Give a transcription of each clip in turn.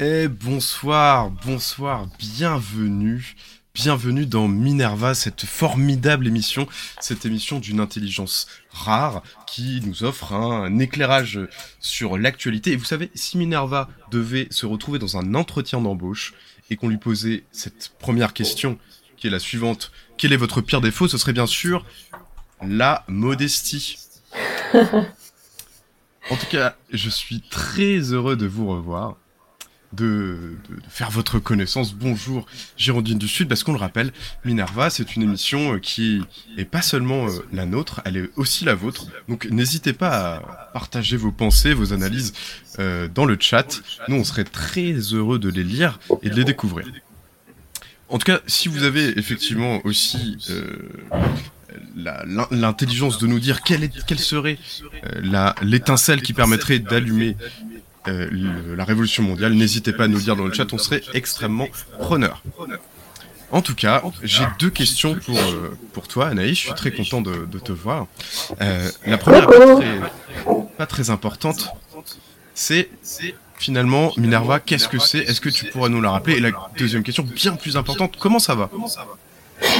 Et bonsoir, bonsoir, bienvenue, bienvenue dans Minerva, cette formidable émission, cette émission d'une intelligence rare qui nous offre un, éclairage sur l'actualité. Et vous savez, si Minerva devait se retrouver dans un entretien d'embauche et qu'on lui posait cette première question, qui est la suivante, quel est votre pire défaut, ce serait bien sûr la modestie. en tout cas, je suis très heureux de vous revoir de, faire votre connaissance. Bonjour Girondine du Sud, parce qu'on le rappelle, Minerva, c'est une émission euh, qui est pas seulement euh, la nôtre, elle est aussi la vôtre. Donc n'hésitez pas à partager vos pensées, vos analyses euh, dans le chat. Nous, on serait très heureux de les lire et de les découvrir. En tout cas, si vous avez effectivement aussi l'intelligence de nous dire quelle, est, quelle serait l'étincelle qui permettrait d'allumer euh, la révolution mondiale, n'hésitez pas à nous dire dans le chat, on serait extrêmement preneur. En tout cas, j'ai deux questions pour, euh, pour toi, Anaïs. Je suis très content de, te voir. Euh, la première, pas très, importante, c'est finalement, Minerva, qu'est-ce que c'est? Est-ce que tu pourrais nous la rappeler? Et la deuxième question, bien plus importante, comment ça va?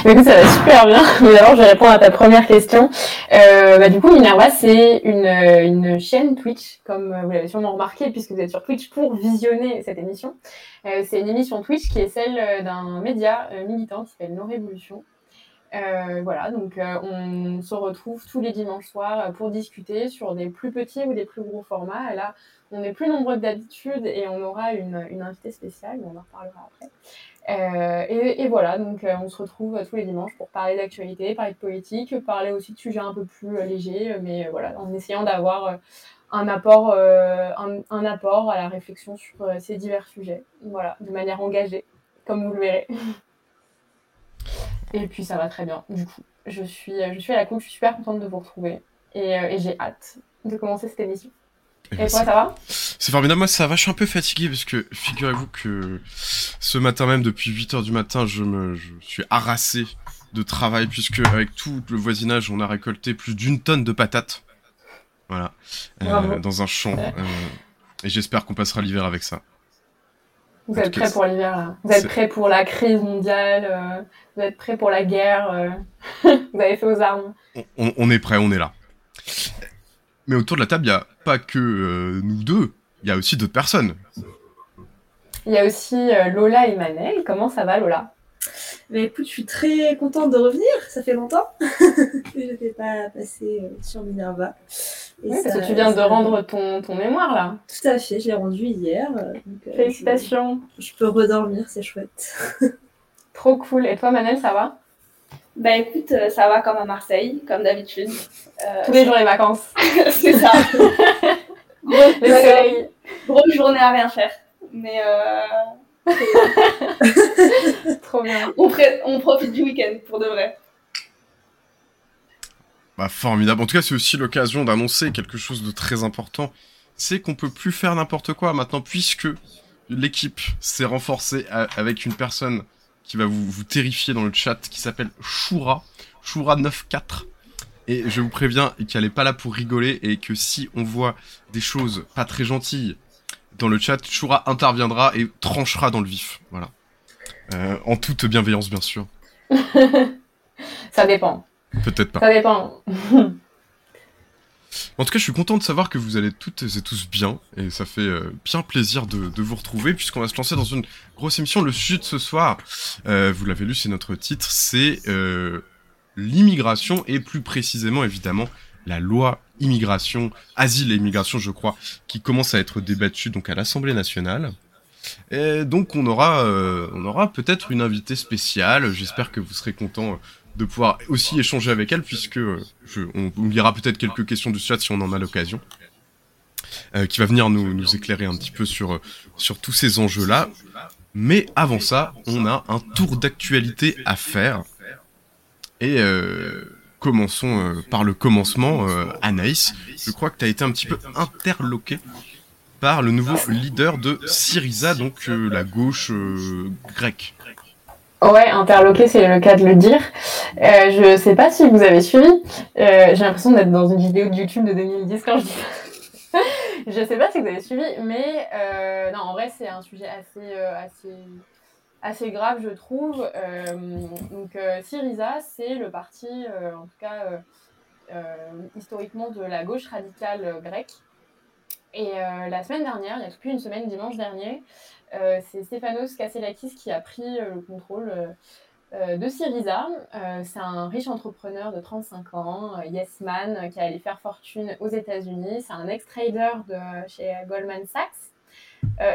Écoute, ça va super bien. Mais d'abord, je vais répondre à ta première question. Euh, bah, du coup, Minerva, c'est une, une, chaîne Twitch, comme vous l'avez sûrement remarqué, puisque vous êtes sur Twitch pour visionner cette émission. Euh, c'est une émission Twitch qui est celle d'un média euh, militant qui s'appelle Nos Révolutions. Euh, voilà, donc euh, on se retrouve tous les dimanches soirs pour discuter sur des plus petits ou des plus gros formats. Là, on est plus nombreux que d'habitude et on aura une, invitée spéciale, on en reparlera après. Euh, et, voilà, donc euh, on se retrouve tous les dimanches pour parler d'actualité, parler de politique, parler aussi de sujets un peu plus euh, légers, mais voilà, en essayant d'avoir un apport, un, apport à la réflexion sur ces divers sujets, voilà, de manière engagée, comme vous le verrez. et puis ça va très bien, du coup. Je suis, je suis à la coupe, je suis super contente de vous retrouver et j'ai hâte de commencer cette émission. Et, toi, ça va? C'est formidable, moi ça va, je suis un peu fatigué parce que figurez-vous que ce matin même, depuis 8h du matin, je me je suis harassé de travail puisque avec tout le voisinage, on a récolté plus d'une tonne de patates. Voilà. Euh, dans un champ. Euh, et j'espère qu'on passera l'hiver avec ça. Vous êtes prêts pour l'hiver là? Vous êtes prêts pour la crise mondiale euh, Vous êtes prêts pour la guerre Vous avez fait aux armes? On, on est prêts, on est là. Mais autour de la table, il n'y a pas que euh, nous deux, il y a aussi d'autres personnes. Il y a aussi euh, Lola et Manel. Comment ça va, Lola? Mais écoute, je suis très contente de revenir, ça fait longtemps je n'étais pas passée euh, sur Minerva. Et parce que tu viens de rendre ton, ton, mémoire là. Tout à fait, je l'ai rendu hier. Félicitations. Je, peux redormir, c'est chouette. Trop cool. Et toi Manel, ça va? Bah écoute, euh, ça va comme à Marseille, comme d'habitude. Euh, Tous les jours les vacances. c'est ça. Grosse journée à rien faire. Mais euh... Trop bien. On, on profite du week-end pour de vrai. Bah, formidable. En tout cas, c'est aussi l'occasion d'annoncer quelque chose de très important. C'est qu'on peut plus faire n'importe quoi maintenant, puisque l'équipe s'est renforcée avec une personne qui va vous, vous terrifier dans le chat, qui s'appelle Shura, Shura94. Et je vous préviens qu'elle est pas là pour rigoler et que si on voit des choses pas très gentilles dans le chat, Shura interviendra et tranchera dans le vif. Voilà. Euh, en toute bienveillance, bien sûr. Ça dépend. Peut-être pas. Ça dépend. En tout cas, je suis content de savoir que vous allez toutes et tous bien, et ça fait euh, bien plaisir de, vous retrouver, puisqu'on va se lancer dans une grosse émission. Le sujet de ce soir, euh, vous l'avez lu, c'est notre titre, c'est euh, l'immigration, et plus précisément, évidemment, la loi immigration, asile et immigration, je crois, qui commence à être débattue donc à l'Assemblée nationale. Et donc on aura, peut-être une invitée spéciale. J'espère que vous serez content de pouvoir aussi échanger avec elle, puisque euh, je, on, lira peut-être quelques questions du chat si on en a l'occasion, euh, qui va venir nous, éclairer un petit peu sur, euh, sur tous ces enjeux-là. Mais avant ça, on a un tour d'actualité à faire. Et commençons par le commencement. Anaïs, je crois que tu as été un petit peu interloqué par le nouveau leader de Syriza, donc la gauche grecque. Ouais, interloqué, c'est le cas de le dire. Euh, je sais pas si vous avez suivi. Euh, J'ai l'impression d'être dans une vidéo de YouTube de 2010 quand je dis ça. je sais pas si vous avez suivi, mais euh, non, en vrai, c'est un sujet assez, euh, assez, assez grave, je trouve. Donc, Syriza, c'est le parti, en tout cas, historiquement, de la gauche radicale grecque. Et la semaine dernière, il y a plus une semaine, dimanche dernier, c'est Stéphanos Kasselakis qui a pris le contrôle euh, de Syriza. Euh, c'est un riche entrepreneur de 35 ans, euh, yes man, qui allé faire fortune aux États-Unis. C'est un ex-trader de chez Goldman Sachs.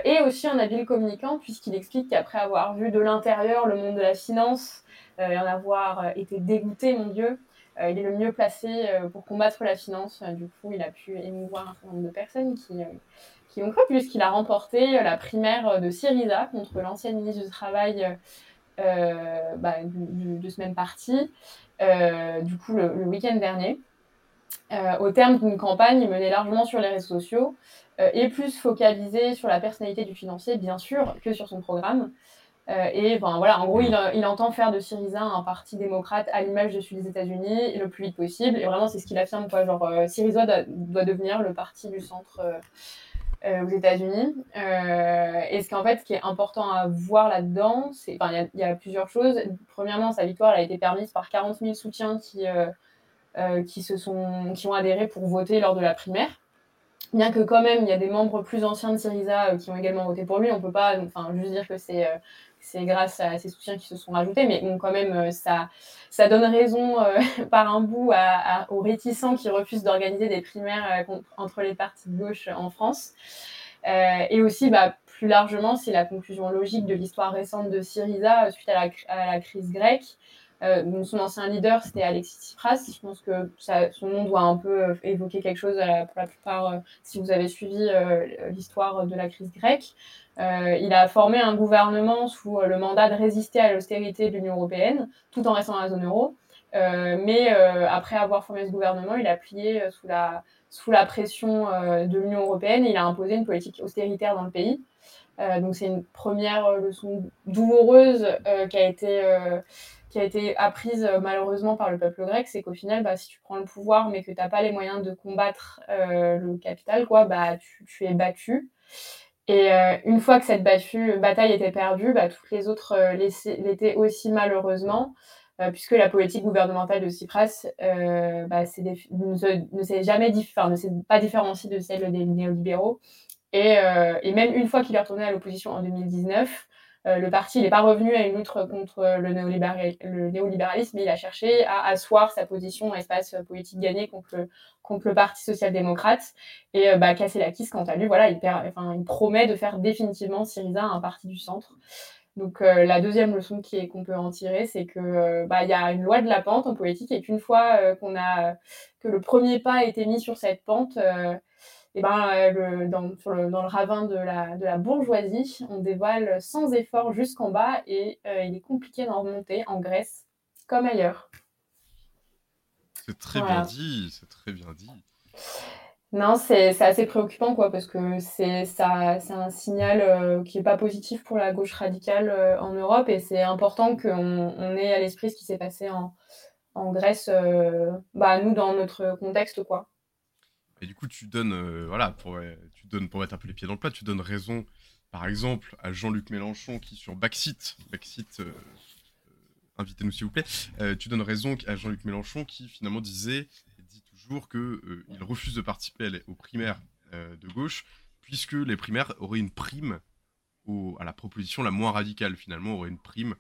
et aussi un habile communicant, puisqu'il explique qu'après avoir vu de l'intérieur le monde de la finance et en avoir été dégoûté, mon Dieu, il est le mieux placé pour combattre la finance. du coup, il a pu émouvoir un certain nombre de personnes qui, qui ont cru, puisqu'il a remporté la primaire de Syriza contre l'ancienne ministre du Travail euh, de ce même parti, euh, du coup, le, week-end dernier. Euh, au terme d'une campagne menée largement sur les réseaux sociaux et plus focalisée sur la personnalité du financier, bien sûr, que sur son programme. et ben, voilà, en gros, il, entend faire de Syriza un parti démocrate à l'image de celui des États-Unis le plus vite possible. Et vraiment, c'est ce qu'il affirme, quoi. Genre, Syriza doit, devenir le parti du centre euh, aux États-Unis. Euh, et ce qu'en fait, ce qui est important à voir là-dedans, c'est, enfin, il y, a plusieurs choses. Premièrement, sa victoire elle a été permise par 40 000 soutiens qui, euh, qui se sont, qui ont adhéré pour voter lors de la primaire. Bien que quand même, il y a des membres plus anciens de Syriza qui ont également voté pour lui, on peut pas, enfin, juste dire que c'est c'est grâce à ces soutiens qui se sont rajoutés, mais bon, quand même, ça, ça donne raison par un bout aux réticents qui refusent d'organiser des primaires entre les partis de gauche en France. Euh, et aussi, bah, plus largement, c'est la conclusion logique de l'histoire récente de Syriza suite à la crise grecque. Euh, son ancien leader, c'était Alexis Tsipras. Je pense que son nom doit un peu euh, évoquer quelque chose pour la plupart, si vous avez suivi l'histoire de la crise grecque. il a formé un gouvernement sous le mandat de résister à l'austérité de l'Union européenne, tout en restant dans la zone euro. mais après avoir formé ce gouvernement, il a plié sous la sous la pression euh, de l'Union européenne, il a imposé une politique austéritaire dans le pays. Euh, donc c'est une première leçon douloureuse euh, qui a été qui a été apprise malheureusement par le peuple grec, c'est qu'au final, bah, si tu prends le pouvoir mais que tu n'as pas les moyens de combattre le capital, quoi, bah, tu, es battu. Et une fois que cette bataille était perdue, bah, toutes les autres l'étaient aussi malheureusement. Euh, puisque la politique gouvernementale de Tsipras euh, bah, ne, s'est jamais ne s'est pas différenciée de celle des néolibéraux. Et, euh, et même une fois qu'il est retourné à l'opposition en 2019, le parti n'est pas revenu à une lutte contre le, le, néolibéralisme, mais il a cherché à asseoir sa position à espace politique gagné contre le, contre Parti social-démocrate. Et euh, bah, Kasselakis, quant à lui, voilà, il, enfin, il promet de faire définitivement Syriza un parti du centre. Donc euh, la deuxième leçon qu'on peut en tirer, c'est que euh, bah, y a une loi de la pente en politique et qu'une fois euh, a que le premier pas a été mis sur cette pente, et ben le, dans, le, dans, le, ravin de la, de la bourgeoisie, on dévoile sans effort jusqu'en bas et il est compliqué d'en remonter en Grèce comme ailleurs. C'est très bien dit, c'est très bien dit. Non, c'est assez préoccupant, quoi, parce que c'est un signal euh, qui n'est pas positif pour la gauche radicale euh, en Europe, et c'est important qu'on on ait à l'esprit ce qui s'est passé en, en Grèce, euh, bah, nous, dans notre contexte, quoi. Et du coup, tu donnes, voilà, pour, tu donnes, pour mettre un peu les pieds dans le plat, tu donnes raison, par exemple, à Jean-Luc Mélenchon, qui sur Backseat, Backseat invitez-nous s'il vous plaît, tu donnes raison à Jean-Luc Mélenchon, qui finalement disait toujours qu'il euh, refuse de participer aux primaires euh, de gauche, puisque les primaires auraient une prime à la proposition la moins radicale, finalement, aurait une prime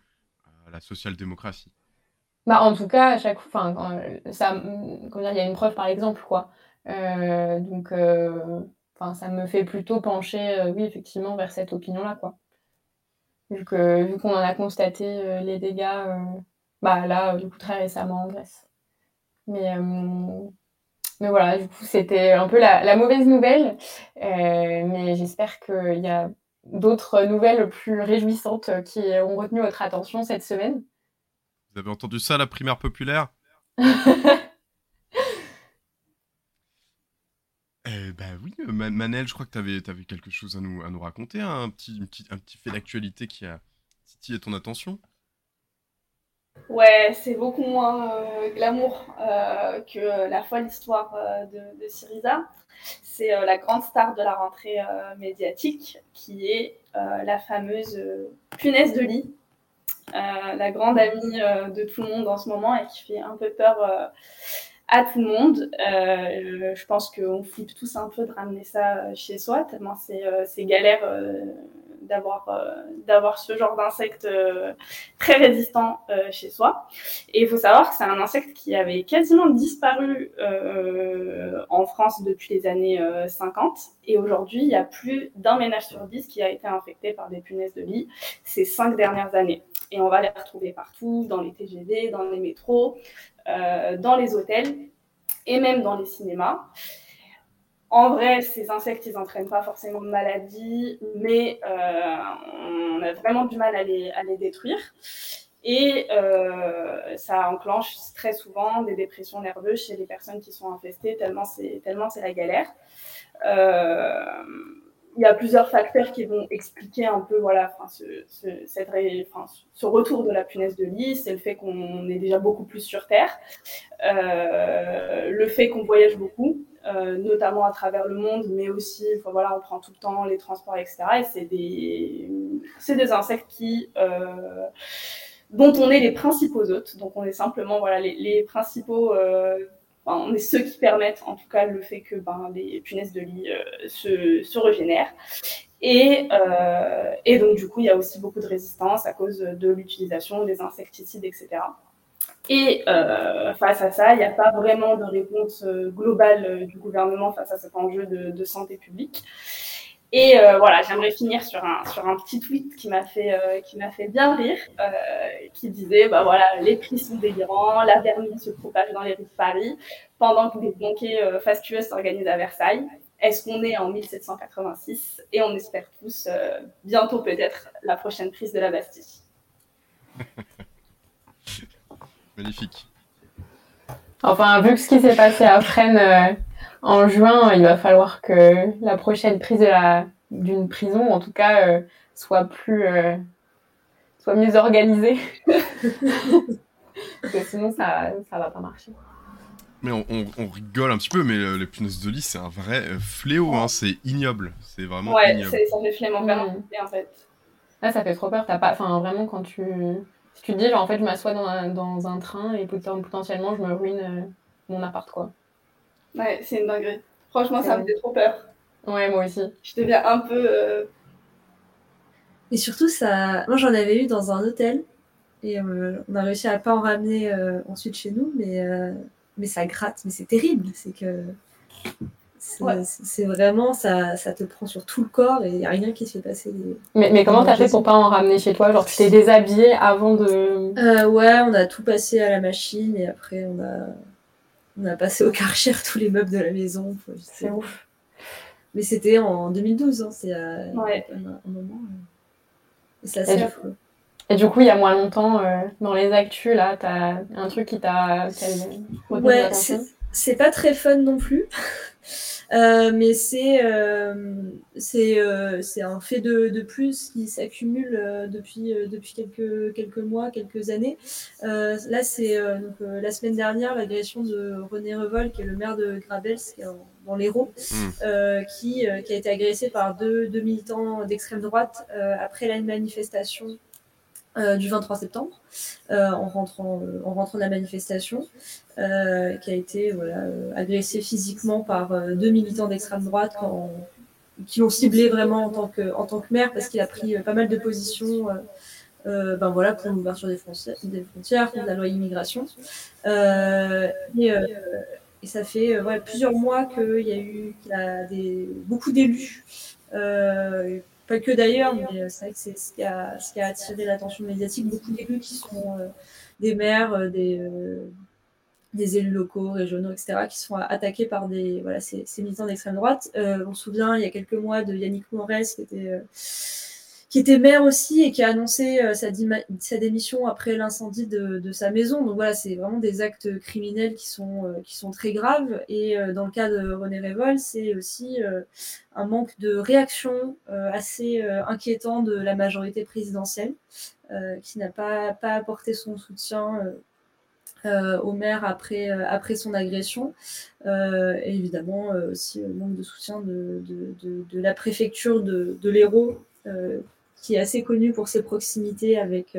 à la social-démocratie. Bah, en tout cas, à chaque fois, il y a une preuve par exemple, quoi. Euh, donc, enfin, ça me fait plutôt pencher, oui, effectivement, vers cette opinion-là, quoi. Vu que, vu qu'on en a constaté les dégâts, bah là, du coup, très récemment en Grèce. Mais, mais voilà, du coup, c'était un peu la, mauvaise nouvelle. Euh, mais j'espère qu'il y a d'autres nouvelles plus réjouissantes qui ont retenu votre attention cette semaine. Vous avez entendu ça, la primaire populaire? Ben oui, euh, Manel, je crois que tu avais, quelque chose à nous, à nous raconter, hein, un, petit, fait d'actualité qui a titillé ton attention? Ouais, c'est beaucoup moins euh, glamour euh, que la folle histoire de, de, Syriza. c'est la grande star de la rentrée médiatique, qui est la fameuse punaise de lit, la grande amie de tout le monde en ce moment et qui fait un peu peur à tout le monde. Euh, je pense qu'on flippe tous un peu de ramener ça chez soi, tellement c'est euh, galère euh, d'avoir d'avoir ce genre d'insecte très résistant chez soi. Et il faut savoir que c'est un insecte qui avait quasiment disparu en France depuis les années 50. Et aujourd'hui, il y a plus d'un ménage sur dix qui a été infecté par des punaises de lit ces cinq dernières années. Et on va les retrouver partout, dans les TGV, dans les métros, euh, dans les hôtels et même dans les cinémas. En vrai, ces insectes, ils n'entraînent pas forcément de maladie, mais euh, on a vraiment du mal à les, à les détruire. Et euh, ça enclenche très souvent des dépressions nerveuses chez les personnes qui sont infestées, tellement c'est, tellement c'est la galère. Euh, il y a plusieurs facteurs qui vont expliquer un peu voilà, ce, ce, cette, ce retour de la punaise de lit. C'est le fait qu'on est déjà beaucoup plus sur Terre, euh, le fait qu'on voyage beaucoup, euh, notamment à travers le monde, mais aussi, voilà, on prend tout le temps les transports, etc. Et c'est des, c'est des insectes qui, euh, dont on est les principaux hôtes. Donc on est simplement voilà, les, les principaux euh, on est ceux qui permettent en tout cas le fait que ben, les punaises de lit euh, se, régénèrent. Et, euh, et, donc du coup, il y a aussi beaucoup de résistance à cause de l'utilisation des insecticides, etc. Et euh, face à ça, il n'y a pas vraiment de réponse globale du gouvernement face à cet enjeu de santé publique. Et euh, voilà, j'aimerais finir sur un, sur un petit tweet qui m'a fait, euh, qui m'a fait bien rire, euh, qui disait, bah voilà, les prix sont délirants, la vermine se propage dans les rues de Paris, pendant que des banquets euh, fastueux s'organisent à Versailles. Est-ce qu'on est en 1786 Et on espère tous euh, bientôt peut-être la prochaine prise de la Bastille? Magnifique. Enfin, vu que ce qui s'est passé à Fresnes euh, en juin, il va falloir que la prochaine prise de la d'une prison, en tout cas, euh, soit plus, euh, soit mieux organisée. Parce que sinon, ça, ça va pas marcher. Mais on, on, on rigole un petit peu, mais les punaises de lit, c'est un vrai euh, fléau, hein, c'est ignoble. C'est vraiment Ouais, ignoble. c'est- ça fait flemme en Mm. en fait. Là, ça fait trop peur. T'as pas, enfin, vraiment, quand tu, si tu te dis, genre, en fait, je m'assois dans un, dans un train et poten- potentiellement, je me ruine euh, mon appart, quoi. Ouais, c'est une dinguerie. Franchement, ça me fait trop peur. Ouais, moi aussi. Je deviens un peu. euh, Et surtout, ça... moi j'en avais eu dans un hôtel et euh, on a réussi à pas en ramener euh, ensuite chez nous, mais, euh, mais ça gratte, mais c'est terrible. C'est que c'est Ouais. vraiment, ça, ça te prend sur tout le corps et il n'y a rien qui se fait passer. des- Mais, mais comment t'as fait pour pas en ramener chez toi? Genre, tu t'es déshabillé avant de. Euh, ouais, on a tout passé à la machine et après on a, on a passé au Karcher tous les meubles de la maison. C'est ouf. Mais c'était en 2012, hein, c'est Ouais. un, un moment. euh, Et c'est Et assez du- affreux. Et du coup, il y a moins longtemps, euh, dans les actus, là, t'as un truc qui t'a. Ouais, c'est pas très fun non plus. Euh, mais c'est euh, c'est euh, c'est un fait de, de plus qui s'accumule depuis depuis quelques quelques mois, quelques années. Là, c'est donc, la semaine dernière l'agression de René Revol, qui est le maire de Grabels, qui est en- dans l'Hérault, Mm. euh, qui euh, qui a été agressé par deux, deux militants d'extrême droite euh, après la manifestation euh, du 23 septembre, euh, en rentrant euh, en rentrant de la manifestation euh, qui a été voilà, agressé physiquement par deux militants d'extrême droite qui l'ont ciblé vraiment en tant que, en tant que maire parce qu'il a pris pas mal de positions ben voilà, pour l'ouverture des, frontières- contre la loi immigration. Et, ça fait plusieurs mois qu'il y a eu y a des, beaucoup d'élus, pas que d'ailleurs, mais euh, c'est vrai que c'est ce qui a, ce qui a attiré l'attention médiatique, beaucoup d'élus qui sont euh, des maires, euh, des, des élus locaux, régionaux, etc., qui sont attaqués par des, voilà, ces, ces militants d'extrême droite. On se souvient, il y a quelques mois, de Yannick Morès, qui était, qui était maire aussi et qui a annoncé euh, sa, démission après l'incendie de, de sa maison. Donc voilà, c'est vraiment des actes criminels qui sont, euh, qui sont très graves. Et euh, dans le cas de René Révol, c'est aussi un manque de réaction assez inquiétant de la majorité présidentielle, qui n'a pas, pas apporté son soutien au maire après, après son agression. et évidemment aussi le manque de soutien de, de, la préfecture de, de l'Hérault, qui est assez connue pour ses proximités avec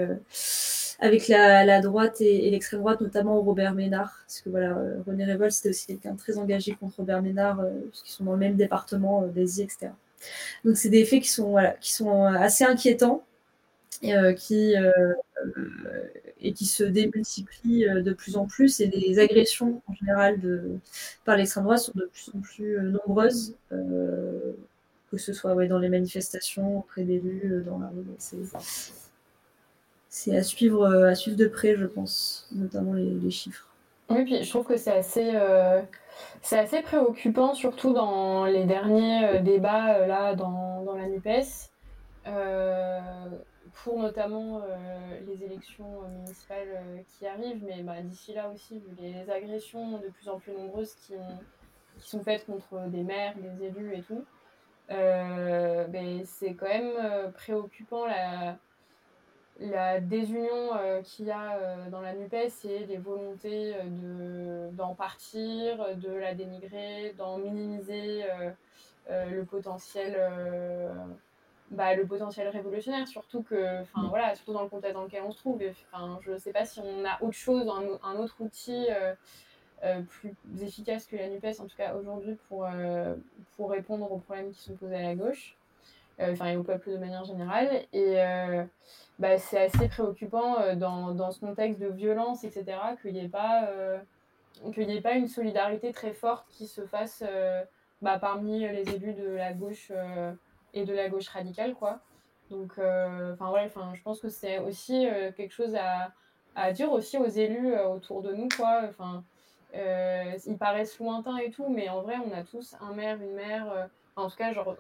avec la, droite et, l'extrême droite, notamment Robert Ménard. Parce que voilà, euh, René Révol, c'était aussi quelqu'un très engagé contre Robert Ménard, euh, puisqu'ils sont dans le même département euh, d'Asie, etc. Donc c'est des faits qui sont, voilà, qui sont assez inquiétants et, qui, et qui se démultiplient de plus en plus. Et les agressions en général de, par l'extrême droite sont de plus en plus nombreuses que ce soit dans les manifestations, auprès d'élus, dans la rue c'est à suivre, euh, à suivre de près, je pense, notamment les, chiffres. Oui, puis je trouve que c'est assez, euh, assez préoccupant, surtout dans les derniers euh, débats là dans, dans la NUPES, pour notamment les élections municipales qui arrivent, mais bah, d'ici là aussi, vu les agressions de plus en plus nombreuses qui sont faites contre des maires, des élus et tout, ben, c'est quand même préoccupant la la désunion euh, qu'il y a euh, dans la NUPES et les volontés euh, de, d'en partir, de la dénigrer, d'en minimiser le potentiel. Bah, le potentiel révolutionnaire, surtout que, enfin voilà, surtout dans le contexte dans lequel on se trouve. Enfin, je ne sais pas si on a autre chose, un, autre outil plus efficace que la Nupes, en tout cas aujourd'hui, pour, pour répondre aux problèmes qui sont posés à la gauche, enfin et au peuple de manière générale. Et bah, c'est assez préoccupant euh, dans, dans, ce contexte de violence, etc., qu'il n'y ait, pas, euh, ait pas une solidarité très forte qui se fasse euh, bah, parmi les élus de la gauche et de la gauche radicale. Quoi. Donc, enfin ouais, je pense que c'est aussi quelque chose à, à, dire aussi aux élus autour de nous. Quoi. Enfin, ils paraissent lointains et tout, mais en vrai, on a tous un maire, une mère en tout cas, genre,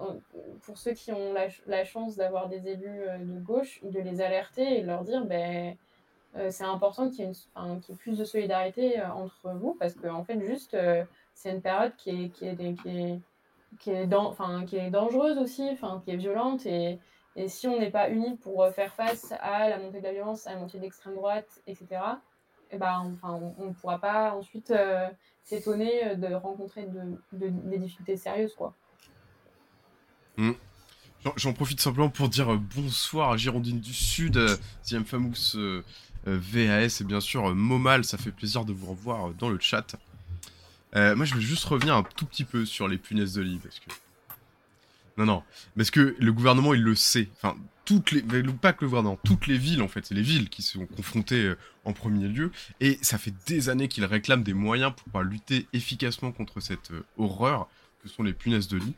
pour ceux qui ont la, chance d'avoir des élus euh, de gauche, de les alerter et leur dire, ben, euh, c'est important qu'il y, ait plus de solidarité euh, entre vous, parce qu'en en fait, juste, c'est une période qui est dangereuse aussi, qui est violente, et, et si on n'est pas unis pour faire face à la montée de la violence, à la montée de l'extrême droite, etc., et ben, enfin, on ne pourra pas ensuite s'étonner de rencontrer de, des difficultés sérieuses, quoi. Hmm. J'en profite simplement pour dire euh, bonsoir à Girondine du Sud, euh, euh, VAS et bien sûr Momal, ça fait plaisir de vous revoir dans le chat. moi je vais juste revenir un tout petit peu sur les punaises de lit parce que... Non non, parce que le gouvernement il le sait, enfin toutes les... pas le gouvernement, toutes les villes en fait, c'est les villes qui sont confrontées en premier lieu et ça fait des années qu'ils réclament des moyens pour pouvoir lutter efficacement contre cette horreur que sont les punaises de lit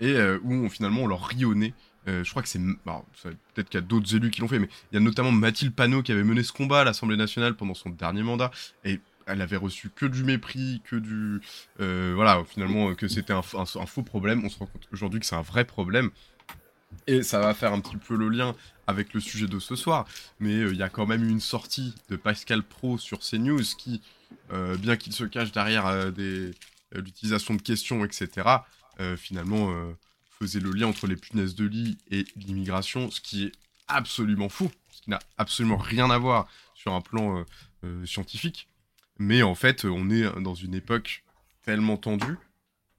et euh, où finalement on leur rit au nez. Euh, je crois que c'est. Peut-être qu'il y a d'autres élus qui l'ont fait, mais il y a notamment Mathilde Panot qui avait mené ce combat à l'Assemblée nationale pendant son dernier mandat. Et elle avait reçu que du mépris, que du. Euh, voilà, finalement, que c'était un, faux problème. On se rend compte aujourd'hui que c'est un vrai problème. Et ça va faire un petit peu le lien avec le sujet de ce soir. Mais il y a quand même une sortie de Pascal Pro sur CNews qui, bien qu'il se cache derrière des l'utilisation de questions, etc., euh, finalement euh, faisait le lien entre les punaises de lit et l'immigration, ce qui est absolument faux, ce qui n'a absolument rien à voir sur un plan euh, scientifique. Mais en fait, on est dans une époque tellement tendue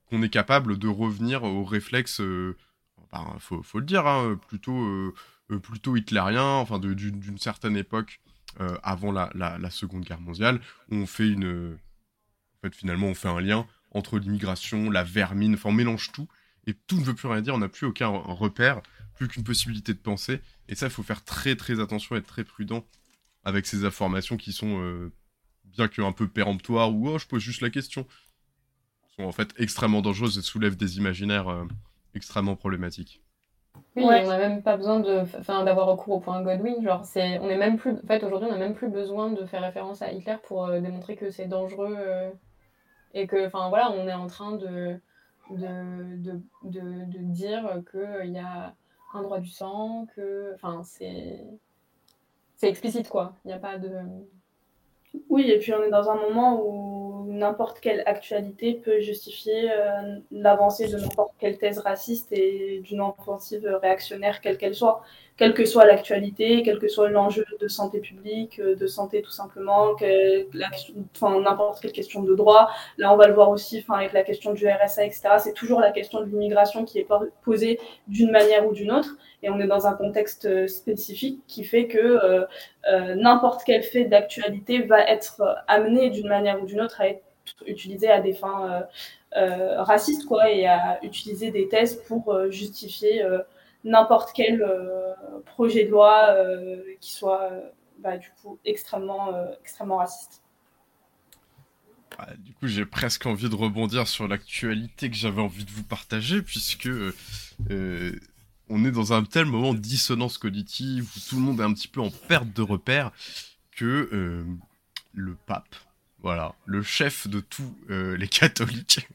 qu'on est capable de revenir aux réflexes, ben, faut, le dire, hein, plutôt, plutôt hitlérien, enfin d'une certaine époque avant la, Seconde Guerre mondiale, où on fait une, en fait, finalement, on fait un lien entre l'immigration, la vermine, enfin on mélange tout, et tout ne veut plus rien dire, on n'a plus aucun repère, plus qu'une possibilité de penser, et ça il faut faire très très attention, être très prudent avec ces informations qui sont, euh, bien qu'un peu péremptoires, ou oh je pose juste la question, sont en fait extrêmement dangereuses et soulèvent des imaginaires euh, extrêmement problématiques. Oui, on n'a même pas besoin de, d'avoir recours au point Godwin. Genre, c'est, on est même plus, en fait, aujourd'hui, on n'a même plus besoin de faire référence à Hitler pour euh, démontrer que c'est dangereux et que, enfin voilà, on est en train de, de, de, de, dire qu'il y a un droit du sang, que, enfin, c'est, c'est explicite quoi. Il n'y a pas de. Oui, et puis on est dans un moment où n'importe quelle actualité peut justifier euh, l'avancée de n'importe quelle thèse raciste et d'une offensive réactionnaire, quelle qu'elle soit. Quelle que soit l'actualité, quel que soit l'enjeu de santé publique, de santé tout simplement, n'importe quelle question de droit. Là, on va le voir aussi avec la question du RSA, etc. C'est toujours la question de l'immigration qui est posée d'une manière ou d'une autre. Et on est dans un contexte spécifique qui fait que n'importe quel fait d'actualité va être amené d'une manière ou d'une autre à être utilisé à des fins euh, raciste quoi, et à utiliser des thèses pour euh, justifier euh, n'importe quel projet de loi qui soit bah, du coup extrêmement, extrêmement raciste. Bah, du coup, j'ai presque envie de rebondir sur l'actualité que j'avais envie de vous partager, puisque on est dans un tel moment de dissonance cognitive où tout le monde est un petit peu en perte de repère que le pape, voilà, le chef de tous les catholiques,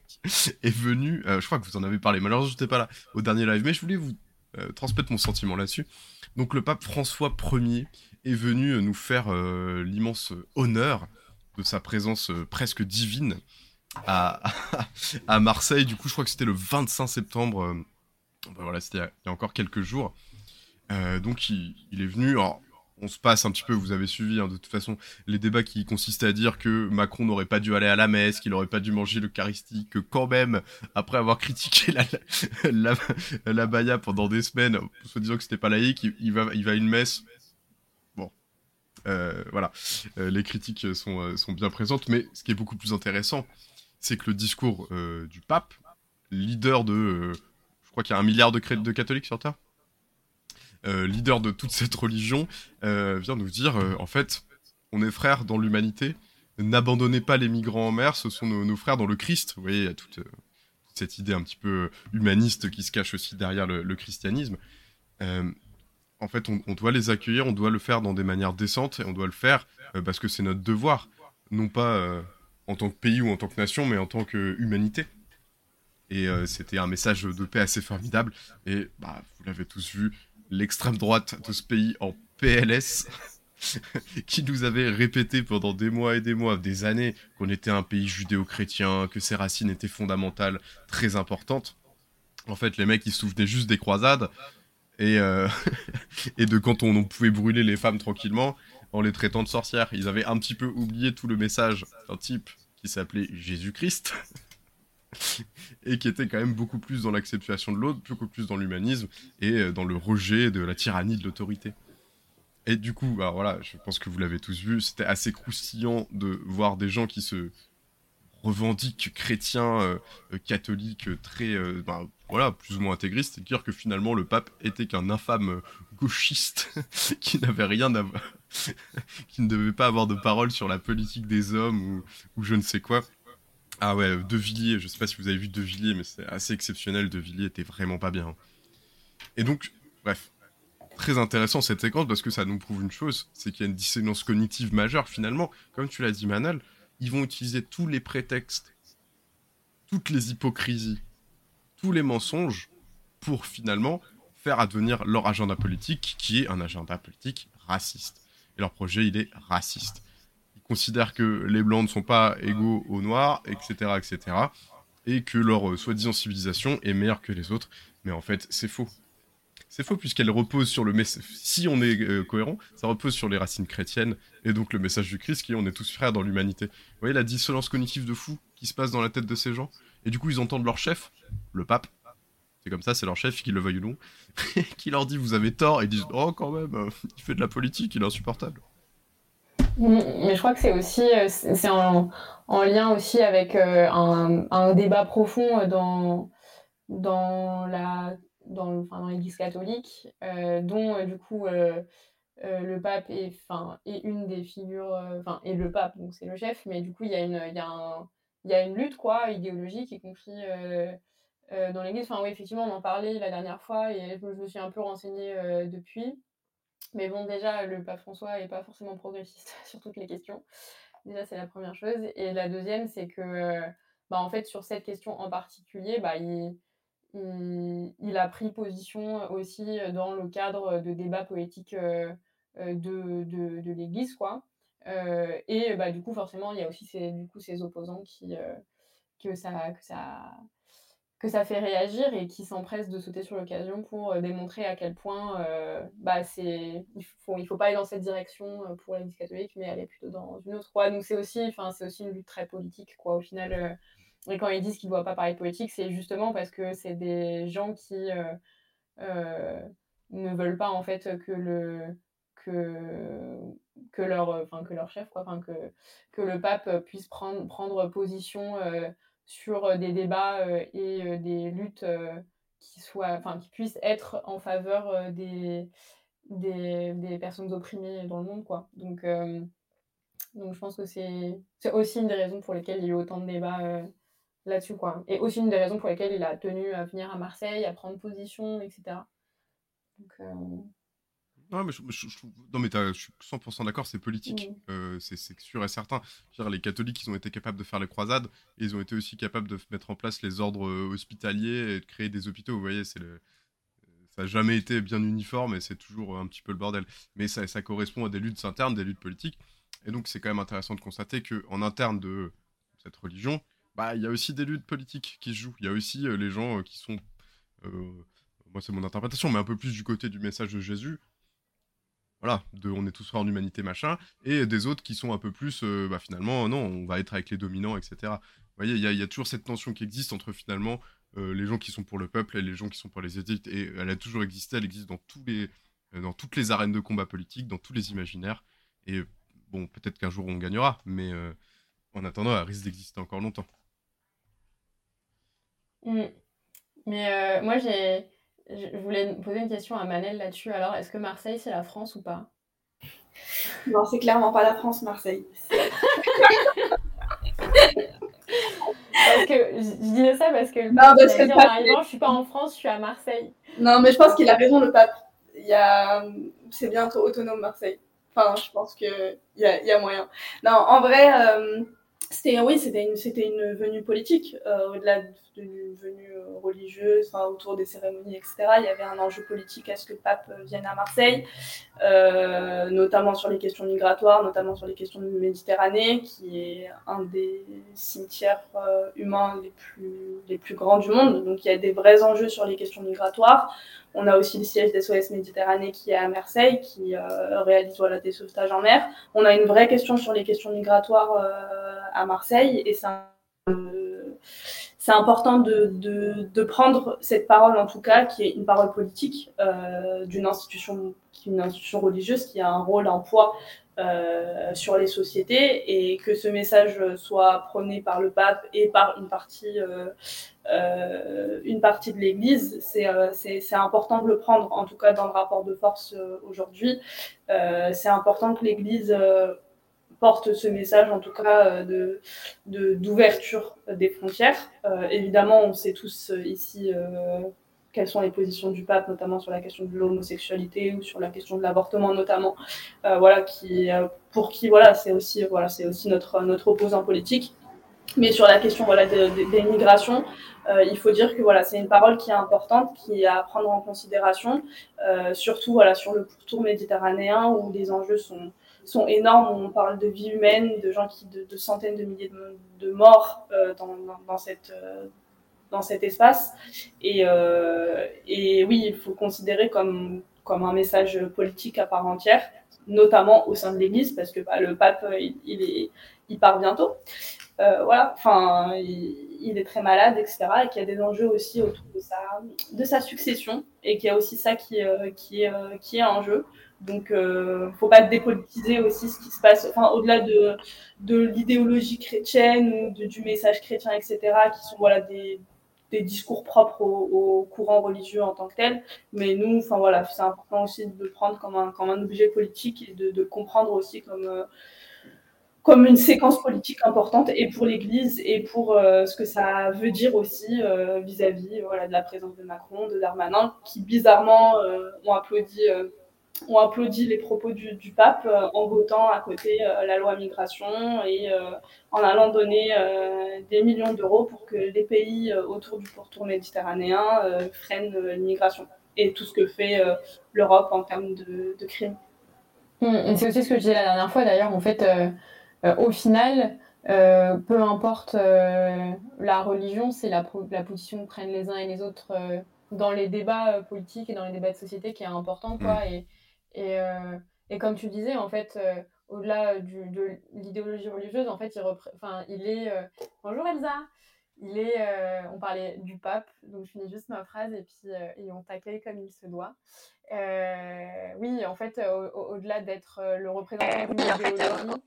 est venu, euh, je crois que vous en avez parlé, malheureusement je n'étais pas là au dernier live, mais je voulais vous euh, transmettre mon sentiment là-dessus. Donc le pape François Ier est venu euh, nous faire l'immense honneur de sa présence presque divine à, à Marseille. Du coup, je crois que c'était le 25 septembre. voilà, c'était il y a encore quelques jours. donc il, il, est venu. On se passe un petit peu, vous avez suivi hein, de toute façon les débats qui consistaient à dire que Macron n'aurait pas dû aller à la messe, qu'il n'aurait pas dû manger l'Eucharistie, que quand même, après avoir critiqué la, la, la, Baïa pendant des semaines, soit disant que c'était pas laïque, il, va, il va à une messe. Bon, euh, voilà, euh, les critiques sont, euh, sont bien présentes, mais ce qui est beaucoup plus intéressant, c'est que le discours du pape, leader de, je crois qu'il y a un milliard de, catholiques sur Terre. euh, leader de toute cette religion, euh, vient nous dire, euh, en fait, on est frères dans l'humanité, n'abandonnez pas les migrants en mer, ce sont nos, frères dans le Christ. Vous voyez, il y a toute, cette idée un petit peu humaniste qui se cache aussi derrière le, christianisme. en fait, on, doit les accueillir, on doit le faire dans des manières décentes, et on doit le faire parce que c'est notre devoir, non pas en tant que pays ou en tant que nation, mais en tant qu'humanité. Et c'était un message de paix assez formidable. Et bah, vous l'avez tous vu, l'extrême droite de ce pays en PLS, qui nous avait répété pendant des mois et des mois, des années, qu'on était un pays judéo-chrétien, que ses racines étaient fondamentales, très importantes. En fait, les mecs, ils se souvenaient juste des croisades et, euh, et de quand on, pouvait brûler les femmes tranquillement en les traitant de sorcières. Ils avaient un petit peu oublié tout le message d'un type qui s'appelait Jésus-Christ et qui était quand même beaucoup plus dans l'acceptation de l'autre, beaucoup plus dans l'humanisme et euh, dans le rejet de la tyrannie de l'autorité. Et du coup, bah voilà, je pense que vous l'avez tous vu, c'était assez croustillant de voir des gens qui se revendiquent chrétiens, euh, euh, catholiques, très, bah, voilà, plus ou moins intégristes, et dire que finalement le pape était qu'un infâme gauchiste qui n'avait rien à qui ne devait pas avoir de parole sur la politique des hommes ou je ne sais quoi. Ah ouais, De Villiers, je sais pas si vous avez vu De Villiers, mais c'est assez exceptionnel. De Villiers était vraiment pas bien. Et donc, bref, très intéressant cette séquence parce que ça nous prouve une chose, c'est qu'il y a une dissonance cognitive majeure finalement. Comme tu l'as dit, Manal, ils vont utiliser tous les prétextes, toutes les hypocrisies, tous les mensonges pour finalement faire advenir leur agenda politique qui est un agenda politique raciste. Et leur projet, il est raciste considèrent que les blancs ne sont pas égaux aux noirs, etc., etc., et que leur euh, soi-disant civilisation est meilleure que les autres. Mais en fait, c'est faux. C'est faux puisqu'elle repose sur le message. Si on est euh, cohérent, ça repose sur les racines chrétiennes et donc le message du Christ qui est on est tous frères dans l'humanité. Vous voyez la dissonance cognitive de fou qui se passe dans la tête de ces gens? Et du coup, ils entendent leur chef, le pape. C'est comme ça, c'est leur chef, qu'ils le veuille ou non, qui leur dit vous avez tort et ils disent oh quand même, euh, il fait de la politique, il est insupportable. Mais je crois que c'est aussi euh, c'est en, en, lien aussi avec euh, un, débat profond euh, dans, dans la dans, enfin, dans l'Église catholique, dont du coup le pape est, enfin, est une des figures, enfin, et le pape, donc c'est le chef, mais du coup il y a une, il y a un, il y a une lutte quoi, idéologique, y compris dans l'Église. Enfin oui, effectivement, on en parlait la dernière fois et je me suis un peu renseignée depuis. Mais bon, déjà, le pape François n'est pas forcément progressiste sur toutes les questions. Déjà, c'est la première chose. Et la deuxième, c'est que, bah, en fait, sur cette question en particulier, bah, il, il, a pris position aussi dans le cadre de débats poétiques euh, de, de, de l'Église, quoi. Euh, et bah, du coup, forcément, il y a aussi ces, du coup, opposants qui, euh, que, ça, que, ça, que ça fait réagir et qui s'empressent de sauter sur l'occasion pour démontrer à quel point bah, c'est il faut il faut pas aller dans cette direction pour l'Église catholique mais aller plutôt dans une autre. Donc c'est aussi c'est aussi une lutte très politique quoi au final et quand ils disent qu'ils ne doivent pas parler politique c'est justement parce que c'est des gens qui ne veulent pas en fait que le que, que leur que leur chef quoi que que le pape puisse prendre prendre position sur des débats et des luttes qui soient qui puissent être en faveur des, des, des personnes opprimées dans le monde quoi. Donc donc je pense que c'est aussi une des raisons pour lesquelles il y a eu autant de débats là-dessus quoi. Et aussi une des raisons pour lesquelles il a tenu à venir à Marseille à prendre position etc euh, non, mais je, non, mais je suis 100% d'accord, c'est politique. Euh, c'est sûr et certain. Dire, les catholiques, ils ont été capables de faire les croisades et ils ont été aussi capables de mettre en place les ordres euh, hospitaliers et de créer des hôpitaux. Vous voyez, c'est le... ça n'a jamais été bien uniforme et c'est toujours un petit peu le bordel. Mais ça, ça correspond à des luttes internes, des luttes politiques. Et donc, c'est quand même intéressant de constater qu'en interne de cette religion, bah, il y a aussi des luttes politiques qui se jouent. Il y a aussi les gens qui sont moi c'est mon interprétation, mais un peu plus du côté du message de Jésus. Voilà, de on est tous en humanité, machin, et des autres qui sont un peu plus, euh, bah finalement, non, on va être avec les dominants, etc. Vous voyez, il y, a toujours cette tension qui existe entre finalement euh, les gens qui sont pour le peuple et les gens qui sont pour les élites, et elle a toujours existé, elle existe dans, tous les, euh, dans toutes les arènes de combat politique, dans tous les imaginaires, et bon, peut-être qu'un jour on gagnera, mais en attendant, elle risque d'exister encore longtemps. Mm. Mais moi, j'ai je voulais poser une question à Manel là-dessus. Alors, est-ce que Marseille, c'est la France ou pas? Non, c'est clairement pas la France, Marseille. parce que je, disais ça parce que le non, parce que en arrivant, je suis pas en France, je suis à Marseille. Non, mais je pense qu'il a raison, le pape. Il y a... C'est bientôt autonome, Marseille. Enfin, je pense qu'il y a, y a moyen. Non, en vrai, euh, c'était oui, c'était une, c'était une venue politique, euh, au-delà d'une venue euh, religieuse, enfin, autour des cérémonies, etc. Il y avait un enjeu politique à ce que le pape vienne à Marseille, euh, notamment sur les questions migratoires, notamment sur les questions de Méditerranée, qui est un des cimetières euh, humains les plus, les plus grands du monde. Donc il y a des vrais enjeux sur les questions migratoires. On a aussi le siège des SOS Méditerranée qui est à Marseille, qui euh, réalise des sauvetages en mer. On a une vraie question sur les questions migratoires euh, à Marseille et c'est important de, prendre cette parole, en tout cas, qui est une parole politique euh, d'une institution, une institution religieuse qui a un rôle, un poids sur les sociétés, et que ce message soit prôné par le pape et par une partie, euh, euh une partie de l'Église. Euh, c'est important de le prendre, en tout cas dans le rapport de force euh, aujourd'hui. c'est important que l'Église porte ce message, en tout cas, euh, de d'ouverture des frontières. Euh, évidemment, on sait tous euh, ici quelles sont les positions du pape, notamment sur la question de l'homosexualité ou sur la question de l'avortement, notamment, voilà, qui, pour qui, voilà, c'est aussi, voilà, aussi notre, notre opposant politique. Mais sur la question voilà, des, migrations, il faut dire que voilà, c'est une parole qui est importante, qui est à prendre en considération, surtout voilà, sur le pourtour méditerranéen où les enjeux sont, sont énormes. On parle de vie humaine, de gens qui, de, centaines de milliers de, morts euh, dans, dans, cette, euh, dans cet espace. Et, euh, et oui, il faut considérer comme, comme un message politique à part entière, notamment au sein de l'Église, parce que bah, le pape, il, est, il part bientôt. voilà, enfin, il, est très malade, etc. Et qu'il y a des enjeux aussi autour de sa, de sa succession, et qu'il y a aussi ça qui, qui, est, qui est en jeu. Donc, euh, faut pas dépolitiser aussi ce qui se passe, enfin, au-delà de, de l'idéologie chrétienne ou de, du message chrétien, etc., qui sont voilà, des, des discours propres au, au, courant religieux en tant que tel. Mais nous, enfin voilà, c'est important aussi de le prendre comme un, comme un objet politique et de, comprendre aussi comme, euh, comme une séquence politique importante et pour l'Église et pour euh, ce que ça veut dire aussi euh, vis-à-vis voilà, de la présence de Macron, de Darmanin, qui bizarrement ont applaudi ont applaudi les propos du, du pape euh, en votant à côté euh, la loi migration et euh, en allant donner des millions d'euros pour que les pays autour du pourtour méditerranéen freinent l'immigration et tout ce que fait l'Europe en termes de, de crimes. Hum, c'est aussi ce que je disais la dernière fois d'ailleurs. En fait, au final, peu importe la religion, c'est la, la, position que prennent les uns et les autres dans les débats politiques et dans les débats de société qui est important, quoi. Mm. Et, et, et, comme tu disais, en fait, au-delà de l'idéologie religieuse, en fait, il, enfin, il est. Bonjour Elsa! Il est, euh, on parlait du pape, donc je finis juste ma phrase et puis euh, et on t'accueille comme il se doit. Euh, oui, en fait, au-delà d'être le représentant d'une idéologie,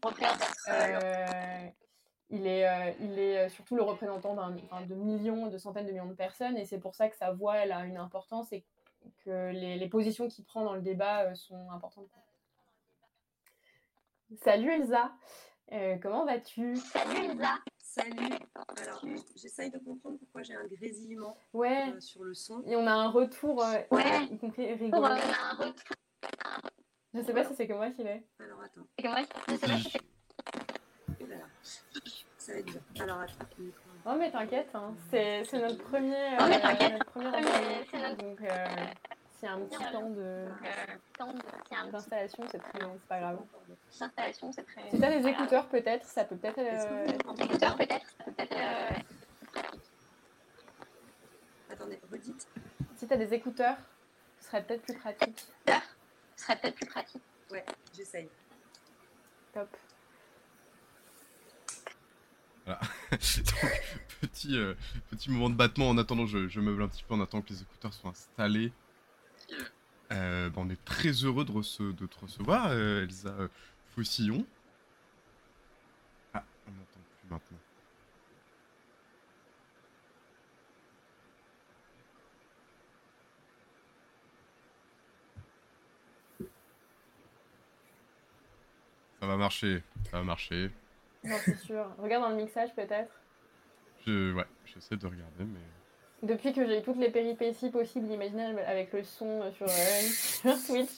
il est, il est surtout le représentant de millions, de centaines de millions de personnes et c'est pour ça que sa voix elle a une importance et que les, les positions qu'il prend dans le débat sont importantes. Salut Elsa, comment vas-tu? Salut Elsa. Salut. Alors, j'essaye de comprendre pourquoi j'ai un grésillement ouais. Euh, sur le son. Et on a un retour, euh, ouais. y compris rigolo. Ouais, on a un retour. Je sais pas si c'est que moi qui l'ai. Alors, attends. C'est que moi, je sais pas si c'est. Voilà. Ça va être dur. Alors, attends. Oh, mais t'inquiète, hein. c'est notre premier, euh, notre premier enregistrement. Donc, euh, s'il y a un petit temps de d'installation, c'est très c'est pas grave. D'installation, c'est très. Si t'as des écouteurs, peut-être, ça peut peut-être. Euh... Écouteurs, peut-être, ça peut peut-être. Euh... Attendez, redites. Si t'as des écouteurs, ce serait peut-être plus pratique. Ce serait peut-être plus pratique. Ouais, j'essaye. Top. Voilà. Donc, petit, euh, petit moment de battement en attendant, je, je meuble un petit peu en attendant que les écouteurs soient installés. Euh, bah, on est très heureux de, de te recevoir, euh, Elsa Faucillon. Ah, on n'entend plus maintenant. Ça va marcher, ça va marcher. Non, c'est sûr. Regarde dans le mixage peut-être. Je, ouais, j'essaie de regarder, mais. Depuis que j'ai toutes les péripéties possibles imaginables avec le son euh, sur, euh, sur Switch,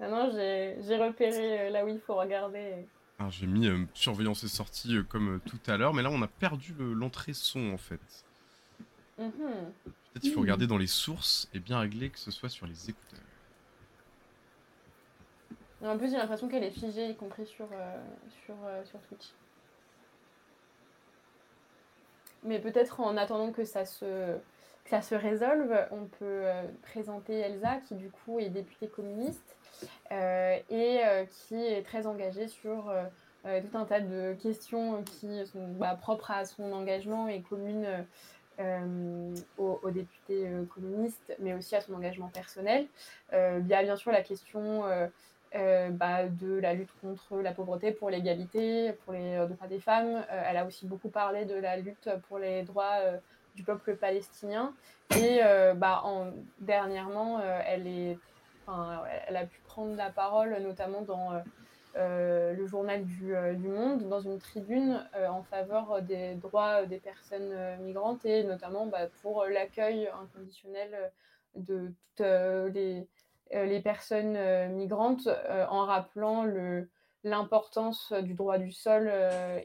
maintenant j'ai repéré euh, là où il faut regarder. J'ai mis surveillance et sortie comme tout à l'heure, mais là on a perdu l'entrée son en fait. Mm-hmm. Peut-être qu'il faut regarder dans les sources et bien régler que ce soit sur les écouteurs. En plus, j'ai l'impression qu'elle est figée, y compris sur, sur, sur Twitch. Mais peut-être en attendant que ça se, que ça se résolve, on peut euh, présenter Elsa, qui du coup est députée communiste euh, et euh, qui est très engagée sur tout un tas de questions qui sont bah, propres à son engagement et communes aux, aux, députés communistes, mais aussi à son engagement personnel. il y a bien sûr la question bah, de la lutte contre la pauvreté, pour l'égalité, pour les droits des femmes. elle a aussi beaucoup parlé de la lutte pour les droits du peuple palestinien. Et euh, bah, en, dernièrement, euh, elle, est, elle a pu prendre la parole, notamment dans euh, le journal du, du, Monde, dans une tribune en faveur des droits des personnes migrantes et notamment bah, pour l'accueil inconditionnel de toutes les, les personnes migrantes en rappelant le l'importance du droit du sol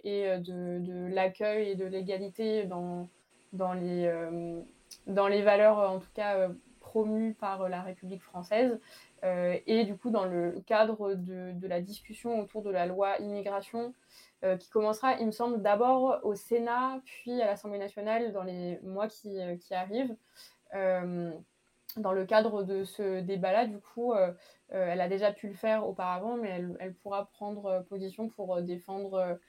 et de, de l'accueil et de l'égalité dans, dans les, euh, dans les valeurs, en tout cas, euh, promues par la République française. Euh, et du coup, dans le cadre de, de, la discussion autour de la loi immigration, qui commencera, il me semble, d'abord au Sénat, puis à l'Assemblée nationale dans les mois qui, qui arrivent. Dans le cadre de ce débat-là, du coup, elle a déjà pu le faire auparavant, mais elle, pourra prendre position pour défendre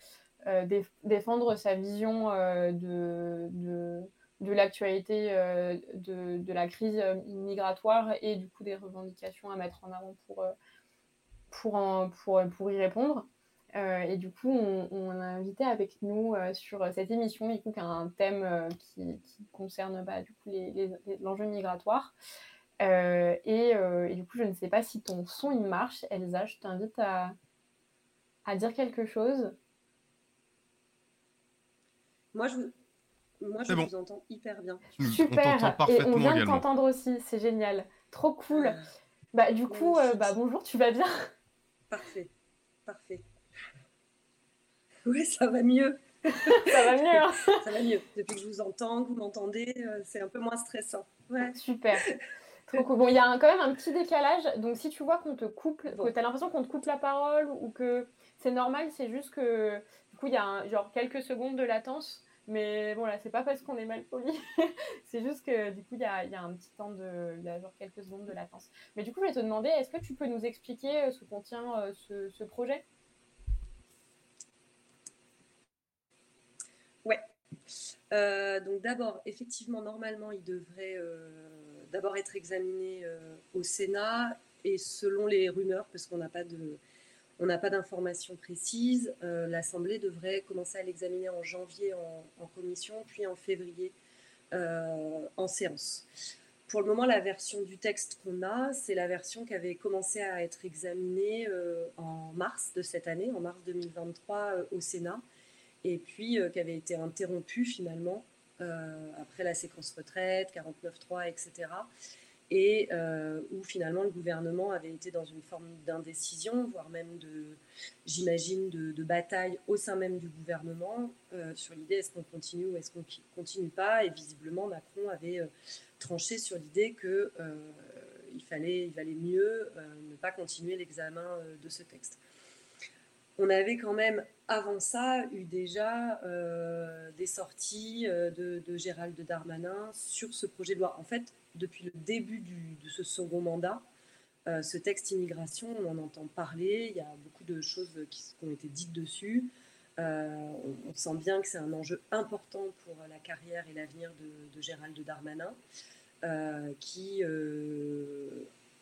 euh, défendre sa vision euh, de, de, de l'actualité euh, de, de, la crise migratoire et du coup des revendications à mettre en avant pour, pour, en, pour, pour y répondre. Euh, et du coup, on, on, a invité avec nous euh, sur cette émission, du coup, un thème euh, qui, qui, concerne bah, du coup l'enjeu les, migratoire. Et, et, du coup, je ne sais pas si ton son il marche, Elsa. Je t'invite à, à dire quelque chose. Moi, je, Moi, je vous entends hyper bien. Super. et on vient de t'entendre aussi. C'est génial. Trop cool. Ah. bah, du coup, euh, bah, bonjour, tu vas bien? Parfait. Parfait. Oui, ça va mieux. ça va mieux. Hein. ça va mieux. Depuis que je vous entends, que vous m'entendez, euh, c'est un peu moins stressant. Ouais. Super. Trop cool. Bon, il y a quand même un petit décalage. Donc, si tu vois qu'on te coupe, que tu as l'impression qu'on te coupe la parole ou que c'est normal, c'est juste que coup, il y a un, genre quelques secondes de latence. Mais bon, là, c'est pas parce qu'on est mal poli. c'est juste que du coup, il y a, y a, un petit temps de. Il y a genre quelques secondes de latence. Mais du coup, je vais te demander, est-ce que tu peux nous expliquer ce que contient ce, ce projet Ouais. Euh, donc d'abord, effectivement, normalement, il devrait euh, d'abord être examiné euh, au Sénat et selon les rumeurs, parce qu'on n'a pas de, on n'a pas d'informations précises, l'Assemblée devrait commencer à l'examiner en janvier en, en, commission, puis en février en séance. Pour le moment, la version du texte qu'on a, c'est la version qui avait commencé à être examinée en mars de cette année, en mars 2023 au Sénat et puis euh, qui avait été interrompu finalement euh, après la séquence retraite, 49.3, etc. Et euh, où finalement le gouvernement avait été dans une forme d'indécision, voire même de, j'imagine, de, bataille au sein même du gouvernement sur l'idée est-ce qu'on continue ou est-ce qu'on continue pas? Et visiblement Macron avait tranché sur l'idée que il fallait, il valait mieux ne pas continuer l'examen de ce texte on avait quand même, avant ça, eu déjà euh, des sorties euh, de, Gérald Darmanin sur ce projet de loi. En fait, depuis le début de ce second mandat, euh, ce texte immigration, on en entend parler, il y a beaucoup de choses qui, ont été dites dessus. On, on, sent bien que c'est un enjeu important pour la carrière et l'avenir de, de, Gérald Darmanin, qui,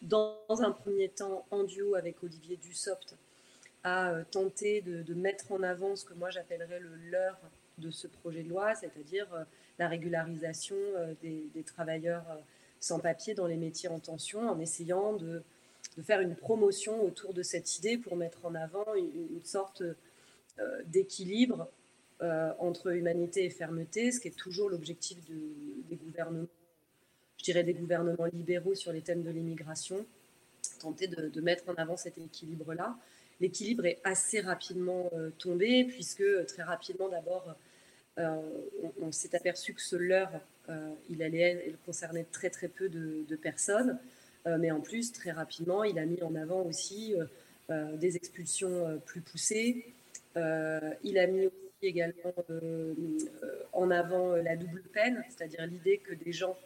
dans un premier temps, en duo avec Olivier Dussopt, à euh, tenter de, mettre en avant ce que moi j'appellerais le leurre de ce projet de loi, c'est-à-dire euh, la régularisation euh, des, travailleurs sans papier dans les métiers en tension, en essayant de, de, faire une promotion autour de cette idée pour mettre en avant une, sorte d'équilibre entre humanité et fermeté, ce qui est toujours l'objectif de, des gouvernements, je dirais des gouvernements libéraux sur les thèmes de l'immigration, tenter de, de mettre en avant cet équilibre-là l'équilibre est assez rapidement euh, tombé, puisque euh, très rapidement, d'abord, euh, on, s'est aperçu que ce leurre, il allait il concernait très très peu de, personnes, mais en plus, très rapidement, il a mis en avant aussi des expulsions plus poussées. il a mis également en avant la double peine, c'est-à-dire l'idée que des gens,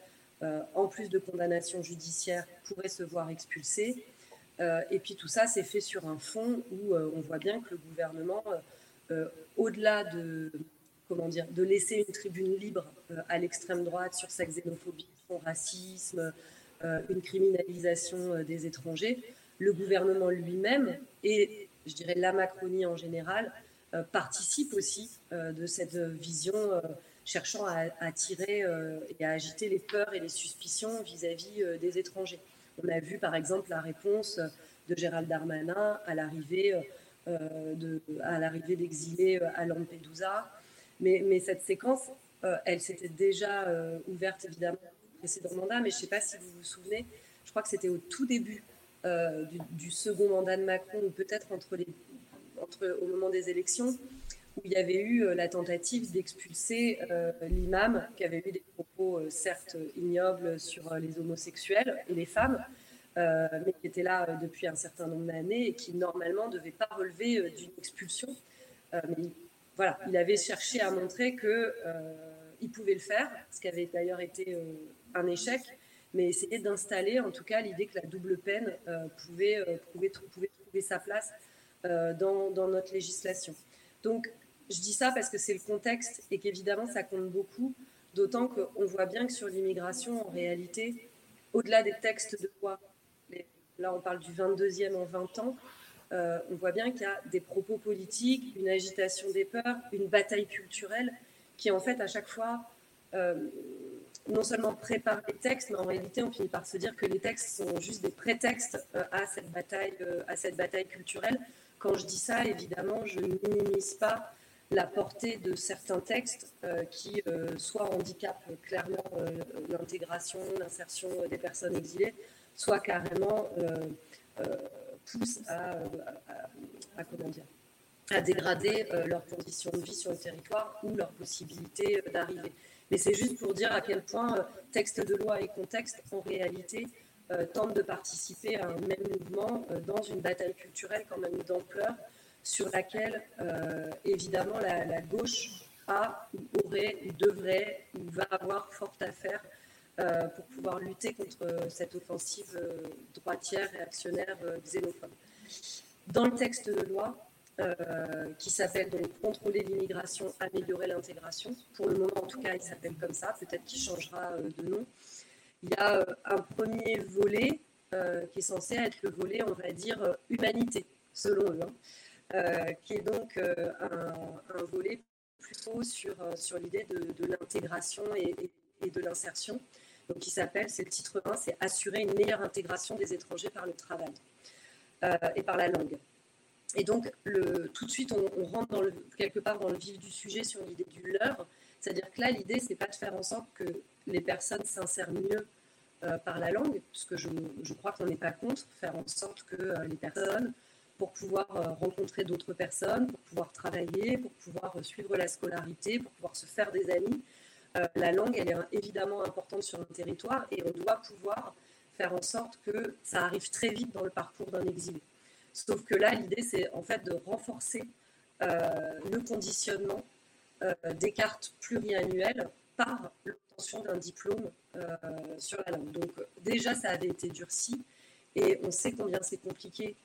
en plus de condamnation judiciaire, pourraient se voir expulsés. Euh, et puis tout ça, c'est fait sur un fond où euh, on voit bien que le gouvernement, euh, au-delà de comment dire, de laisser une tribune libre à l'extrême droite sur sa xénophobie, son racisme, une criminalisation des étrangers, le gouvernement lui-même et, je dirais, la Macronie en général participe aussi de cette vision cherchant à attirer et à agiter les peurs et les suspicions vis-à-vis -vis des étrangers. On a vu par exemple la réponse de Gérald Darmanin à l'arrivée euh, d'exilés euh, à Lampedusa. Mais, mais cette séquence, euh, elle s'était déjà ouverte évidemment au précédent mandat, mais je ne sais pas si vous vous souvenez, je crois que c'était au tout début du, du, second mandat de Macron, ou peut-être entre entre, au moment des élections, où il y avait eu euh, la tentative d'expulser euh, l'imam qui avait eu des propos euh, certes ignobles sur les homosexuels et les femmes, mais qui était là depuis un certain nombre d'années et qui normalement ne devait pas relever d'une expulsion. voilà, il avait cherché à montrer que il pouvait le faire, ce qui avait d'ailleurs été un échec, mais essayer d'installer en tout cas l'idée que la double peine pouvait, trouver sa place dans, dans notre législation. Donc, je dis ça parce que c'est le contexte et qu'évidemment, ça compte beaucoup, d'autant qu'on voit bien que sur l'immigration, en réalité, au-delà des textes de loi, là on parle du 22e en 20 ans, euh, on voit bien qu'il y a des propos politiques, une agitation des peurs, une bataille culturelle qui en fait à chaque fois euh, non seulement prépare les textes, mais en réalité on finit par se dire que les textes sont juste des prétextes euh, à cette bataille, à cette bataille culturelle. Quand je dis ça, évidemment, je minimise pas la portée de certains textes euh, qui euh, soit handicapent clairement euh, l'intégration, l'insertion des personnes exilées, soit carrément poussent à, à, à, dégrader leurs conditions de vie sur le territoire ou leur possibilité d'arriver. Mais c'est juste pour dire à quel point texte de loi et contexte, en réalité, tentent de participer à un même mouvement dans une bataille culturelle quand même d'ampleur sur laquelle, évidemment, la, gauche a, ou aurait, ou devrait, ou va avoir fort à faire pour pouvoir lutter contre cette offensive droitière, réactionnaire, xénophobe. Dans le texte de loi, euh, qui s'appelle Contrôler l'immigration, améliorer l'intégration. Pour le moment, en tout cas, il s'appelle comme ça. Peut-être qu'il changera euh, de nom. Il y a euh, un premier volet qui est censé être le volet, on va dire, humanité, selon eux, hein. Qui est donc un, volet plutôt sur, sur l'idée de, l'intégration et, de l'insertion. Donc, qui s'appelle, c'est le titre 1, c'est Assurer une meilleure intégration des étrangers par le travail et par la langue. Et donc, tout de suite, on, rentre quelque part dans le vif du sujet sur l'idée du leurre. C'est-à-dire que là, l'idée, c'est pas de faire en sorte que les personnes s'insèrent mieux euh, par la langue, puisque je, je crois qu'on n'est pas contre faire en sorte que euh, les personnes, pour pouvoir euh, rencontrer d'autres personnes, pour pouvoir travailler, pour pouvoir suivre la scolarité, pour pouvoir se faire des amis, la langue, elle est évidemment importante sur le territoire et on doit pouvoir faire en sorte que ça arrive très vite dans le parcours d'un exilé. Sauf que là, l'idée, c'est en fait de renforcer euh, le conditionnement euh, des cartes pluriannuelles par l'obtention d'un diplôme euh, sur la langue. Donc déjà, ça avait été durci et on sait combien c'est compliqué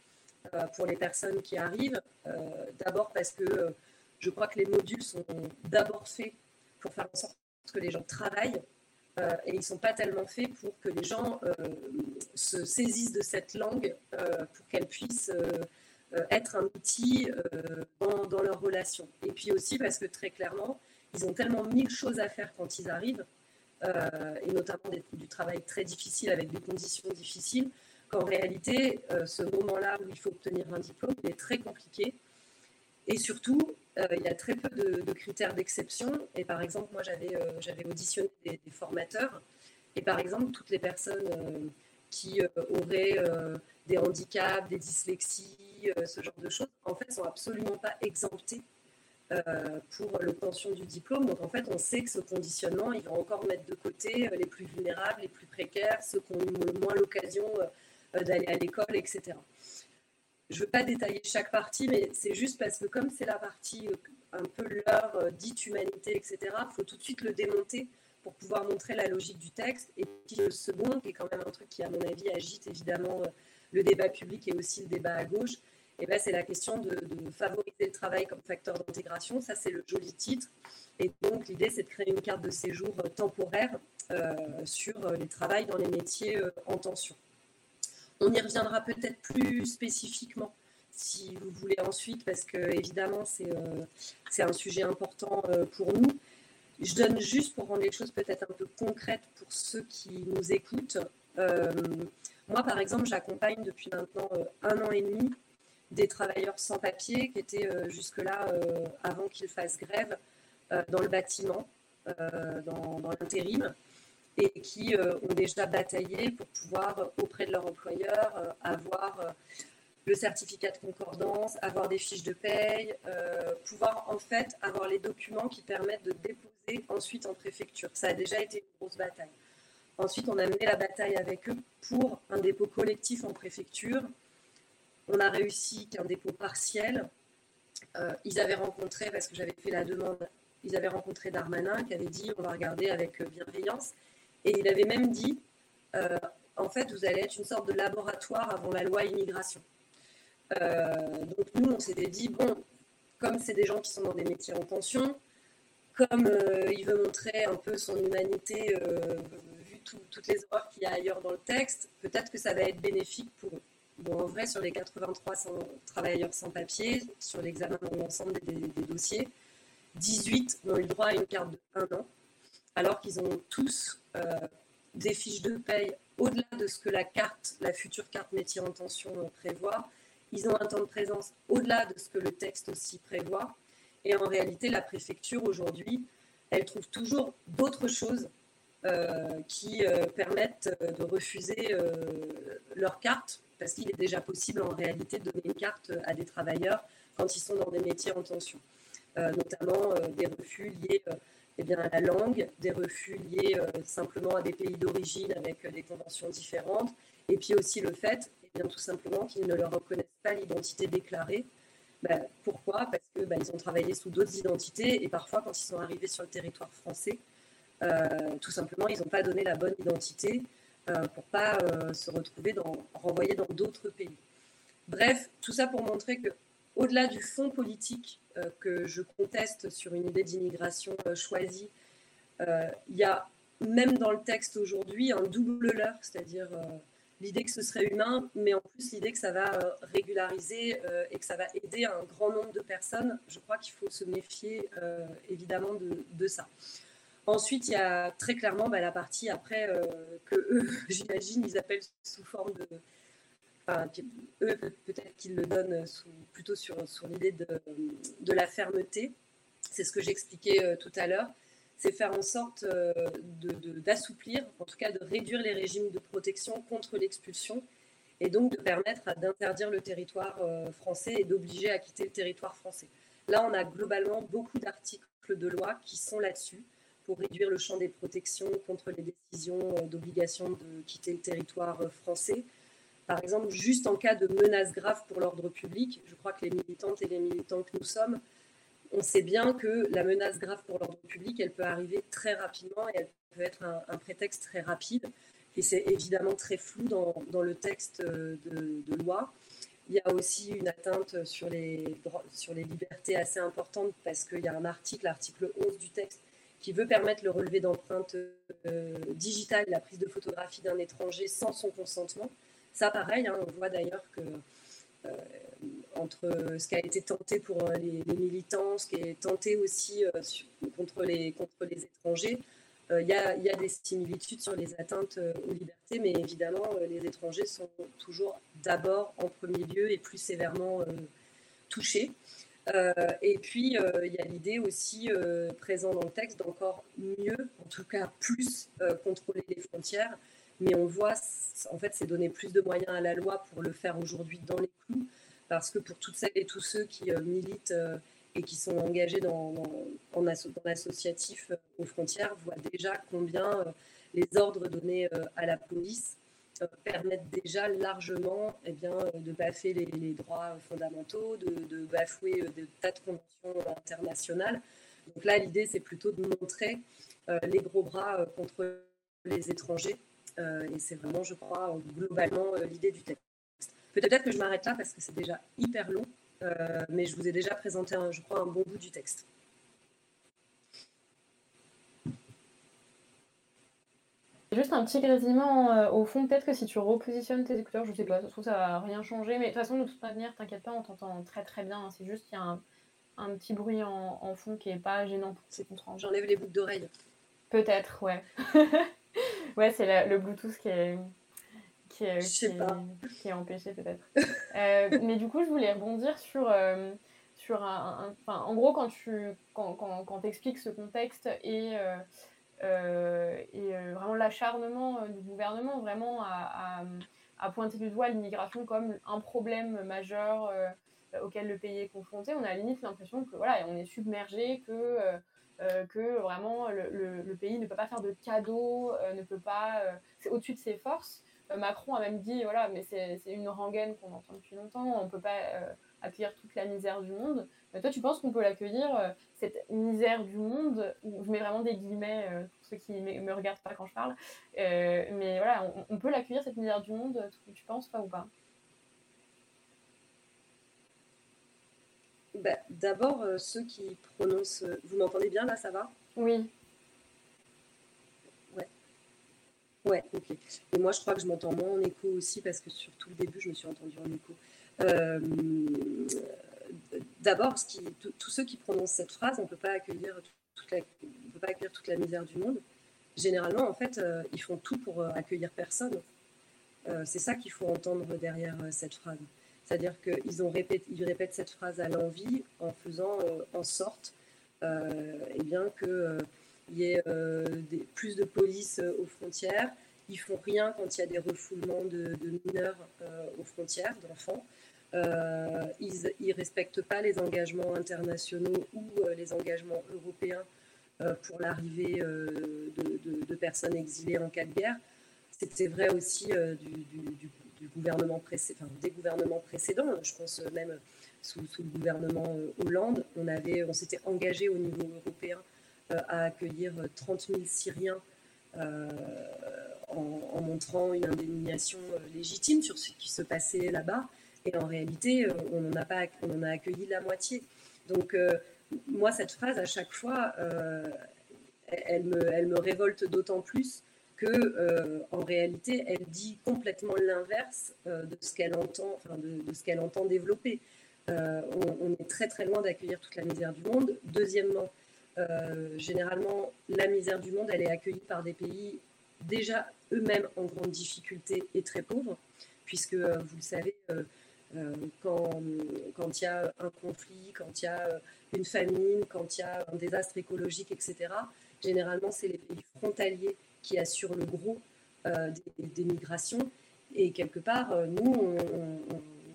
pour les personnes qui arrivent. d'abord parce que je crois que les modules sont d'abord faits pour faire en sorte que les gens travaillent euh, et ils ne sont pas tellement faits pour que les gens euh, se saisissent de cette langue euh, pour qu'elle puisse être un outil dans, dans leurs relations. Et puis aussi parce que très clairement, ils ont tellement mille choses à faire quand ils arrivent, et notamment du travail très difficile avec des conditions difficiles, qu'en réalité, ce moment-là où il faut obtenir un diplôme est très compliqué. Et surtout, euh, il y a très peu de, critères d'exception. Et par exemple, moi, j'avais euh, auditionné des, formateurs. Et par exemple, toutes les personnes euh, qui auraient des handicaps, des dyslexies, ce genre de choses, en fait, sont absolument pas exemptées pour l'obtention du diplôme. Donc, en fait, on sait que ce conditionnement, il va encore mettre de côté les plus vulnérables, les plus précaires, ceux qui ont moins l'occasion d'aller à l'école, etc je ne veux pas détailler chaque partie, mais c'est juste parce que comme c'est la partie euh, un peu leur euh, dite humanité, etc., il faut tout de suite le démonter pour pouvoir montrer la logique du texte. Et puis le second, qui est quand même un truc qui, à mon avis, agite évidemment euh, le débat public et aussi le débat à gauche, eh ben, c'est la question de, favoriser le travail comme facteur d'intégration. Ça, c'est le joli titre. Et donc, l'idée, c'est de créer une carte de séjour temporaire sur les travails dans les métiers en tension. On y reviendra peut-être plus spécifiquement si vous voulez ensuite, parce que évidemment c'est euh, un sujet important euh, pour nous. Je donne juste pour rendre les choses peut-être un peu concrètes pour ceux qui nous écoutent. Euh, moi, par exemple, j'accompagne depuis maintenant un an et demi des travailleurs sans papier qui étaient jusque-là, avant qu'ils fassent grève, dans le bâtiment, dans, dans l'intérim et qui euh, ont déjà bataillé pour pouvoir, euh, auprès de leur employeur, euh, avoir le certificat de concordance, avoir des fiches de paye, pouvoir en fait avoir les documents qui permettent de déposer ensuite en préfecture. Ça a déjà été une grosse bataille. Ensuite, on a mené la bataille avec eux pour un dépôt collectif en préfecture. On a réussi qu'un dépôt partiel. ils avaient rencontré, parce que j'avais fait la demande, ils avaient rencontré Darmanin qui avait dit on va regarder avec bienveillance. Et il avait même dit, euh, en fait, vous allez être une sorte de laboratoire avant la loi immigration. Euh, donc nous, on s'était dit, bon, comme c'est des gens qui sont dans des métiers en tension, comme euh, il veut montrer un peu son humanité, vu toutes les horreurs qu'il y a ailleurs dans le texte, peut-être que ça va être bénéfique pour eux. Bon, en vrai, sur les 83 travailleurs sans papier, sur l'examen de l'ensemble des, des, dossiers, 18 ont eu droit à une carte de 1 an alors qu'ils ont tous des fiches de paye au-delà de ce que la carte, la future carte métier en tension euh, prévoit. Ils ont un temps de présence au-delà de ce que le texte aussi prévoit. Et en réalité, la préfecture aujourd'hui, elle trouve toujours d'autres choses euh, qui permettent de refuser leur carte, parce qu'il est déjà possible en réalité de donner une carte à des travailleurs quand ils sont dans des métiers en tension, notamment des refus liés eh bien, la langue, des refus liés euh, simplement à des pays d'origine avec euh, des conventions différentes, et puis aussi le fait, eh tout simplement, qu'ils ne leur reconnaissent pas l'identité déclarée, Bah, pourquoi? Parce qu'ils bah, ont travaillé sous d'autres identités et parfois, quand ils sont arrivés sur le territoire français, tout simplement, ils n'ont pas donné la bonne identité pour pas se retrouver renvoyés dans d'autres pays. Bref, tout ça pour montrer que au-delà du fond politique que je conteste sur une idée d'immigration choisie, il y a même dans le texte aujourd'hui, un double leurre, c'est-à-dire euh, l'idée que ce serait humain, mais en plus l'idée que ça va euh, régulariser euh, et que ça va aider un grand nombre de personnes. Je crois qu'il faut se méfier évidemment de, ça. Ensuite, il y a très clairement bah, la partie après que eux, j'imagine, ils appellent sous forme de. Eux, peut-être qu'ils le donnent plutôt sur, l'idée de, la fermeté. C'est ce que j'expliquais tout à l'heure c'est faire en sorte euh, d'assouplir, en tout cas de réduire les régimes de protection contre l'expulsion et donc de permettre d'interdire le territoire euh, français et d'obliger à quitter le territoire français. Là, on a globalement beaucoup d'articles de loi qui sont là-dessus pour réduire le champ des protections contre les décisions euh, d'obligation de quitter le territoire français. Par exemple, juste en cas de menace grave pour l'ordre public, je crois que les militantes et les militants que nous sommes on sait bien que la menace grave pour l'ordre public, elle peut arriver très rapidement et elle peut être un, prétexte très rapide. Et c'est évidemment très flou dans, le texte de, loi. Il y a aussi une atteinte sur les, sur les libertés assez importante parce qu'il y a un article, l'article 11 du texte, qui veut permettre le relevé d'empreintes euh, digitales, la prise de photographie d'un étranger sans son consentement. Ça, pareil, hein, on voit d'ailleurs que euh, entre ce qui a été tenté pour euh, les, militants, ce qui est tenté aussi euh, contre, les, contre les étrangers. Il y, a, y, a, des similitudes sur les atteintes aux libertés, mais évidemment, les étrangers sont toujours d'abord, en premier lieu, et plus sévèrement touchés. et puis, il y a l'idée aussi présente dans le texte d'encore mieux, en tout cas plus, contrôler les frontières. Mais on voit, en fait, c'est donner plus de moyens à la loi pour le faire aujourd'hui dans les clous parce que pour toutes celles et tous ceux qui euh, militent euh, et qui sont engagés dans, dans, euh, aux frontières voient déjà combien les ordres donnés à la police permettent déjà largement eh bien, de bafouer les, droits fondamentaux, de, bafouer des tas de conventions internationales. Donc là, l'idée, c'est plutôt de montrer les gros bras contre les étrangers. Et c'est vraiment, je crois, globalement l'idée du texte. Peut-être que je m'arrête là parce que c'est déjà hyper long, euh, mais je vous ai déjà présenté, je crois, un bon bout du texte. Juste un petit grésillement euh, au fond, peut-être que si tu repositionnes tes écouteurs, je sais pas, je trouve que ça va rien changer, mais de toute façon, de toute manière, t'inquiète pas, on t'entend très très bien, c'est juste qu'il y a un, petit bruit en, fond qui est pas gênant pour ces comptes J'enlève les boucles d'oreilles. Peut-être, ouais. ouais, c'est le Bluetooth qui est, qui est, qui, est empêché peut-être. Euh, mais du coup, je voulais rebondir sur, euh, sur un, en gros, quand tu quand, quand, quand expliques ce contexte et, euh, et vraiment l'acharnement du gouvernement vraiment à, à, pointer du doigt l'immigration comme un problème majeur auquel le pays est confronté, on a à la limite l'impression que voilà, on est submergé, que que vraiment le, le, pays ne peut pas faire de cadeaux, ne peut pas, c'est au-dessus de ses forces. Euh, Macron a même dit, voilà, mais c'est une rengaine qu'on entend depuis longtemps, on ne peut pas euh, accueillir toute la misère du monde. Mais toi, tu penses qu'on peut l'accueillir, euh, cette misère du monde, je mets vraiment des guillemets pour ceux qui ne me regardent pas quand je parle, mais voilà, on, peut l'accueillir, cette misère du monde, tu penses pas ou pas? Bah, D'abord, ceux qui prononcent... Vous m'entendez bien là, ça va? Oui. Ouais, ok. Et moi, je crois que je m'entends moins en écho aussi parce que sur tout le début, je me suis entendue en écho. Euh, d'abord, tous ceux qui prononcent cette phrase, on ne peut pas accueillir toute la, peut pas accueillir toute la misère du monde. Généralement, en fait, euh, ils font tout pour euh, accueillir personne. c'est ça qu'il faut entendre derrière cette phrase. C'est-à-dire qu'ils ils répètent cette phrase à l'envie en faisant en sorte eh bien, que il y ait euh, plus de police euh, aux frontières. Ils font rien quand il y a des refoulements de, mineurs euh, aux frontières, d'enfants. ils ne respectent pas les engagements internationaux ou les engagements européens pour l'arrivée de, personnes exilées en cas de guerre. C'était vrai aussi du, du gouvernement précédent, des gouvernements précédents. Je pense même sous, le gouvernement Hollande, on, s'était engagé au niveau européen à accueillir 30 000 Syriens en, montrant une indignation légitime sur ce qui se passait là-bas. Et en réalité, on n'en a, pas, on en a accueilli la moitié. Donc, moi, cette phrase, à chaque fois, elle me révolte d'autant plus que euh, en réalité, elle dit complètement l'inverse euh, de ce qu'elle entend, de, ce qu'elle entend développer. Euh, on, est très très loin d'accueillir toute la misère du monde. Deuxièmement, généralement, la misère du monde, elle est accueillie par des pays déjà eux-mêmes en grande difficulté et très pauvres, puisque vous le savez, quand il y a un conflit, quand il y a une famine, quand il y a un désastre écologique, etc., généralement, c'est les pays frontaliers qui assure le gros euh, des, migrations. Et quelque part, euh, nous,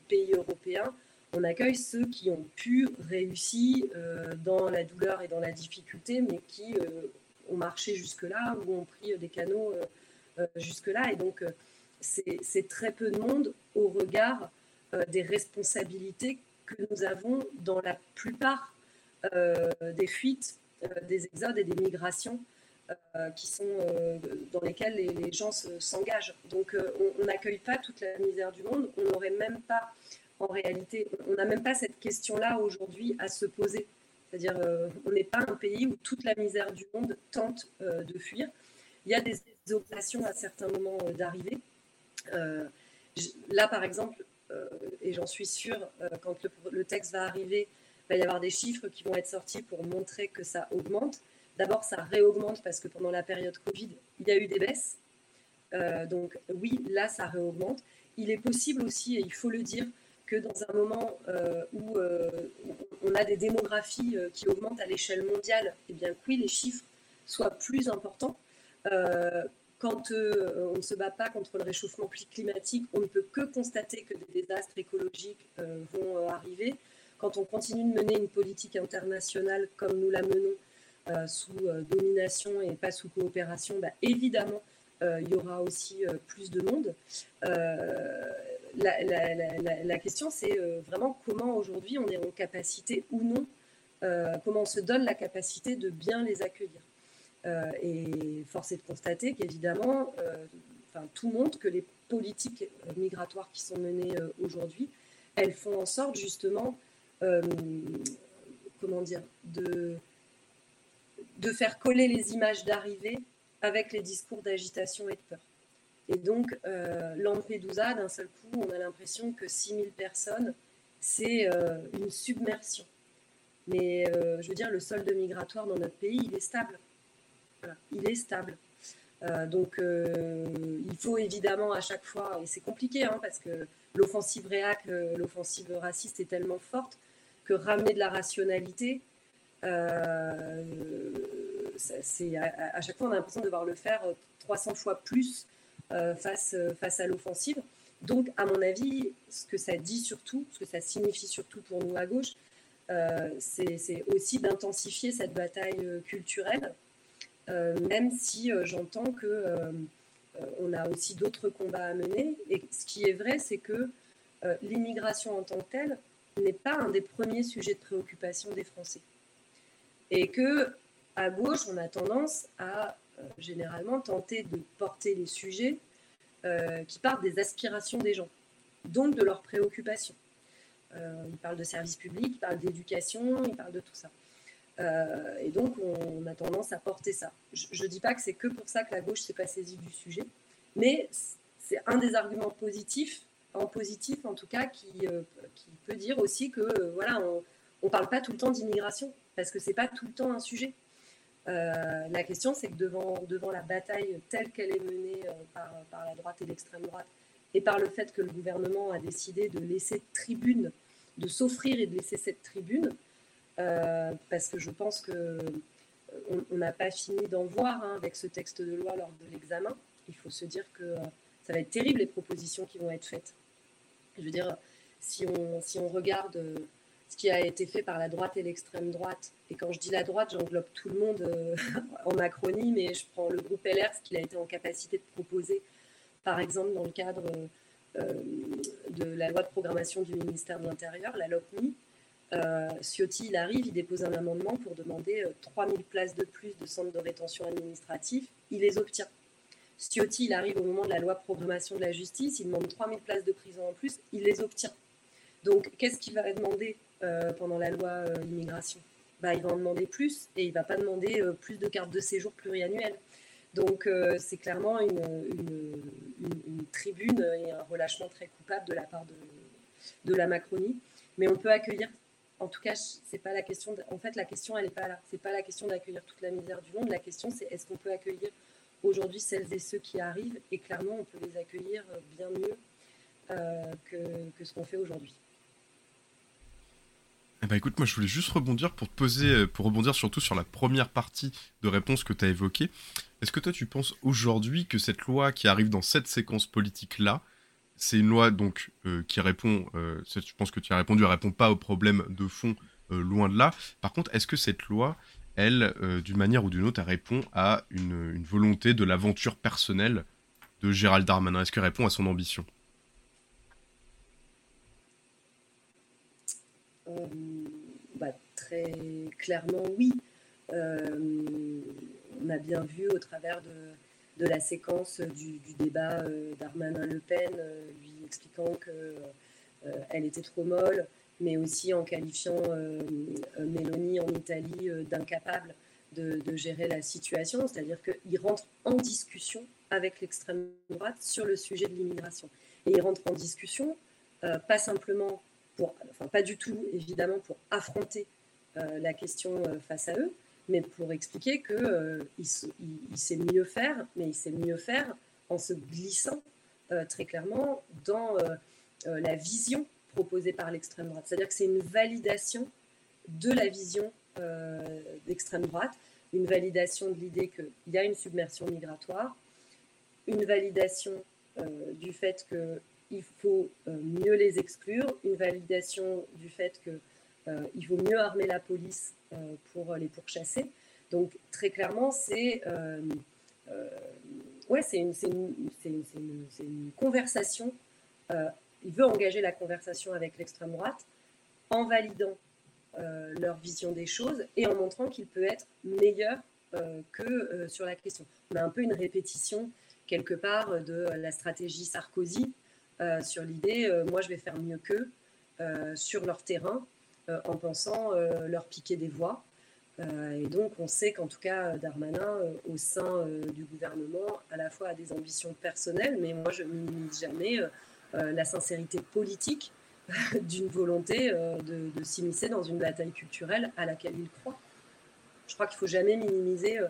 pays européens, on accueille ceux qui ont pu réussir euh, dans la douleur et dans la difficulté, mais qui ont marché jusque-là ou ont pris des canaux jusque-là. Et donc, c'est très peu de monde au regard des responsabilités que nous avons dans la plupart des fuites, des exodes et des migrations qui sont euh, dans lesquels les, gens s'engagent. Donc euh, on n'accueille pas toute la misère du monde. On n'aurait même pas, en réalité, on n'a même pas cette question-là aujourd'hui à se poser. C'est-à-dire, on n'est pas un pays où toute la misère du monde tente de fuir. Il y a des opérations à certains moments d'arrivée. là, par exemple, et j'en suis sûre, quand le, texte va arriver, il va y avoir des chiffres qui vont être sortis pour montrer que ça augmente. D'abord, ça réaugmente parce que pendant la période Covid, il y a eu des baisses. Euh, donc oui, là, ça réaugmente. Il est possible aussi, et il faut le dire, que dans un moment euh, où euh, on a des démographies qui augmentent à l'échelle mondiale, eh bien oui, les chiffres soient plus importants. quand on ne se bat pas contre le réchauffement climatique, on ne peut que constater que des désastres écologiques vont arriver. Quand on continue de mener une politique internationale comme nous la menons, sous euh, domination et pas sous coopération, bah, évidemment, euh, il y aura aussi plus de monde. La, question, c'est vraiment comment aujourd'hui on est en capacité ou non, comment on se donne la capacité de bien les accueillir. et force est de constater qu'évidemment, enfin, tout montre que les politiques migratoires qui sont menées aujourd'hui, elles font en sorte justement, comment dire, de de faire coller les images d'arrivée avec les discours d'agitation et de peur. Et donc, euh, Lampedusa, d'un seul coup, on a l'impression que 6000 personnes, c'est euh, une submersion. Mais euh, je veux dire, le solde migratoire dans notre pays, il est stable. il est stable. Euh, donc, il faut évidemment à chaque fois, et c'est compliqué, hein, parce que l'offensive réac, l'offensive raciste est tellement forte que ramener de la rationalité, c'est à, chaque fois, on a l'impression de devoir le faire 300 fois plus euh, face, à l'offensive. Donc, à mon avis, ce que ça dit surtout, ce que ça signifie surtout pour nous à gauche, euh, c'est aussi d'intensifier cette bataille culturelle, même si j'entends que on a aussi d'autres combats à mener. Et ce qui est vrai, c'est que l'immigration en tant que telle n'est pas un des premiers sujets de préoccupation des Français. Et que à gauche, on a tendance à euh, généralement tenter de porter les sujets euh, qui partent des aspirations des gens, donc de leurs préoccupations. Euh, ils parlent de services publics, ils parlent d'éducation, ils parlent de tout ça. et donc, on, a tendance à porter ça. Je ne dis pas que c'est que pour ça que la gauche s'est pas saisie du sujet, mais c'est un des arguments positifs, en positif en tout cas, qui, qui peut dire aussi que voilà, on ne parle pas tout le temps d'immigration parce que c'est pas tout le temps un sujet. Euh, la question, c'est que devant, devant la bataille telle qu'elle est menée euh, par, par, la droite et l'extrême droite, et par le fait que le gouvernement a décidé de laisser tribune, de s'offrir et de laisser cette tribune, euh, parce que je pense que on n'a pas fini d'en voir hein, avec ce texte de loi lors de l'examen. Il faut se dire que ça va être terrible les propositions qui vont être faites. Je veux dire, si on, si on regarde ce qui a été fait par la droite et l'extrême droite. Et quand je dis la droite, j'englobe tout le monde euh, en acronyme, mais je prends le groupe LR, ce qu'il a été en capacité de proposer, par exemple, dans le cadre de la loi de programmation du ministère de l'Intérieur, la LOPMI, euh, Ciotti, il arrive, il dépose un amendement pour demander 3000 places de plus de centres de rétention administratif. Il les obtient. Ciotti, il arrive au moment de la loi de programmation de la justice, il demande 3000 places de prison en plus, il les obtient. Donc, qu'est-ce qu'il va demander pendant la loi immigration bah, Il va en demander plus et il ne va pas demander plus de cartes de séjour pluriannuelles. Donc euh, c'est clairement une, tribune et un relâchement très coupable de la part de, la Macronie. Mais on peut accueillir, en tout cas, c'est pas la question. en fait, la question, elle n'est pas là. C'est pas la question d'accueillir toute la misère du monde. La question, c'est est-ce qu'on peut accueillir aujourd'hui celles et ceux qui arrivent? Et clairement, on peut les accueillir bien mieux euh, que ce qu'on fait aujourd'hui. Eh ben écoute, moi je voulais juste rebondir pour te poser, euh, pour rebondir surtout sur la première partie de réponse que tu as évoquée. Est-ce que toi tu penses aujourd'hui que cette loi qui arrive dans cette séquence politique-là, c'est une loi donc euh, qui répond, euh, je pense que tu as répondu, elle répond pas aux problèmes de fond, loin de là. Par contre, est-ce que cette loi, elle, d'une manière ou d'une autre, elle répond à une, une volonté de l'aventure personnelle de Gérald Darmanin? Est-ce qu'elle répond à son ambition? Euh, bah, très clairement, oui. Euh, on a bien vu au travers de, la séquence du, débat euh, d'Armanin-Le Pen, lui expliquant qu'elle était trop molle, mais aussi en qualifiant Mélanie en Italie d'incapable de, gérer la situation, c'est-à-dire qu'il rentre en discussion avec l'extrême droite sur le sujet de l'immigration. Et il rentre en discussion, pas simplement pas du tout évidemment pour affronter euh, la question euh, face à eux, mais pour expliquer qu'il euh, il, sait mieux faire, mais il sait mieux faire en se glissant très clairement dans la vision proposée par l'extrême droite. C'est-à-dire que c'est une validation de la vision d'extrême droite, une validation de l'idée qu'il y a une submersion migratoire, une validation du fait que il faut euh, mieux les exclure, une validation du fait qu'il euh, faut mieux armer la police euh, pour les pourchasser. Donc très clairement, c'est ouais, c'est une, une, une, conversation. il veut engager la conversation avec l'extrême droite en validant leur vision des choses et en montrant qu'il peut être meilleur que sur la question. On a un peu une répétition quelque part de la stratégie Sarkozy euh, sur l'idée, euh, moi je vais faire mieux qu'eux euh, sur leur terrain en pensant leur piquer des voix. et donc on sait qu'en tout cas Darmanin, au sein du gouvernement, à la fois a des ambitions personnelles, mais moi je ne minimise jamais la sincérité politique d'une volonté de, de s'immiscer dans une bataille culturelle à laquelle il croit. Je crois qu'il ne faut jamais minimiser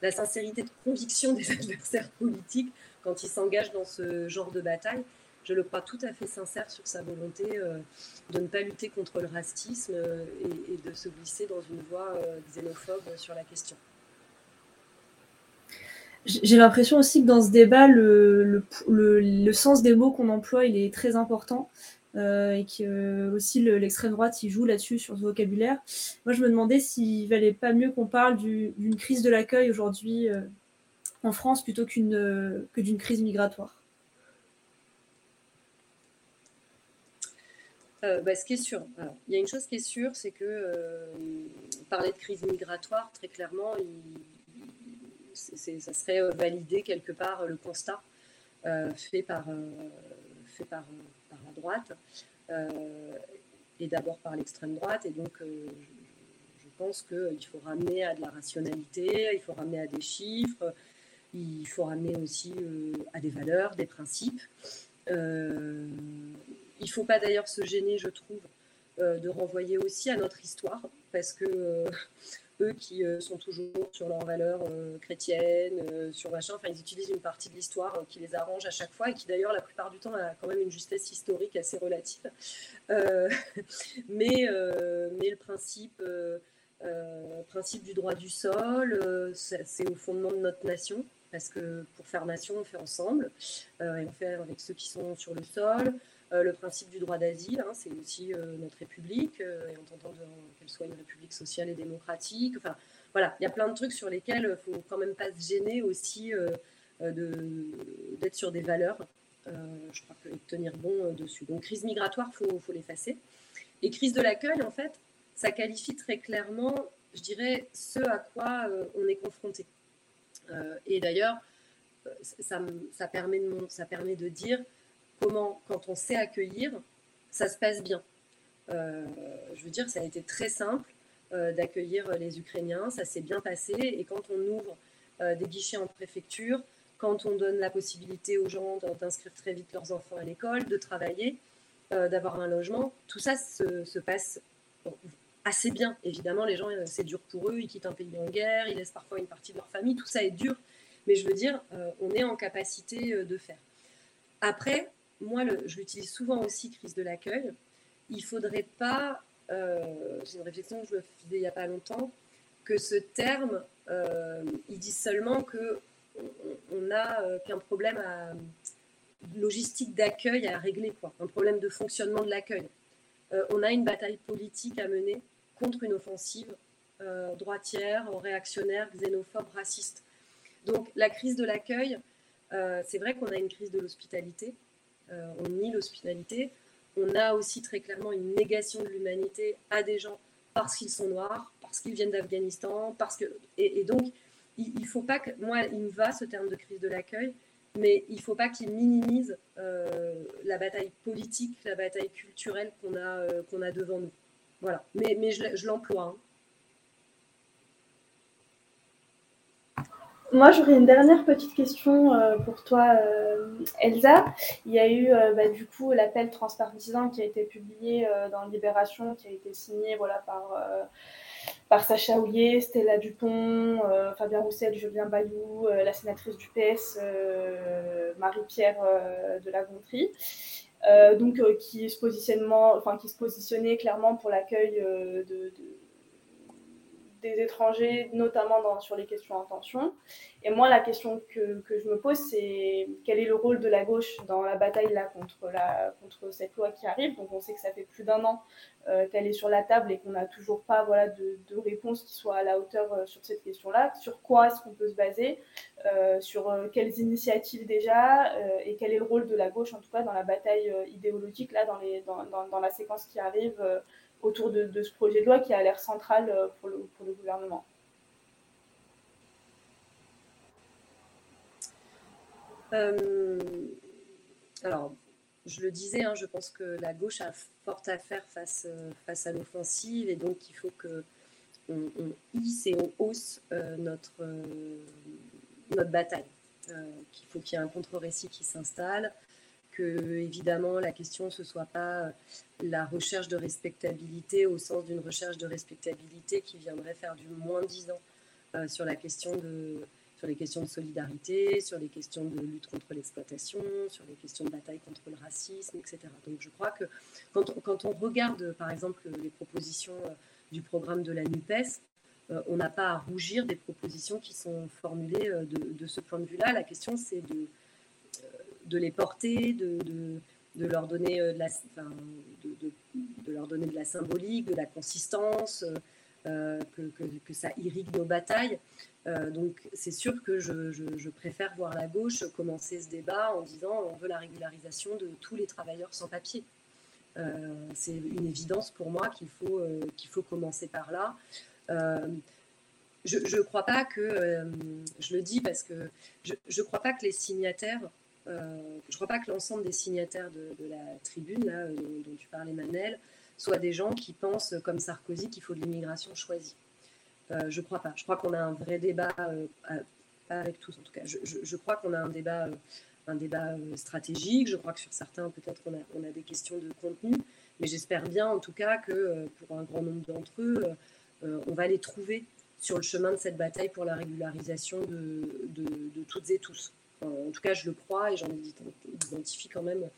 la sincérité de conviction des adversaires politiques quand ils s'engagent dans ce genre de bataille je le crois tout à fait sincère sur sa volonté euh, de ne pas lutter contre le racisme euh, et, de se glisser dans une voie euh, xénophobe sur la question. J'ai l'impression aussi que dans ce débat, le, sens des mots qu'on emploie, est très important. et que aussi l'extrême droite il joue là-dessus sur ce vocabulaire. Moi, je me demandais s'il valait pas mieux qu'on parle d'une crise de l'accueil aujourd'hui en France plutôt qu'une que d'une crise migratoire. Euh, bah, ce qui est sûr, il y a une chose qui est sûre, c'est que euh, parler de crise migratoire, très clairement, ça serait euh, valider quelque part le constat fait, par, fait par, la droite, et d'abord par l'extrême droite. Et donc, je, pense qu'il faut ramener à de la rationalité, il faut ramener à des chiffres, il faut ramener aussi à des valeurs, des principes. Il ne faut pas d'ailleurs se gêner, je trouve, euh, de renvoyer aussi à notre histoire, parce que euh, eux qui euh, sont toujours sur leurs valeurs chrétiennes, sur machin, enfin, ils utilisent une partie de l'histoire qui les arrange à chaque fois et qui d'ailleurs, la plupart du temps, a quand même une justesse historique assez relative. mais, le principe du droit du sol, c'est au fondement de notre nation parce que pour faire nation, on fait ensemble, et on fait avec ceux qui sont sur le sol. Euh, le principe du droit d'asile, hein, c'est aussi euh, notre République, euh, et en tentant qu'elle soit une République sociale et démocratique. Enfin, voilà, il y a plein de trucs sur lesquels il ne faut quand même pas se gêner aussi d'être sur des valeurs je crois que tenir bon dessus. Donc crise migratoire, il faut, faut l'effacer. Et crise de l'accueil, en fait, ça qualifie très clairement, je dirais, ce à quoi on est confronté. Et d'ailleurs, ça, ça, permet de, dire comment, quand on sait accueillir, ça se passe bien. je veux dire, ça a été très simple d'accueillir les Ukrainiens, ça s'est bien passé. Et quand on ouvre des guichets en préfecture, quand on donne la possibilité aux gens d'inscrire très vite leurs enfants à l'école, de travailler, euh, d'avoir un logement, tout ça se, passe assez bien. Évidemment, les gens, euh, c'est dur pour eux, ils quittent un pays en guerre, ils laissent parfois une partie de leur famille, tout ça est dur. Mais je veux dire, euh, on est en capacité de faire. Après, moi, je l'utilise souvent aussi, crise de l'accueil. Il ne faudrait pas, j'ai une réflexion que je me faisais il n'y a pas longtemps, que ce terme, il dit seulement que on n'a euh, qu'un problème à, logistique d'accueil à régler, quoi, un problème de fonctionnement de l'accueil. Euh, on a une bataille politique à mener contre une offensive euh, droitière, réactionnaire, xénophobe, raciste. Donc la crise de l'accueil, c'est vrai qu'on a une crise de l'hospitalité, on nie l'hospitalité, on a aussi très clairement une négation de l'humanité à des gens parce qu'ils sont noirs, parce qu'ils viennent d'Afghanistan, parce que et donc il, faut pas que, moi, il me va ce terme de crise de l'accueil, mais il ne faut pas qu'il minimise euh, la bataille politique, la bataille culturelle qu'on a, euh, devant nous. Voilà, mais, je, l'emploie. Hein. Moi, j'aurais une dernière petite question euh, pour toi, Elsa. Il y a eu bah, du coup l'appel transpartisan qui a été publié dans Libération, qui a été signé voilà, par par Sacha Houillet, Stella Dupont, euh, Fabien Roussel, Julien Bayou, euh, la sénatrice du PS, euh, Marie-Pierre de la Gontrie. donc qui se qui se positionnait clairement pour l'accueil de, des étrangers, notamment sur les questions en tension. Et moi, la question que, que je me pose, c'est quel est le rôle de la gauche dans la bataille là contre, la, contre cette loi qui arrive? Donc, on sait que ça fait plus d'un an euh, qu'elle est sur la table et qu'on n'a toujours pas voilà, de, de, réponse qui soit à la hauteur euh, sur cette question-là. Sur quoi est-ce qu'on peut se baser? Euh, Sur quelles initiatives déjà Et quel est le rôle de la gauche, en tout cas, dans la bataille idéologique, là, dans, les, dans, dans, dans la séquence qui arrive autour de, ce projet de loi qui a l'air central euh, pour le, gouvernement. Euh, alors, je le disais, hein, je pense que la gauche a fort à faire face, euh, face à l'offensive et donc il faut que on, hisse et on hausse notre, notre bataille. qu'il faut qu'il y ait un contre-récit qui s'installe, évidemment la question ce soit pas euh, la recherche de respectabilité au sens d'une recherche de respectabilité qui viendrait faire du moins disant euh, sur la question de sur les questions de solidarité, sur les questions de lutte contre l'exploitation, sur les questions de bataille contre le racisme, etc. Donc je crois que quand on, quand on regarde par exemple les propositions euh, du programme de la NUPES, on n'a pas à rougir des propositions qui sont formulées de, de ce point de vue-là. La question c'est de de les porter, de, de, leur donner euh, de la, de, leur donner de la symbolique, de la consistance, euh, que, que, ça irrigue nos batailles. Euh, donc c'est sûr que je, je, préfère voir la gauche commencer ce débat en disant on veut la régularisation de tous les travailleurs sans papier. c'est une évidence pour moi qu'il faut, qu'il faut commencer par là. je ne crois pas que, je le dis parce que je ne crois pas que les signataires euh, je ne crois pas que l'ensemble des signataires de, la tribune, euh, dont, tu parlais, Manel, soient des gens qui pensent, comme Sarkozy, qu'il faut de l'immigration choisie. Euh, je ne crois pas. Je crois qu'on a un vrai débat, pas avec tous en tout cas, je, crois qu'on a un débat, un débat stratégique. Je crois que sur certains, peut-être, on a, des questions de contenu. Mais j'espère bien, en tout cas, que pour un grand nombre d'entre eux, on va les trouver sur le chemin de cette bataille pour la régularisation de toutes et tous en tout cas, je le crois et j'en identifie quand même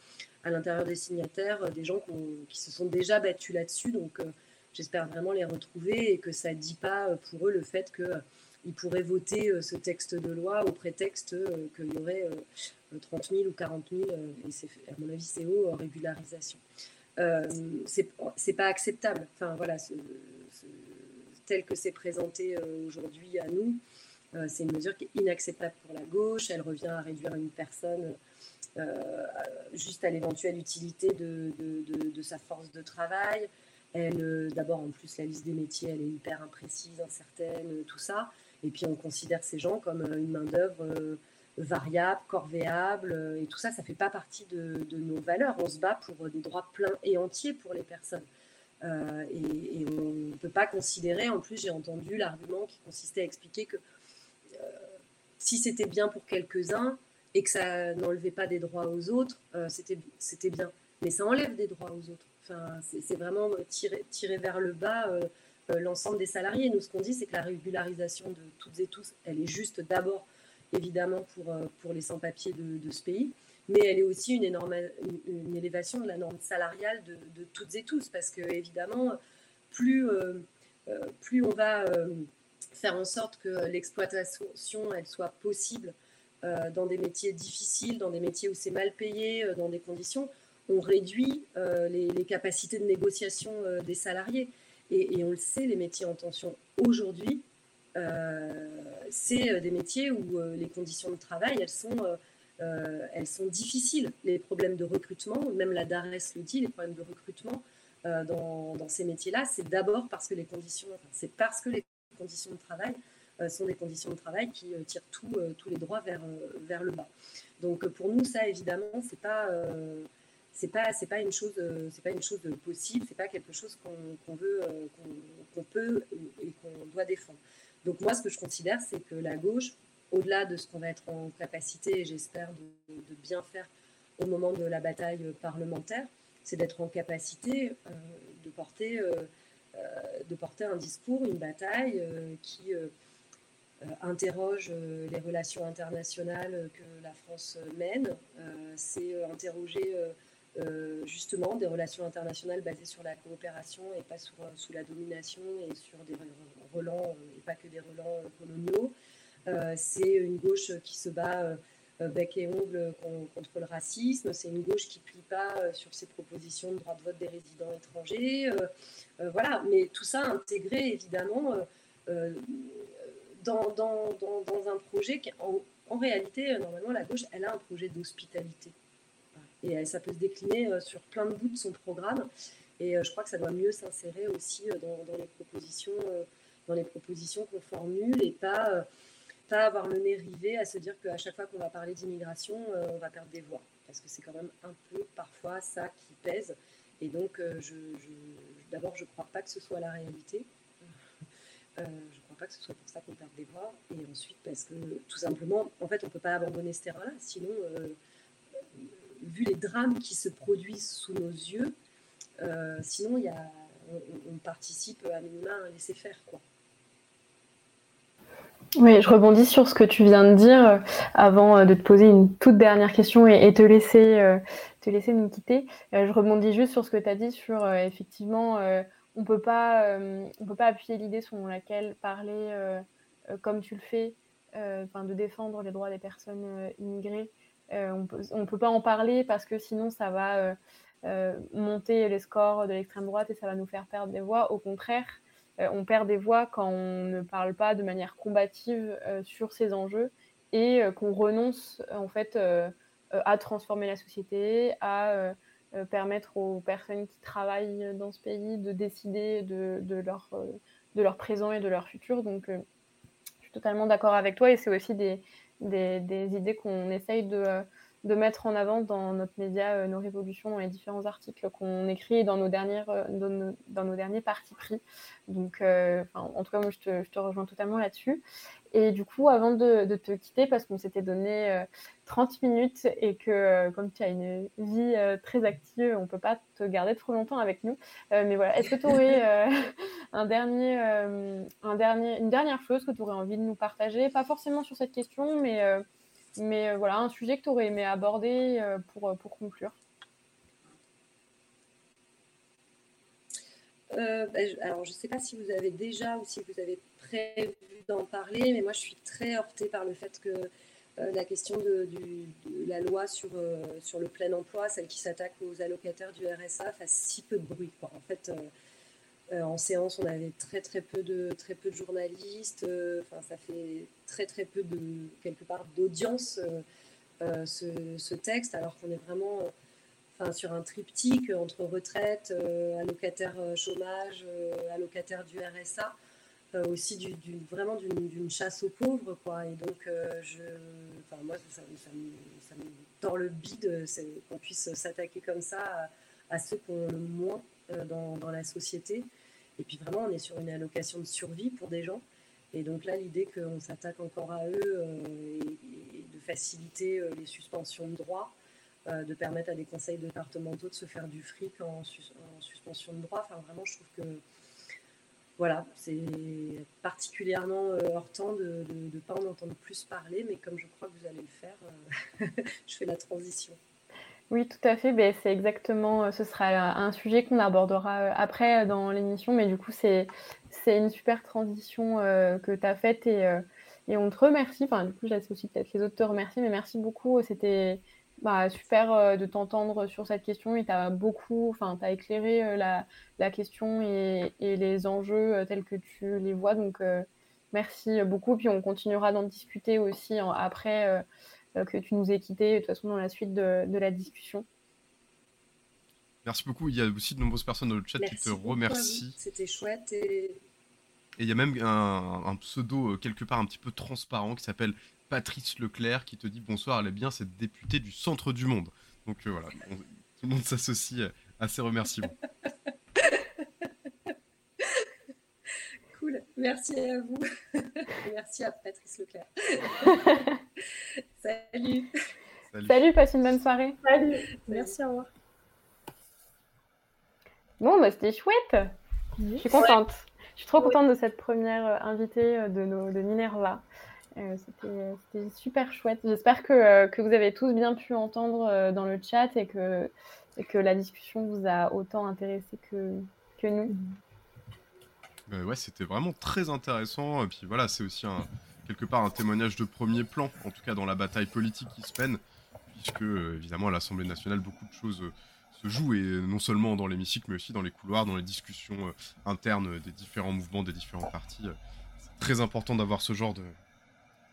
à l'intérieur des signataires euh, des gens qui se sont déjà battus là-dessus. Donc, euh, j'espère vraiment les retrouver et que ça ne dit pas euh, pour eux le fait qu'ils pourraient voter ce texte de loi au prétexte qu'il y aurait 30 000 ou 40 000, et à mon avis, c'est haut, régularisation. c'est, c'est pas acceptable. Enfin, voilà, tel que c'est présenté aujourd'hui à nous, euh, c'est une mesure qui est inacceptable pour la gauche. Elle revient à réduire une personne juste à l'éventuelle utilité de, de, sa force de travail. Elle, d'abord, en plus, la liste des métiers, elle est hyper imprécise, incertaine, tout ça. Et puis, on considère ces gens comme une main-d'œuvre variable, corvéable, et tout ça, ça ne fait pas partie de, nos valeurs. On se bat pour des droits pleins et entiers pour les personnes. Euh, et, on ne peut pas considérer, en plus j'ai entendu l'argument qui consistait à expliquer que euh, si c'était bien pour quelques-uns et que ça n'enlevait pas des droits aux autres, euh, c'était bien. Mais ça enlève des droits aux autres. Enfin, c'est vraiment tirer, vers le bas l'ensemble des salariés. Nous, ce qu'on dit, c'est que la régularisation de toutes et tous, elle est juste d'abord, évidemment, pour, les sans-papiers de, ce pays mais elle est aussi une, énorme, élévation de la norme salariale de, toutes et tous, parce que évidemment, plus, euh, euh, on va euh, faire en sorte que l'exploitation elle soit possible dans des métiers difficiles, dans des métiers où c'est mal payé, dans des conditions, on réduit les, capacités de négociation des salariés. Et, on le sait, les métiers en tension aujourd'hui, c'est des métiers où les conditions de travail, elles sont euh, elles sont difficiles. Les problèmes de recrutement, même la DARES le dit, les problèmes de recrutement euh, dans, ces métiers-là, c'est d'abord parce que les conditions, c'est parce que les conditions de travail euh, sont des conditions de travail qui tirent tous les droits vers, vers le bas. Donc pour nous, ça évidemment, c'est pas pas pas une chose c'est pas une chose possible c'est pas quelque chose qu'on veut qu'on peut et qu'on doit défendre donc moi ce que je considère c'est que la gauche au-delà de ce qu'on va être en capacité, j'espère, de, bien faire au moment de la bataille parlementaire, c'est d'être en capacité euh, de, porter, euh, euh, de porter un discours, une bataille qui interroge les relations internationales que la France mène. c'est interroger justement des relations internationales basées sur la coopération et pas sur, sous la domination et sur des relents, et pas que des relents coloniaux. Euh, c'est une gauche qui se bat euh, bec et ongle contre le racisme. C'est une gauche qui ne plie pas euh, sur ses propositions de droit de vote des résidents étrangers. voilà, mais tout ça intégré évidemment dans, un projet qui, en, réalité, normalement, la gauche, elle a un projet d'hospitalité. Et ça peut se décliner sur plein de bouts de son programme. Et je crois que ça doit mieux s'insérer aussi dans, les propositions, dans les propositions qu'on formule et pas avoir le nez rivé à se dire qu'à chaque fois qu'on va parler d'immigration, euh, on va perdre des voix. Parce que c'est quand même un peu parfois ça qui pèse. Et donc, euh, d'abord, je ne crois pas que ce soit la réalité. Euh, je ne crois pas que ce soit pour ça qu'on perd des voix. Et ensuite, parce que tout simplement, en fait, on ne peut pas abandonner ce terrain-là. Sinon, vu les drames qui se produisent sous nos yeux, sinon, y a, on, on, participe à minima à laisser faire. Quoi. Oui, je rebondis sur ce que tu viens de dire euh, avant euh, de te poser une toute dernière question et, te, laisser, euh, te laisser nous quitter. je rebondis juste sur ce que tu as dit sur effectivement, on peut pas, on peut pas appuyer l'idée selon laquelle parler comme tu le fais, de défendre les droits des personnes immigrées. on peut, on peut pas en parler parce que sinon ça va monter les scores de l'extrême droite et ça va nous faire perdre des voix. Au contraire, on perd des voix quand on ne parle pas de manière combative euh, sur ces enjeux et euh, qu'on renonce en fait à transformer la société, à permettre aux personnes qui travaillent dans ce pays de décider de, leur, de leur présent et de leur futur. Donc, je suis totalement d'accord avec toi et c'est aussi des, des idées qu'on essaye de, de mettre en avant dans notre média euh, nos révolutions, dans les différents articles qu'on écrit dans nos, dernières, euh, dans nos, derniers partis pris. Donc, euh, en tout cas, moi, je te, je te rejoins totalement là-dessus. Et du coup, avant de, de te quitter, parce qu'on s'était donné 30 minutes et que comme tu as une vie très active, on ne peut pas te garder trop longtemps avec nous. mais voilà, est-ce que tu aurais un dernier, un dernier, une dernière chose que tu aurais envie de nous partager? Pas forcément sur cette question, mais mais euh, voilà, un sujet que tu aurais aimé aborder euh, pour, euh, pour conclure. Bah, alors, je ne sais pas si vous avez déjà ou si vous avez prévu d'en parler, mais moi, je suis très heurtée par le fait que la question de, la loi sur, sur le plein emploi, celle qui s'attaque aux allocataires du RSA, fasse si peu de bruit. En fait, euh, en séance, on avait très très peu de très peu de journalistes. Euh, enfin, ça fait très très peu de quelque part d'audience ce, texte, alors qu'on est vraiment enfin, sur un triptyque entre retraite, allocataire chômage, allocataire du RSA. aussi du, vraiment d'une chasse aux pauvres quoi et donc je enfin moi ça, me, tord le bide qu'on puisse s'attaquer comme ça à, ceux qui ont le moins dans, la société et puis vraiment, on est sur une allocation de survie pour des gens. Et donc là, l'idée qu'on s'attaque encore à eux euh, et, de faciliter euh, les suspensions de droits, euh, de permettre à des conseils départementaux de se faire du fric en, suspension de droit, enfin vraiment, je trouve que voilà, c'est particulièrement hors temps de ne pas en entendre plus parler, mais comme je crois que vous allez le faire, je fais la transition. Oui, tout à fait. Ben, c'est exactement, euh, ce sera un sujet qu'on abordera euh, après euh, dans l'émission, mais du coup, c'est, c'est une super transition que tu as faite et, on te remercie. Enfin, du coup, je laisse aussi peut-être les autres te remercier, mais merci beaucoup. C'était bah, super de t'entendre sur cette question et tu as beaucoup, enfin, tu éclairé la, la, question et, et, les enjeux tels que tu les vois. Donc, merci beaucoup. Puis on continuera d'en discuter aussi après euh, que tu nous aies quittés, de toute façon, dans la suite de, la discussion. Merci beaucoup. Il y a aussi de nombreuses personnes dans le chat qui te remercient. C'était chouette. Et... il y a même un, pseudo euh, quelque part un petit peu transparent qui s'appelle Patrice Leclerc qui te dit bonsoir, elle est bien cette députée du centre du monde. Donc euh, voilà, tout le monde s'associe à ces remerciements. Merci à vous. Merci à Patrice Leclerc. Salut. Salut. passe une bonne soirée. Salut. Merci, au revoir. Bon, bah, c'était chouette. Je suis contente. Je suis trop contente de cette première euh, invitée euh, de, nos, de Minerva. Euh, c'était super chouette. J'espère que, que, vous avez tous bien pu entendre dans le chat et que, et que la discussion vous a autant intéressé que, que nous. Mm. Euh, ouais, c'était vraiment très intéressant. Puis voilà, c'est aussi un, quelque part un témoignage de premier plan, en tout cas dans la bataille politique qui se peine, puisque euh, évidemment à l'Assemblée nationale, beaucoup de choses euh, se jouent, et non seulement dans l'hémicycle, mais aussi dans les couloirs, dans les discussions internes des différents mouvements, des différents partis. c'est très important d'avoir ce genre de,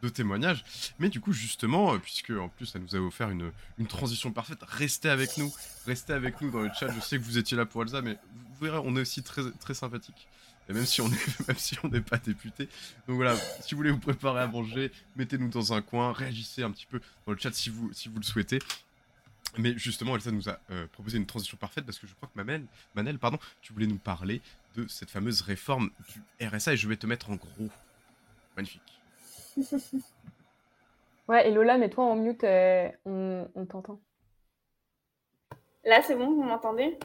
de témoignages. Mais du coup, justement, puisque en plus ça nous a offert une, une, transition parfaite, restez avec nous, restez avec nous dans le chat. Je sais que vous étiez là pour Elsa, mais vous verrez, on est aussi très, très sympathique et même si on est, même si on n'est pas député. Donc voilà, si vous voulez vous préparer à manger, mettez-nous dans un coin, réagissez un petit peu dans le chat si vous, si vous le souhaitez. Mais justement, Elsa nous a euh, proposé une transition parfaite parce que je crois que Manel, Manel, pardon, tu voulais nous parler de cette fameuse réforme du RSA et je vais te mettre en gros. Magnifique. ouais, et Lola, mets-toi en mute, euh, on, on t'entend. Là, c'est bon, vous m'entendez?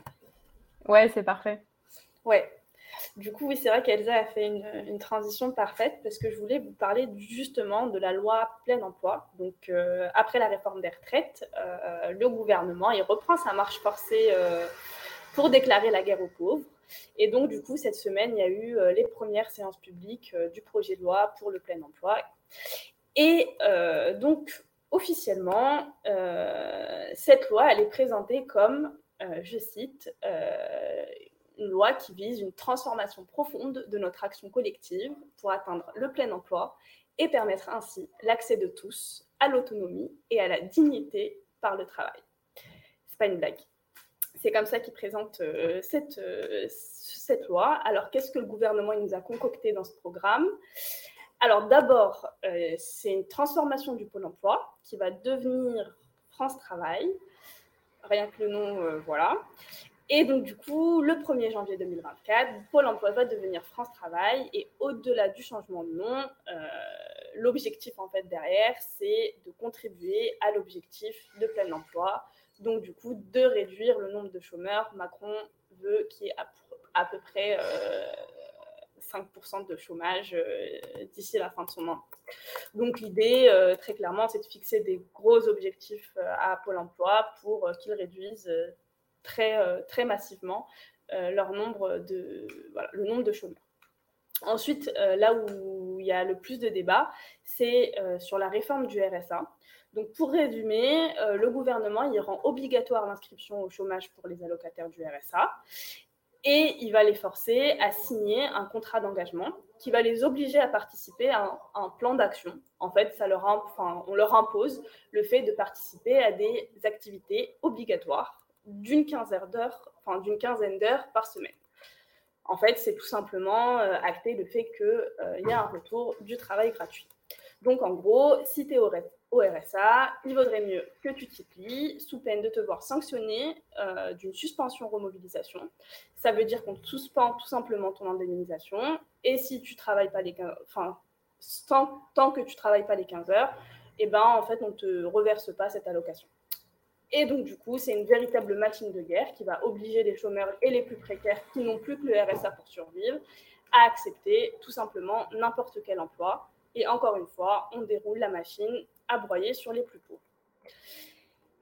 Ouais, c'est parfait. Ouais, du coup, oui, c'est vrai qu'Elsa a fait une, transition parfaite parce que je voulais vous parler justement de la loi plein emploi. Donc, euh, après la réforme des retraites, euh, le gouvernement il reprend sa marche forcée euh, pour déclarer la guerre aux pauvres. Et donc, du coup, cette semaine, il y a eu les premières séances publiques du projet de loi pour le plein emploi. Et donc, officiellement, cette loi, elle est présentée comme, je cite, une loi qui vise une transformation profonde de notre action collective pour atteindre le plein emploi et permettre ainsi l'accès de tous à l'autonomie et à la dignité par le travail. C'est pas une blague. C'est comme ça qu'il présente euh, cette, euh, cette loi. Alors, qu'est-ce que le gouvernement il nous a concocté dans ce programme? Alors, d'abord, euh, c'est une transformation du pôle emploi qui va devenir France Travail. Rien que le nom, voilà. Et donc, du coup, le 1er janvier 2024, Pôle emploi va devenir France Travail. Et au-delà du changement de nom, euh, l'objectif, en fait, derrière, c'est de contribuer à l'objectif de plein emploi. Donc, du coup, de réduire le nombre de chômeurs. Macron veut qu'il y ait à, peu près 5% euh, de chômage euh, d'ici la fin de son mandat. Donc, l'idée, très clairement, c'est de fixer des gros objectifs à Pôle emploi pour qu'il réduise très, euh, très massivement euh, leur nombre de, le nombre de chômeurs. Ensuite, euh, là où il y a le plus de débats, c'est sur la réforme du RSA. Donc, pour résumer, le gouvernement rend obligatoire l'inscription au chômage pour les allocataires du RSA. et il va les forcer à signer un contrat d'engagement qui va les obliger à participer à un, plan d'action. En fait, ça leur, on leur impose le fait de participer à des activités obligatoires d'une quinzaine d'heures, enfin, d'une quinzaine d'heures par semaine. En fait, c'est tout simplement euh, acter le fait qu'il euh, y a un retour du travail gratuit. Donc, en gros, si tu es au, RSA, il vaudrait mieux que tu t'y plies, sous peine de te voir sanctionné euh, d'une suspension remobilisation. Ça veut dire qu'on te suspend tout simplement ton indemnisation. Et si tu travailles pas les 15, enfin, tant, que tu travailles pas les 15 heures, eh ben, en fait, on ne te reverse pas cette allocation. Et donc, du coup, c'est une véritable machine de guerre qui va obliger les chômeurs et les plus précaires qui n'ont plus que le RSA pour survivre à accepter tout simplement n'importe quel emploi. Et encore une fois, on déroule la machine à broyer sur les plus pauvres.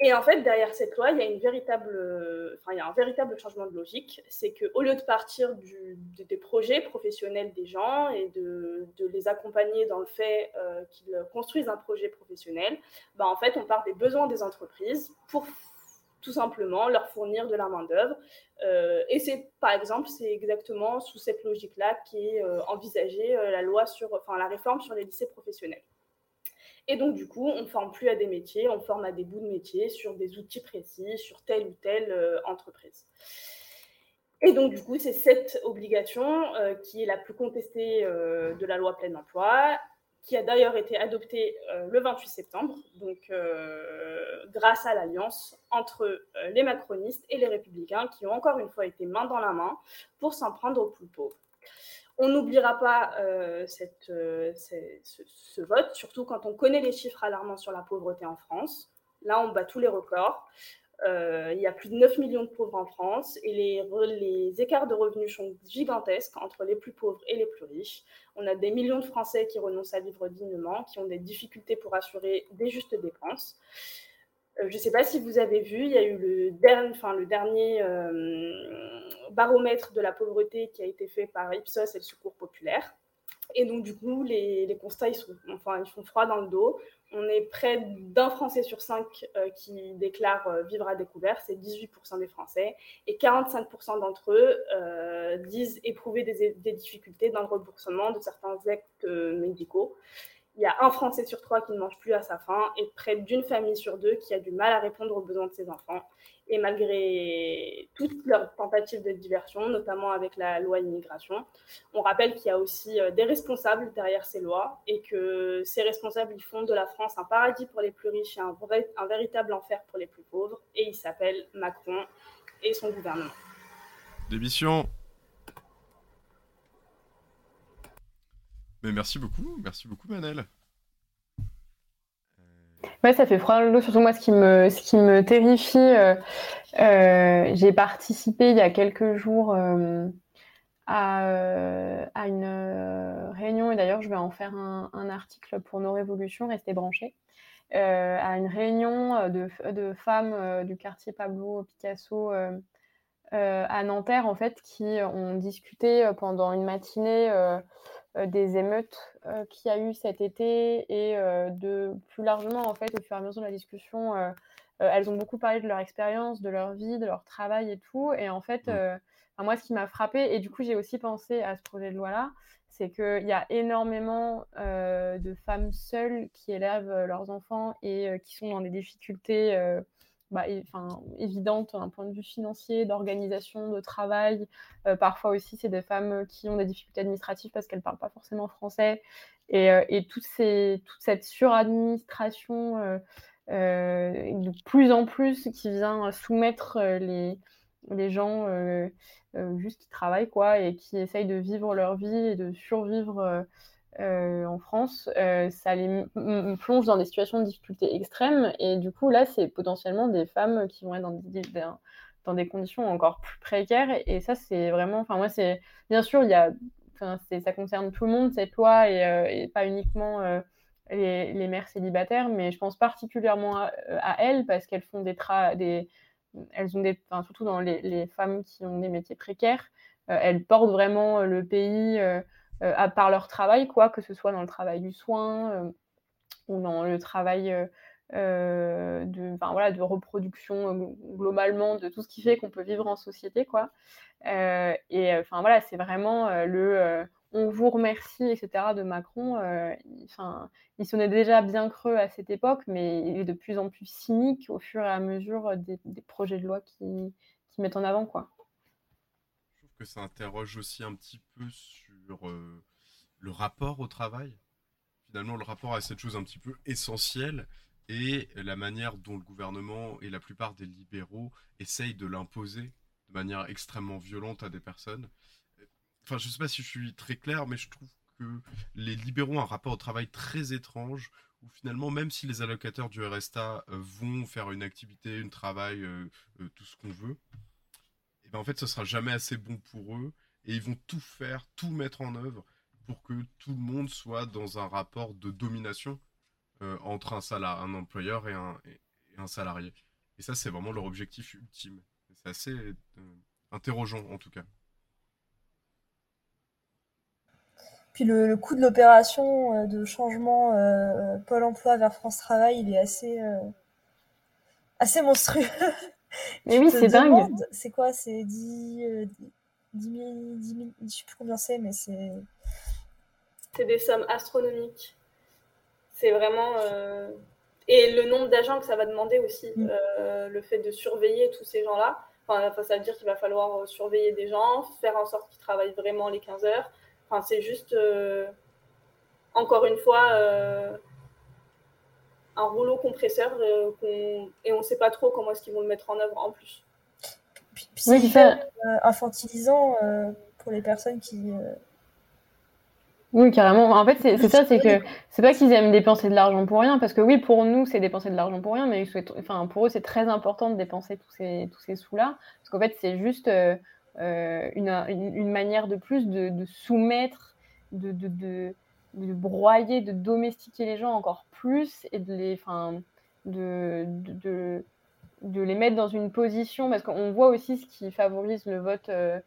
Et en fait, derrière cette loi, il y a, a un véritable changement de logique. C'est qu'au lieu de partir des projets professionnels des gens et de, de les accompagner dans le fait euh, qu'ils construisent un projet professionnel, bah, en fait, on part des besoins des entreprises pour tout simplement leur fournir de la main-d'œuvre. Euh, et c'est, par exemple, c'est exactement sous cette logique-là qu'est euh, envisagée la loi sur, enfin, la réforme sur les lycées professionnels. Et donc, du coup, on ne forme plus à des métiers, on forme à des bouts de métiers sur des outils précis, sur telle ou telle euh, entreprise. Et donc, du coup, c'est cette obligation euh, qui est la plus contestée euh, de la loi plein emploi, qui a d'ailleurs été adoptée le 28 septembre, donc grâce à l'alliance entre les macronistes et les républicains, qui ont encore une fois été main dans la main pour s'en prendre aux plus pauvres. On n'oubliera pas euh, euh, ce, vote, surtout quand on connaît les chiffres alarmants sur la pauvreté en France. Là, on bat tous les records. Euh, il y a plus de 9 millions de pauvres en France et les, les, écarts de revenus sont gigantesques entre les plus pauvres et les plus riches. On a des millions de Français qui renoncent à vivre dignement, qui ont des difficultés pour assurer des justes dépenses. Euh, je ne sais pas si vous avez vu, il y a eu le, dernier, euh, baromètre de la pauvreté qui a été fait par Ipsos et le Secours populaire. Et donc, du coup, les, les constats, ils, sont, enfin, ils font froid dans le dos. On est près d'un Français sur cinq euh, qui déclare vivre à découvert, c'est 18% des Français. Et 45% d'entre eux disent éprouver des, des, difficultés dans le remboursement de certains actes médicaux il y a un Français sur trois qui ne mange plus à sa faim et près d'une famille sur deux qui a du mal à répondre aux besoins de ses enfants. Et malgré toutes leurs tentatives de diversion, notamment avec la loi immigration, on rappelle qu'il y a aussi euh, des responsables derrière ces lois et que ces responsables ils font de la France un paradis pour les plus riches et un, un véritable enfer pour les plus pauvres. Et il s'appelle Macron et son gouvernement. Démission Merci beaucoup, merci beaucoup Manel. Ouais, ça fait froid dans le dos. Surtout moi, ce qui me, ce qui me terrifie, euh, euh, j'ai participé il y a quelques jours euh, à, à, une réunion, et d'ailleurs, je vais en faire un, un, article pour nos révolutions, restez branchés, à une réunion de, de femmes du quartier Pablo Picasso à Nanterre, en fait, qui ont discuté pendant une matinée euh, des émeutes euh, qu'il y a eu cet été et euh, de plus largement, en fait, au fur et à mesure de la discussion, elles ont beaucoup parlé de leur expérience, de leur vie, de leur travail et tout. Et en fait, moi, ce qui m'a frappé, et du coup, j'ai aussi pensé à ce projet de loi-là, c'est qu'il y a énormément de femmes seules qui élèvent leurs enfants et qui sont dans des difficultés bah, enfin, évidente d'un point de vue financier, d'organisation, de travail. Euh, parfois aussi, c'est des femmes qui ont des difficultés administratives parce qu'elles ne parlent pas forcément français. Et, euh, toute cette suradministration euh, de plus en plus qui vient soumettre les, les gens juste qui travaillent quoi, et qui essayent de vivre leur vie et de survivre euh, en France, euh, ça les plonge dans des situations de difficulté extrêmes. Et du coup, là, c'est potentiellement des femmes qui vont être dans des, conditions encore plus précaires. Et, ça, c'est vraiment. Enfin, moi, c'est. Bien sûr, y a. Ça concerne tout le monde, cette loi, et, euh, pas uniquement les, mères célibataires, mais je pense particulièrement à, elles parce qu'elles font des. des elles ont des. Surtout dans les, femmes qui ont des métiers précaires, elles portent vraiment le pays. Euh, à part leur travail, quoi, que ce soit dans le travail du soin euh, ou dans le travail de, voilà, de reproduction globalement de tout ce qui fait qu'on peut vivre en société. Quoi. et enfin voilà, c'est vraiment le on vous remercie, etc. de Macron. Enfin, il sonnait déjà bien creux à cette époque, mais il est de plus en plus cynique au fur et à mesure des, projets de loi qui, qui mettent en avant. Quoi que ça interroge aussi un petit peu sur euh, le rapport au travail. Finalement, le rapport à cette chose un petit peu essentielle et la manière dont le gouvernement et la plupart des libéraux essayent de l'imposer de manière extrêmement violente à des personnes. Enfin, je ne sais pas si je suis très clair, mais je trouve que les libéraux ont un rapport au travail très étrange où finalement, même si les allocataires du RSTA euh, vont faire une activité, un travail, euh, tout ce qu'on veut, ben, en fait, ce sera jamais assez bon pour eux et ils vont tout faire, tout mettre en œuvre pour que tout le monde soit dans un rapport de domination euh, entre un, salarié, un employeur et un, et, un salarié. Et ça, c'est vraiment leur objectif ultime. C'est assez euh, interrogeant, en tout cas. Puis le, coût de l'opération euh, de changement Pôle emploi vers France Travail, il est assez, assez monstrueux. Mais oui, c'est dingue. C'est quoi? C'est 10, 10 000, 10 000, je sais plus combien c'est, mais c'est. C'est des sommes astronomiques. C'est vraiment. Euh, et le nombre d'agents que ça va demander aussi, mm. euh, le fait de surveiller tous ces gens-là. Enfin, ça veut dire qu'il va falloir euh, surveiller des gens, faire en sorte qu'ils travaillent vraiment les 15 heures. Enfin, c'est juste, encore une fois, un rouleau compresseur euh, et on ne sait pas trop comment est-ce qu'ils vont le mettre en œuvre en plus. Puis, c'est hyper euh, infantilisant euh, pour les personnes qui. Oui, carrément. En fait, c'est ça, c'est que c'est pas qu'ils aiment dépenser de l'argent pour rien, parce que oui, pour nous, c'est dépenser de l'argent pour rien, mais enfin, pour eux, c'est très important de dépenser tous ces, tous ces sous-là, parce qu'en fait, c'est juste une, une, manière de plus de, de soumettre, de, de, de broyer, de domestiquer les gens encore plus et de les, de, de, de, les mettre dans une position, parce qu'on voit aussi ce qui favorise le vote euh,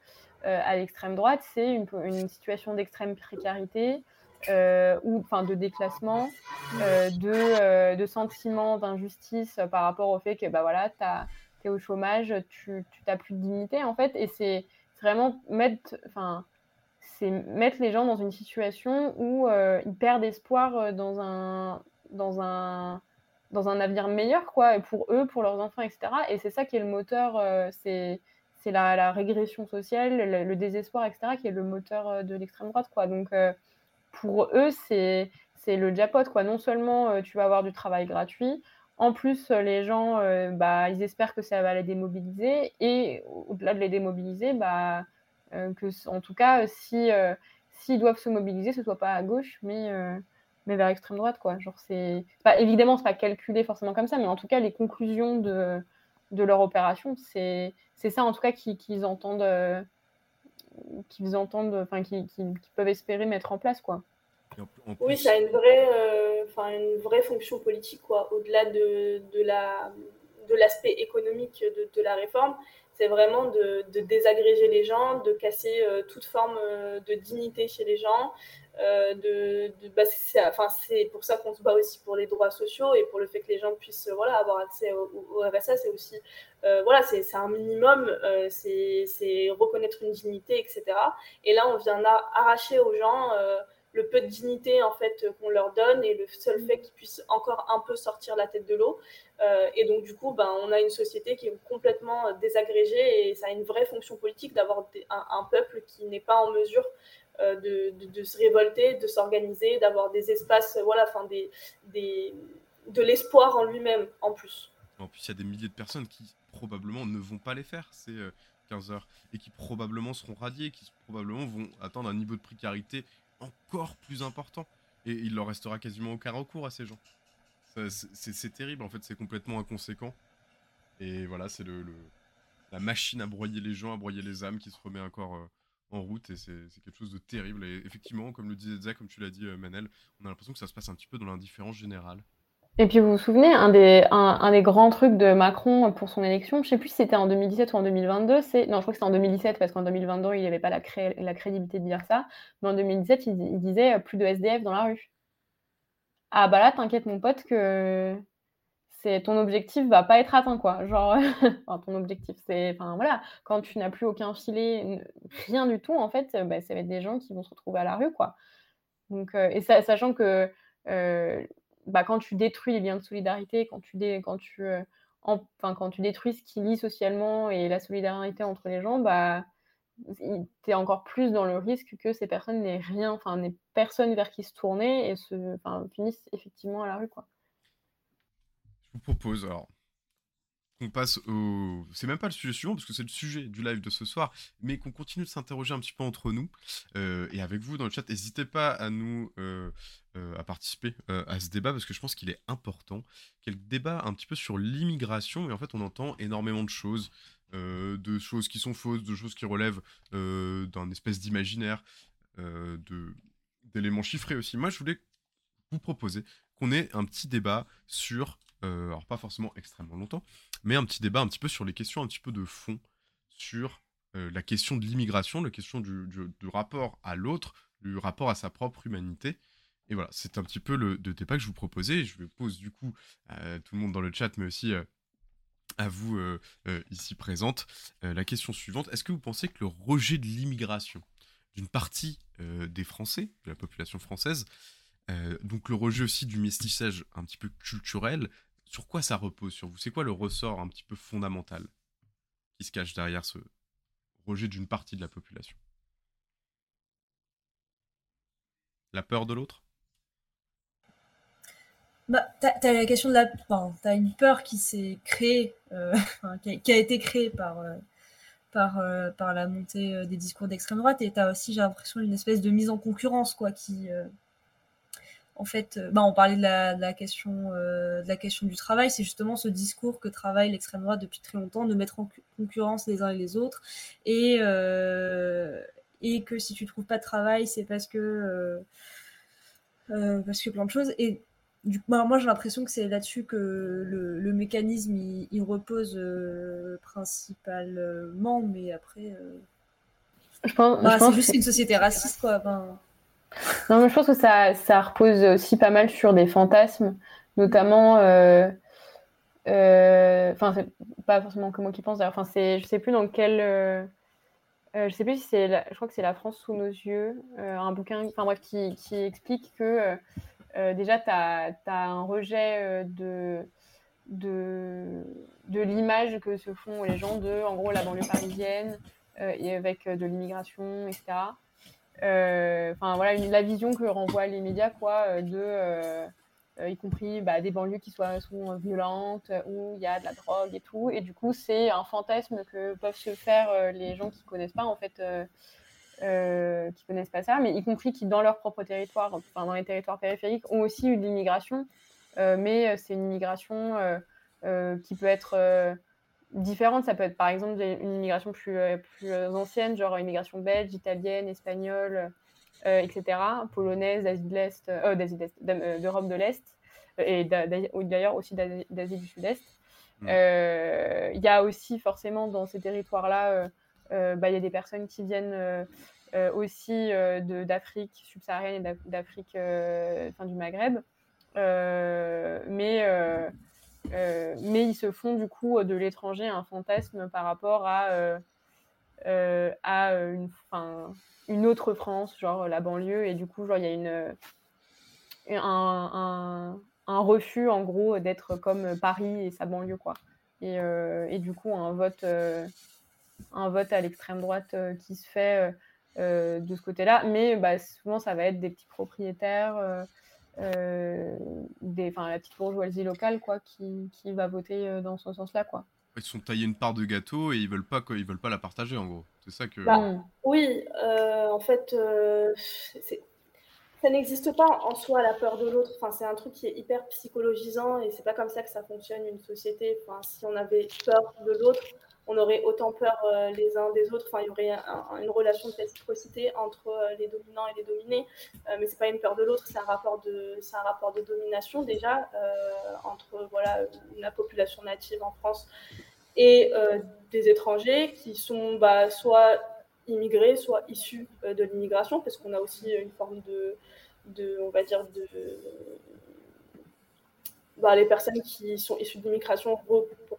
euh, à l'extrême droite, c'est une, situation d'extrême précarité. Euh, ou enfin de déclassement, de, de sentiment d'injustice par rapport au fait que bah voilà, tu es au chômage, tu n'as plus de dignité en fait, et c'est vraiment mettre, enfin c'est mettre les gens dans une situation où ils perdent espoir dans un, dans un, dans un avenir meilleur, quoi, pour eux, pour leurs enfants, etc. Et c'est ça qui est le moteur, euh, c'est la, régression sociale, le, désespoir, etc., qui est le moteur de l'extrême droite, quoi. Donc, pour eux, c'est le jackpot, quoi. Non seulement tu vas avoir du travail gratuit, en plus, les gens, bah, ils espèrent que ça va les démobiliser, et au-delà de les démobiliser, bah, euh, que, en tout cas, si euh, s'ils doivent se mobiliser, ce soit pas à gauche, mais euh, mais vers l'extrême droite, quoi. Genre, c'est pas évidemment, c'est pas calculé forcément comme ça, mais en tout cas, les conclusions de, de leur opération, c'est c'est ça en tout cas qu'ils entendent, qu'ils entendent, enfin, qu'ils peuvent espérer mettre en place, quoi. Oui, ça a une vraie, enfin, une vraie fonction politique, quoi. Au-delà de, de la de l'aspect économique de, de, la réforme, c'est vraiment de, désagréger les gens, de casser euh, toute forme euh, de dignité chez les gens. Euh, de, bah, c'est, enfin, c'est pour ça qu'on se bat aussi pour les droits sociaux et pour le fait que les gens puissent voilà, avoir accès au, RSA. C'est aussi voilà, c'est, un minimum, c'est, c'est reconnaître une dignité, etc. Et là, on vient arracher aux gens le peu de dignité en fait qu'on leur donne et le seul fait qu'ils puissent encore un peu sortir la tête de l'eau. Euh, et donc du coup, ben, on a une société qui est complètement désagrégée et ça a une vraie fonction politique d'avoir un, peuple qui n'est pas en mesure euh, de, se révolter, de s'organiser, d'avoir des espaces, voilà, enfin des, des, de l'espoir en lui-même en plus. En plus, il y a des milliers de personnes qui probablement ne vont pas les faire, ces 15 euh, heures, et qui probablement seront radiées, qui probablement vont atteindre un niveau de précarité encore plus important. Et il leur restera quasiment aucun recours à ces gens. C'est terrible, en fait, c'est complètement inconséquent. Et voilà, c'est le, la machine à broyer les gens, à broyer les âmes qui se remet encore euh, en route. Et c'est quelque chose de terrible. Et effectivement, comme le disait Zach, comme tu l'as dit, euh, Manel, on a l'impression que ça se passe un petit peu dans l'indifférence générale. Et puis vous vous souvenez, un des, un, des grands trucs de Macron pour son élection, je sais plus si c'était en 2017 ou en 2022, c'est non, je crois que c'était en 2017 parce qu'en 2022 il n'y avait pas la, la crédibilité de dire ça, mais en 2017 il, il, disait euh, plus de SDF dans la rue. Ah bah là, t'inquiète mon pote que c'est ton objectif va pas être atteint quoi. Genre ton objectif c'est enfin voilà. Quand tu n'as plus aucun filet rien du tout en fait bah, ça va être des gens qui vont se retrouver à la rue quoi. Donc et sachant que bah, quand tu détruis les liens de solidarité quand tu dé, quand tu enfin quand tu détruis ce qui lie socialement et la solidarité entre les gens bah tu es encore plus dans le risque que ces personnes n'aient rien, enfin, n'aient personne vers qui se tourner et se, finissent effectivement à la rue, quoi. Vous propose, alors, qu'on passe au. C'est même pas le sujet suivant, parce que c'est le sujet du live de ce soir, mais qu'on continue de s'interroger un petit peu entre nous euh, et avec vous dans le chat. N'hésitez pas à nous. Euh, euh, à participer à ce débat, parce que je pense qu'il est important. Quel débat un petit peu sur l'immigration, et en fait, on entend énormément de choses. De choses qui sont fausses, de choses qui relèvent d'un espèce d'imaginaire, euh, d'éléments chiffrés aussi. Moi, je voulais vous proposer qu'on ait un petit débat sur, alors pas forcément extrêmement longtemps, mais un petit débat un petit peu sur les questions un petit peu de fond, sur la question de l'immigration, la question du, rapport à l'autre, du rapport à sa propre humanité. Et voilà, c'est un petit peu le, débat que je vous proposais. Je pose du coup à tout le monde dans le chat, mais aussi à vous euh, euh, ici présente euh, la question suivante. Est-ce que vous pensez que le rejet de l'immigration d'une partie des Français, de la population française, donc le rejet aussi du mestissage un petit peu culturel, sur quoi ça repose sur vous? C'est quoi le ressort un petit peu fondamental qui se cache derrière ce rejet d'une partie de la population? La peur de l'autre? Bah, t'as, as la question de la, enfin, une peur qui s'est créée, euh, qui, a, été créée par euh, euh, la montée des discours d'extrême droite, et t'as aussi, j'ai l'impression, une espèce de mise en concurrence, quoi, qui, en fait, bah, on parlait de la, de la question de la question du travail, c'est justement ce discours que travaille l'extrême droite depuis très longtemps, de mettre en concurrence les uns et les autres, et et que si tu trouves pas de travail, c'est parce que parce que plein de choses. Et bah, moi, j'ai l'impression que c'est là-dessus que le, mécanisme il, repose euh, principalement, mais après, euh, je pense, bah, c'est juste une société raciste, quoi. Non, mais je pense que ça, ça, repose aussi pas mal sur des fantasmes, notamment. Euh, enfin, c'est pas forcément que moi qui pense. Enfin, c'est, je sais plus dans quel. je sais plus si c'est, je crois que c'est La France sous nos yeux, un bouquin, enfin bref, qui, qui explique que euh, déjà, tu as, un rejet euh, de, de, de l'image que se font les gens de, en gros, la banlieue parisienne, euh, et avec de l'immigration, etc. Enfin, voilà, la vision que renvoient les médias, quoi, de. y compris bah, des banlieues qui soient, violentes, où il y a de la drogue et tout. Et du coup, c'est un fantasme que peuvent se faire les gens qui connaissent pas, en fait, euh, qui connaissent pas ça, mais y compris qui, dans leur propre territoire, enfin dans les territoires périphériques, ont aussi eu de l'immigration. Euh, mais euh, c'est une immigration qui peut être différente. Ça peut être par exemple une immigration plus, plus ancienne, genre immigration belge, italienne, espagnole, etc., polonaise, d'Asie de l'Est, d'Europe de l'Est, et d'ailleurs aussi d'Asie du Sud-Est. Mmh. Il y a aussi forcément dans ces territoires-là euh, bah, il y a des personnes qui viennent euh, euh, aussi d'Afrique subsaharienne et d'Afrique, enfin du Maghreb. mais mais ils se font du coup de l'étranger un fantasme par rapport à, à une, une autre France, genre la banlieue, et du coup, genre, il y a une, un, refus, en gros, d'être comme Paris et sa banlieue, quoi. Et, du coup, un vote, un vote à l'extrême droite euh, qui se fait euh, euh, de ce côté-là. Mais bah, souvent, ça va être des petits propriétaires. Des, la petite bourgeoisie locale quoi, qui, qui va voter dans ce sens-là. quoi. Ils sont taillés une part de gâteau et ils veulent pas ils veulent pas la partager en gros. C'est ça que. Bah, oui, en fait, ça n'existe pas en soi la peur de l'autre. Enfin, c'est un truc qui est hyper psychologisant et c'est pas comme ça que ça fonctionne une société. Enfin, si on avait peur de l'autre, on aurait autant peur euh, les uns des autres. Enfin, il y aurait une relation de réciprocité entre euh, les dominants et les dominés. Euh, mais c'est pas une peur de l'autre, c'est un rapport de, c'est un rapport de domination déjà entre voilà la population native en France et des étrangers qui sont bah, soit immigrés, soit issus de l'immigration, parce qu'on a aussi une forme de, de on va dire de bah, les personnes qui sont issues d'immigration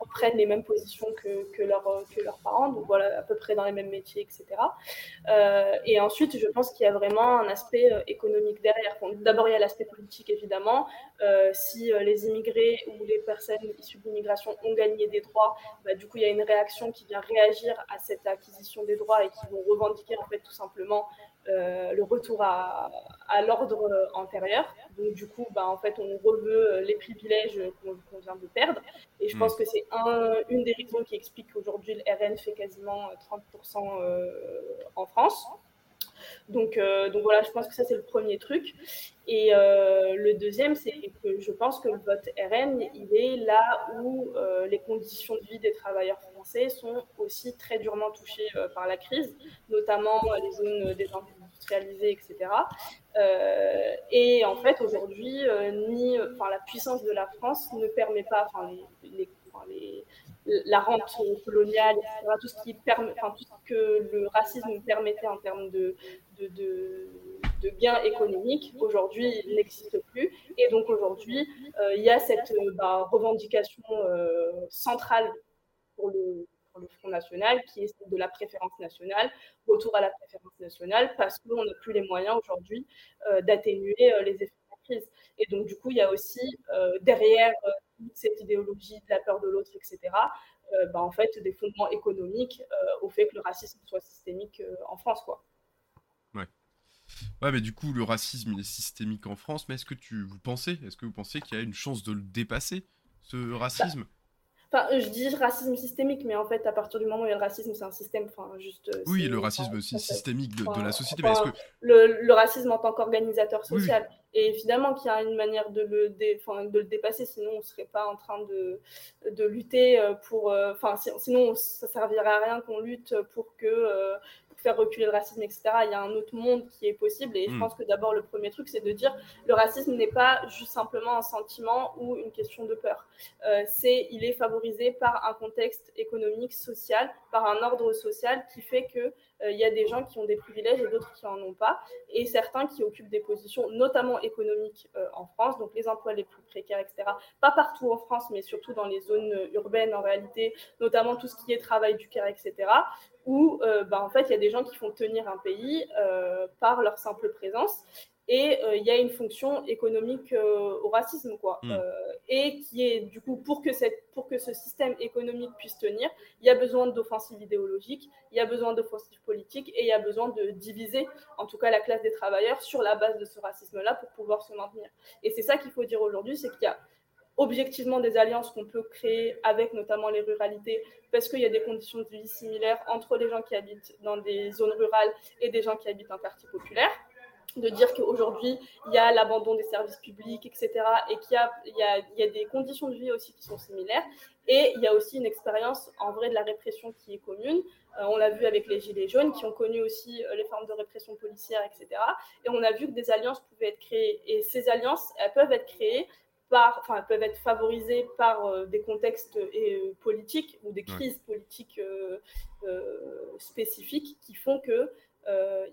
reprennent les mêmes positions que, que, que, leurs parents, donc voilà, à peu près dans les mêmes métiers, etc. Euh, et ensuite, je pense qu'il y a vraiment un aspect euh, économique derrière. D'abord, il y a l'aspect politique, évidemment. Euh, si les immigrés ou les personnes issues d'immigration ont gagné des droits, bah, du coup, il y a une réaction qui vient réagir à cette acquisition des droits et qui vont revendiquer, en fait, tout simplement euh, le retour à, à l'ordre antérieur. Donc, du coup, bah, en fait, on reveut euh, les privilèges qu'on vient de perdre. Et je pense mm. que c'est un, une des raisons qui explique qu'aujourd'hui, le RN fait quasiment 30% euh, en France. Donc, donc voilà, je pense que ça, c'est le premier truc. Et le deuxième, c'est que je pense que le vote RN, il est là où les conditions de vie des travailleurs français sont aussi très durement touchées par la crise, notamment les zones des etc. Euh, et en fait, aujourd'hui, euh, ni, enfin, la puissance de la France ne permet pas, enfin, les, la rente coloniale, tout ce qui permet, enfin, tout ce que le racisme permettait en termes de, de, de, de gains économiques, aujourd'hui n'existe plus. Et donc aujourd'hui, euh, il y a cette bah, revendication centrale pour le, le Front National, qui est de la préférence nationale, retour à la préférence nationale, parce qu'on n'a plus les moyens aujourd'hui euh, d'atténuer euh, les effets de la crise. Et donc, du coup, il y a aussi euh, derrière cette idéologie de la peur de l'autre, etc., bah, en fait, des fondements économiques au fait que le racisme soit systémique en France, quoi. Ouais. Mais du coup, le racisme est systémique en France. Mais est-ce que tu vous pensez, est-ce que vous pensez qu'il y a une chance de le dépasser, ce racisme? Enfin, je dis racisme systémique, mais en fait, à partir du moment où il y a le racisme, c'est un système. Enfin, juste. Euh, oui, le racisme systémique de, la société. mais que... le, le, racisme en tant qu'organisateur social. Et finalement, qu'il y a une manière de le, de le dépasser, sinon on ne serait pas en train de, de lutter euh, pour. Euh, enfin, sinon, ça servirait à rien qu'on lutte pour que faire reculer le racisme, etc. Il y a un autre monde qui est possible. Et je hmm. pense que d'abord, le premier truc, c'est de dire le racisme n'est pas juste simplement un sentiment ou une question de peur. Euh, c'est, il est favorisé par un contexte économique, social, par un ordre social qui fait que euh, y a des gens qui ont des privilèges et d'autres qui en ont pas, et certains qui occupent des positions, notamment économiques euh, en France, donc les emplois les plus précaires, etc. Pas partout en France, mais surtout dans les zones urbaines en réalité, notamment tout ce qui est travail du cœur, etc où euh, bah, en fait il y a des gens qui font tenir un pays euh, par leur simple présence et euh, il y a une fonction économique au racisme quoi hmm. et qui est du coup pour que cette pour que ce système économique puisse tenir il y a besoin d'offensives idéologiques il y a besoin d'offensives politiques et il y a besoin de diviser en tout cas la classe des travailleurs sur la base de ce racisme là pour pouvoir se maintenir et c'est ça qu'il faut dire aujourd'hui c'est qu'il y a objectivement des alliances qu'on peut créer avec notamment les ruralités, parce qu'il y a des conditions de vie similaires entre les gens qui habitent dans des zones rurales et des gens qui habitent en quartier populaire de dire qu'aujourd'hui, il y a l'abandon des services publics, etc., et qu'il y a, il y, a, il y a des conditions de vie aussi qui sont similaires, et il y a aussi une expérience en vrai de la répression qui est commune. Euh, on l'a vu avec les Gilets jaunes, qui ont connu aussi euh, les formes de répression policière, etc., et on a vu que des alliances pouvaient être créées, et ces alliances, elles peuvent être créées par, enfin, peuvent être favorisées par euh, des contextes euh, politiques ou des crises politiques euh, spécifiques qui font que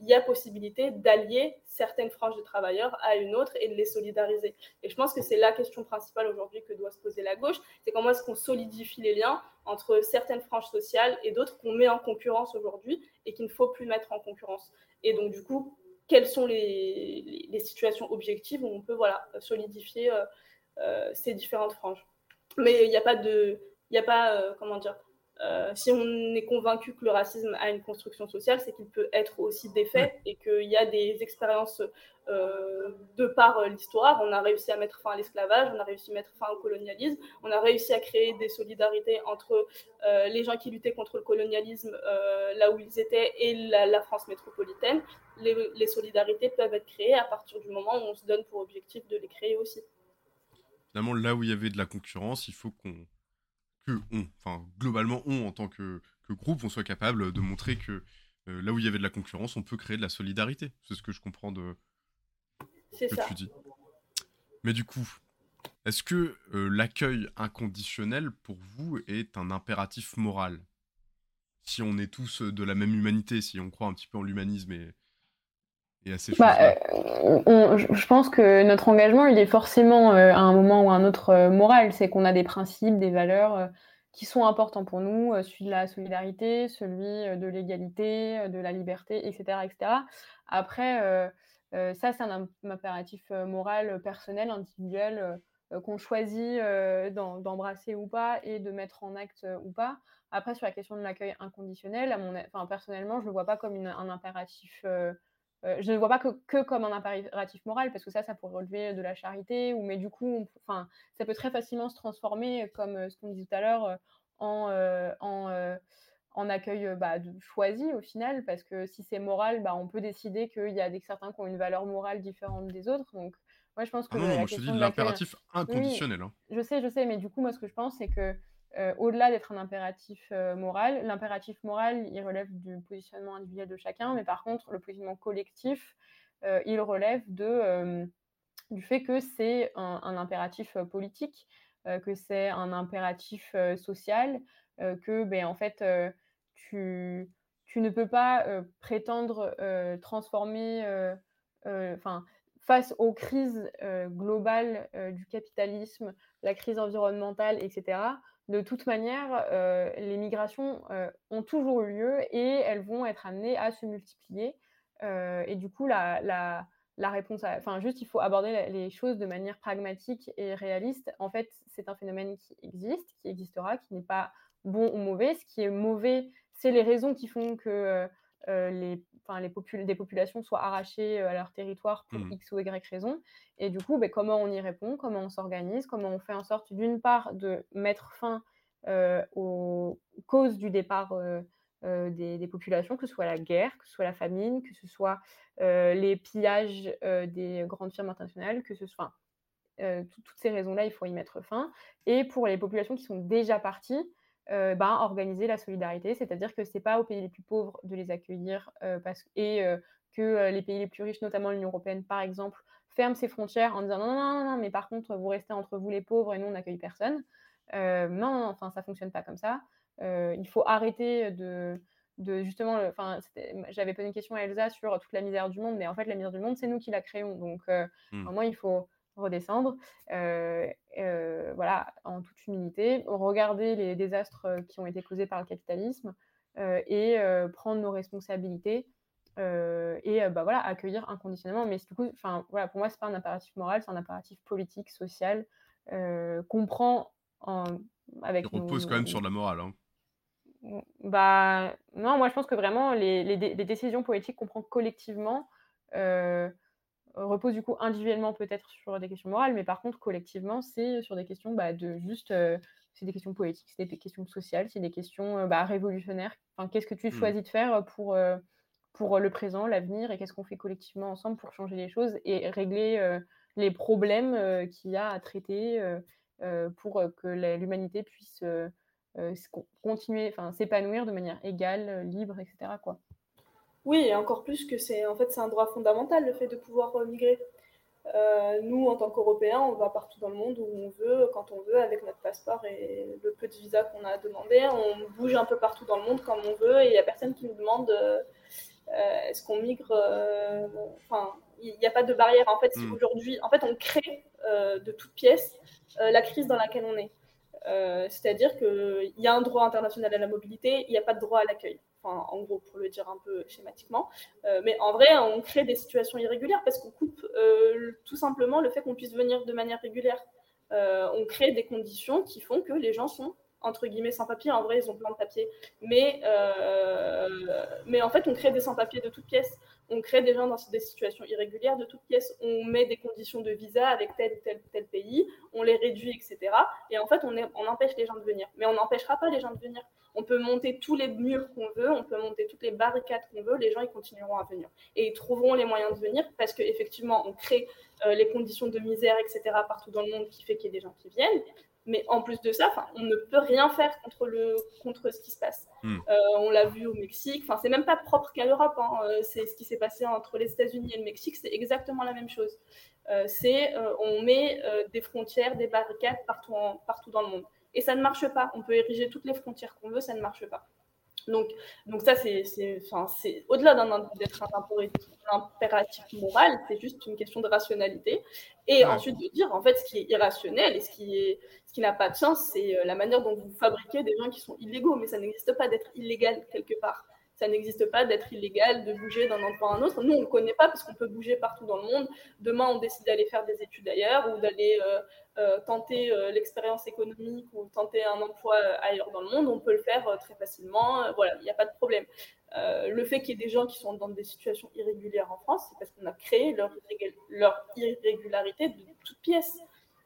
il y a possibilité d'allier certaines franges de travailleurs à une autre et de les solidariser. Et je pense que c'est la question principale aujourd'hui que doit se poser la gauche, c'est comment est-ce qu'on solidifie les liens entre certaines franges sociales et d'autres qu'on met en concurrence aujourd'hui et qu'il ne faut plus mettre en concurrence. Et donc du coup, quelles sont les, les, situations objectives où on peut voilà, solidifier euh, ces différentes franges. Mais il n'y a pas de, il n'y a pas, euh, comment dire, euh, si on est convaincu que le racisme a une construction sociale, c'est qu'il peut être aussi défait et qu'il y a des expériences de par l'histoire. On a réussi à mettre fin à l'esclavage, on a réussi à mettre fin au colonialisme, on a réussi à créer des solidarités entre les gens qui luttaient contre le colonialisme là où ils étaient et la, France métropolitaine. Les, les, solidarités peuvent être créées à partir du moment où on se donne pour objectif de les créer aussi finalement, là où il y avait de la concurrence, il faut qu'on, que on, enfin, globalement, on, en tant que, groupe, on soit capable de montrer que euh, là où il y avait de la concurrence, on peut créer de la solidarité. C'est ce que je comprends de ce que tu dis. Mais du coup, est-ce que euh, l'accueil inconditionnel pour vous est un impératif moral? Si on est tous de la même humanité, si on croit un petit peu en l'humanisme et, et à ces Bah, euh, on- je pense que notre engagement, il est forcément euh, à un moment ou à un autre euh, moral. C'est qu'on a des principes, des valeurs qui sont importants pour nous, celui de la solidarité, celui de l'égalité, de la liberté, etc., etc. Après, ça, c'est un, im- un impératif moral, personnel, individuel, qu'on choisit d'embrasser ou pas et de mettre en acte ou pas. Après, sur la question de l'accueil inconditionnel, à mon, a- enfin, personnellement, je le vois pas comme une- un impératif. Euh, euh, je ne vois pas que, que comme un impératif moral, parce que ça, ça pourrait relever de la charité, ou mais du coup, on- ça peut très facilement se transformer, comme euh, ce qu'on disait tout à l'heure, euh, en, euh, en, euh, en accueil euh, bah, de- choisi au final, parce que si c'est moral, bah, on peut décider qu'il y a des, certains qui ont une valeur morale différente des autres. Donc, moi, je pense que Ah non, non, moi je te dis l'impératif inconditionnel. hein. je sais, je sais, mais du coup, moi, ce que je pense, c'est que euh, au-delà d'être un impératif euh, moral, l'impératif moral, il relève du positionnement individuel de chacun, mais par contre, le positionnement collectif, euh, il relève du fait que c'est un, impératif politique, que c'est un impératif social, que, ben, en fait, tu, ne peux pas prétendre transformer, face aux crises globales du capitalisme, la crise environnementale, etc., de toute manière, euh, les migrations euh, ont toujours eu lieu et elles vont être amenées à se multiplier. Euh, et du coup, la, réponse, enfin, juste, il faut aborder les choses de manière pragmatique et réaliste. En fait, c'est un phénomène qui existe, qui existera, qui n'est pas bon ou mauvais. Ce qui est mauvais, c'est les raisons qui font que euh, les, les popul- des populations soient arrachées euh, à leur territoire pour Mhm. X ou Y raison. Et du coup, ben, comment on y répond, comment on s'organise, comment on fait en sorte, d'une part, de mettre fin euh, aux causes du départ euh, des, des populations, que ce soit la guerre, que ce soit la famine, que ce soit les pillages des grandes firmes internationales, que ce soit... tout- toutes ces raisons-là, il faut y mettre fin. Et pour les populations qui sont déjà parties, euh, ben, organiser la solidarité, c'est-à-dire que c'est pas aux pays les plus pauvres de les accueillir euh, parce, et euh, que les pays les plus riches, notamment l'Union européenne par exemple, ferment ses frontières en disant non, non, non, non, mais par contre, vous restez entre vous les pauvres et nous, on n'accueille personne. Non, non, enfin, ça fonctionne pas comme ça. Il faut arrêter de, de justement, enfin, j'avais posé une question à Elsa sur toute la misère du monde, mais en fait, la misère du monde, c'est nous qui la créons. Donc, Hmm. vraiment, il faut redescendre, euh, euh, voilà, en toute humilité, regarder les désastres euh, qui ont été causés par le capitalisme euh, et prendre nos responsabilités et bah, voilà, accueillir inconditionnellement. Mais du coup, voilà, pour moi, c'est pas un impératif moral, c'est un impératif politique, social, qu'on prend en, avec Il repose nos- quand même sur de la morale. hein. bah, non, moi je pense que vraiment les, les dé- les décisions politiques qu'on prend collectivement euh, reposent du coup individuellement peut-être sur des questions morales, mais par contre collectivement c'est sur des questions bah, de juste, euh, c'est des questions politiques, c'est des questions sociales, c'est des questions euh, bah, révolutionnaires. Enfin, qu'est-ce que tu Mm. choisis de faire pour, euh, pour le présent, l'avenir, et qu'est-ce qu'on fait collectivement ensemble pour changer les choses et régler les problèmes qu'il y a à traiter pour que l'humanité puisse continuer, enfin s'épanouir de manière égale, libre, etc. Quoi. Oui, et encore plus que c'est en fait c'est un droit fondamental le fait de pouvoir euh, migrer. Euh, nous, en tant qu'Européens, on va partout dans le monde où on veut, quand on veut, avec notre passeport et le peu de visa qu'on a demandé. On bouge un peu partout dans le monde comme on veut et il n'y a personne qui nous demande euh, est-ce qu'on migre. euh, Enfin, il n'y a pas de barrière. En fait, si Mm. aujourd'hui, en fait, on crée de toutes pièces la crise dans laquelle on est. C'est-à-dire qu'il y a un droit international à la mobilité, il n'y a pas de droit à l'accueil. En gros, pour le dire un peu schématiquement. Euh, mais en vrai, on crée des situations irrégulières parce qu'on coupe euh, tout simplement le fait qu'on puisse venir de manière régulière. Euh, on crée des conditions qui font que les gens sont entre guillemets sans papier. En vrai, ils ont plein de papiers, mais mais en fait, on crée des sans papiers de toutes pièces. On crée des gens dans des situations irrégulières de toutes pièces. On met des conditions de visa avec tel ou tel pays. On les réduit, etc. Et en fait, on empêche les gens de venir. Mais on n'empêchera pas les gens de venir. On peut monter tous les murs qu'on veut, on peut monter toutes les barricades qu'on veut, les gens ils continueront à venir. Et ils trouveront les moyens de venir parce qu'effectivement, on crée euh, les conditions de misère, etc. partout dans le monde qui fait qu'il y ait des gens qui viennent. Mais en plus de ça, on ne peut rien faire contre, le, contre ce qui se passe. Mm. Euh, on l'a vu au Mexique, enfin, c'est même pas propre qu'à l'Europe, hein. Euh, c'est ce qui s'est passé entre les États-Unis et le Mexique, c'est exactement la même chose. Euh, c'est euh, on met des frontières, des barricades partout, en, partout dans le monde. Et ça ne marche pas. On peut ériger toutes les frontières qu'on veut, ça ne marche pas. Donc, donc ça, c'est, enfin, c'est au-delà d'un, d'être un, impératif moral, c'est juste une question de rationalité. Et ensuite de dire, en fait, ce qui est irrationnel et ce qui, est, ce qui n'a pas de sens, c'est euh, la manière dont vous fabriquez des gens qui sont illégaux. Mais ça n'existe pas d'être illégal quelque part ça n'existe pas d'être illégal, de bouger d'un endroit à un autre. Nous, on ne le connaît pas parce qu'on peut bouger partout dans le monde. Demain, on décide d'aller faire des études ailleurs ou d'aller euh, euh, tenter euh, l'expérience économique ou tenter un emploi ailleurs dans le monde. On peut le faire très facilement. voilà, il n'y a pas de problème. le fait qu'il y ait des gens qui sont dans des situations irrégulières en France, c'est parce qu'on a créé leur, leur irrégularité de toutes pièces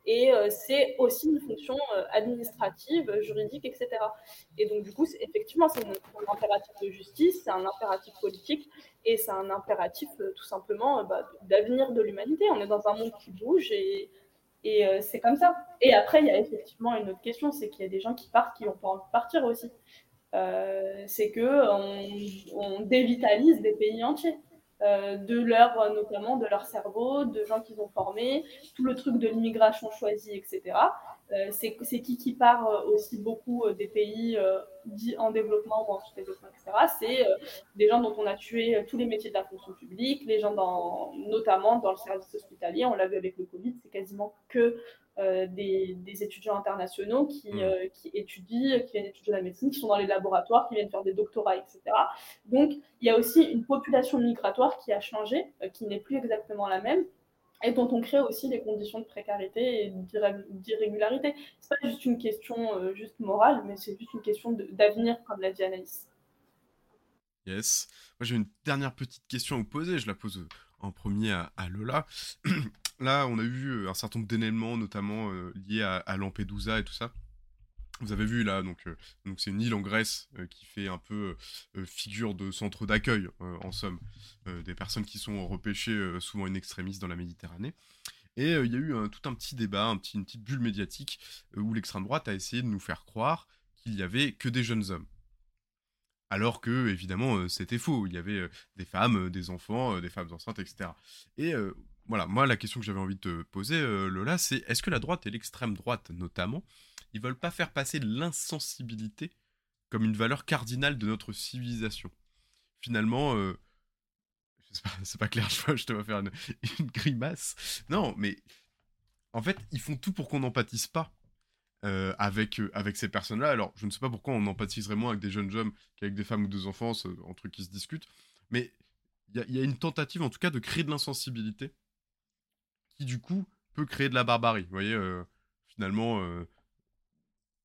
et euh, c'est aussi une fonction euh, administrative, juridique, etc. Et donc, du coup, effectivement, c'est un, impératif de justice, c'est un impératif politique, et c'est un impératif euh, tout simplement bah, d'avenir de l'humanité. On est dans un monde qui bouge, et, c'est comme ça. Et après, il y a effectivement une autre question, c'est qu'il y a des gens qui partent qui n'ont pas envie de partir aussi. c'est que on dévitalise des pays entiers. Euh, de leur, notamment de leur cerveau, de gens qu'ils ont formés, tout le truc de l'immigration choisie, etc. Euh, c'est qui qui part euh, aussi beaucoup des pays dits en développement ou en sous-développement, etc. C'est des gens dont on a tué tous les métiers de la fonction publique, les gens dans, notamment dans le service hospitalier, on l'a vu avec le Covid, c'est quasiment que euh, des, étudiants internationaux qui, mm. euh, qui, étudient, qui viennent étudier la médecine, qui sont dans les laboratoires, qui viennent faire des doctorats, etc. Donc, il y a aussi une population migratoire qui a changé, euh, qui n'est plus exactement la même, et dont on crée aussi des conditions de précarité et d'irrégularité. Ce n'est pas juste une question juste morale, mais c'est juste une question d'avenir, comme l'a dit Anaïs. Yes. Moi, j'ai une dernière petite question à vous poser. Je la pose en premier à, à Lola. là, on a eu euh, un certain nombre d'événements, notamment euh, liés à, Lampedusa et tout ça. Vous avez vu là, donc euh, c'est une île en Grèce qui fait un peu figure de centre d'accueil, en somme, des personnes qui sont repêchées souvent in extremis dans la Méditerranée. Et il y a eu tout un petit débat, une petite bulle médiatique où l'extrême droite a essayé de nous faire croire qu'il y avait que des jeunes hommes. Alors que, évidemment, c'était faux. Il y avait des femmes, des enfants, des femmes enceintes, etc. Et voilà, moi, la question que j'avais envie de te poser, euh, Lola, c'est est-ce que la droite et l'extrême droite, notamment, ils veulent pas faire passer l'insensibilité comme une valeur cardinale de notre civilisation? Finalement, euh, c'est pas, clair, je, te vois faire une, grimace. Non, mais en fait, ils font tout pour qu'on n'empathise pas. Euh, avec, avec ces personnes-là. Alors, je ne sais pas pourquoi on empathiserait moins avec des jeunes hommes qu'avec des femmes ou des enfants, entre qui se discutent, mais il y, y, a une tentative, en tout cas, de créer de l'insensibilité qui du coup peut créer de la barbarie. Vous voyez, euh, finalement, euh,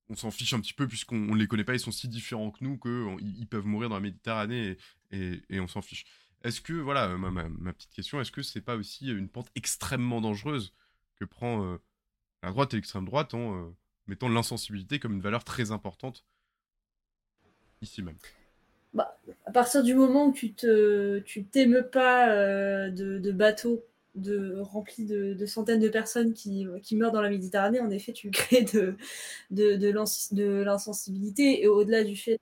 on s'en fiche un petit peu puisqu'on ne les connaît pas, ils sont si différents que nous qu'ils peuvent mourir dans la Méditerranée et, on s'en fiche. Est-ce que, voilà, ma, petite question, est-ce que c'est pas aussi une pente extrêmement dangereuse que prend euh, la droite et l'extrême droite en mettant l'insensibilité comme une valeur très importante ici même? Bah, à partir du moment où tu te tu pas de, de bateaux rempli de, centaines de personnes qui, meurent dans la Méditerranée, en effet, tu crées de, l'insensibilité et au-delà du fait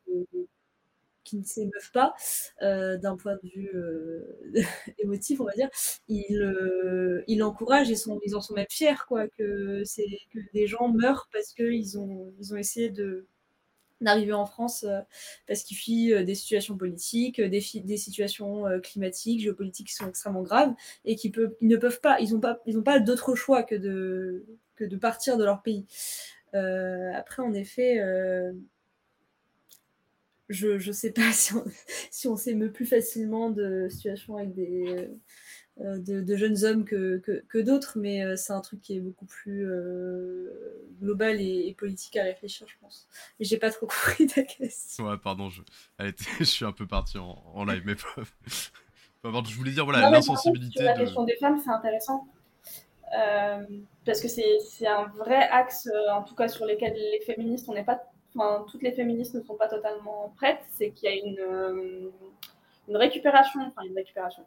qu'ils ne s'émeuvent pas, euh, d'un point de vue euh, émotif, on va dire, ils, euh, encouragent et sont, ils en sont même fiers, quoi, que, des gens meurent parce qu'ils ont, ils ont essayé de d'arriver en France euh, parce qu'ils fuient euh, des situations politiques, euh, des, situations climatiques, géopolitiques qui sont extrêmement graves et qui ils ne peuvent pas, ils n'ont pas, pas d'autre choix que de, que de partir de leur pays. après, en effet, je ne sais pas si on s'émeut plus facilement de situations avec des euh, de, jeunes hommes que, que, d'autres, mais euh, c'est un truc qui est beaucoup plus euh, global et, politique à réfléchir, je pense. Mais j'ai pas trop compris ta question. Ouais, pardon, je, je suis un peu parti en, live, mais je voulais dire, voilà, l'insensibilité. La question des femmes, c'est intéressant. parce que c'est un vrai axe, en tout cas sur lesquels les féministes, on n'est pas, enfin, toutes les féministes ne sont pas totalement prêtes. C'est qu'il y a une, une récupération, enfin une récupération,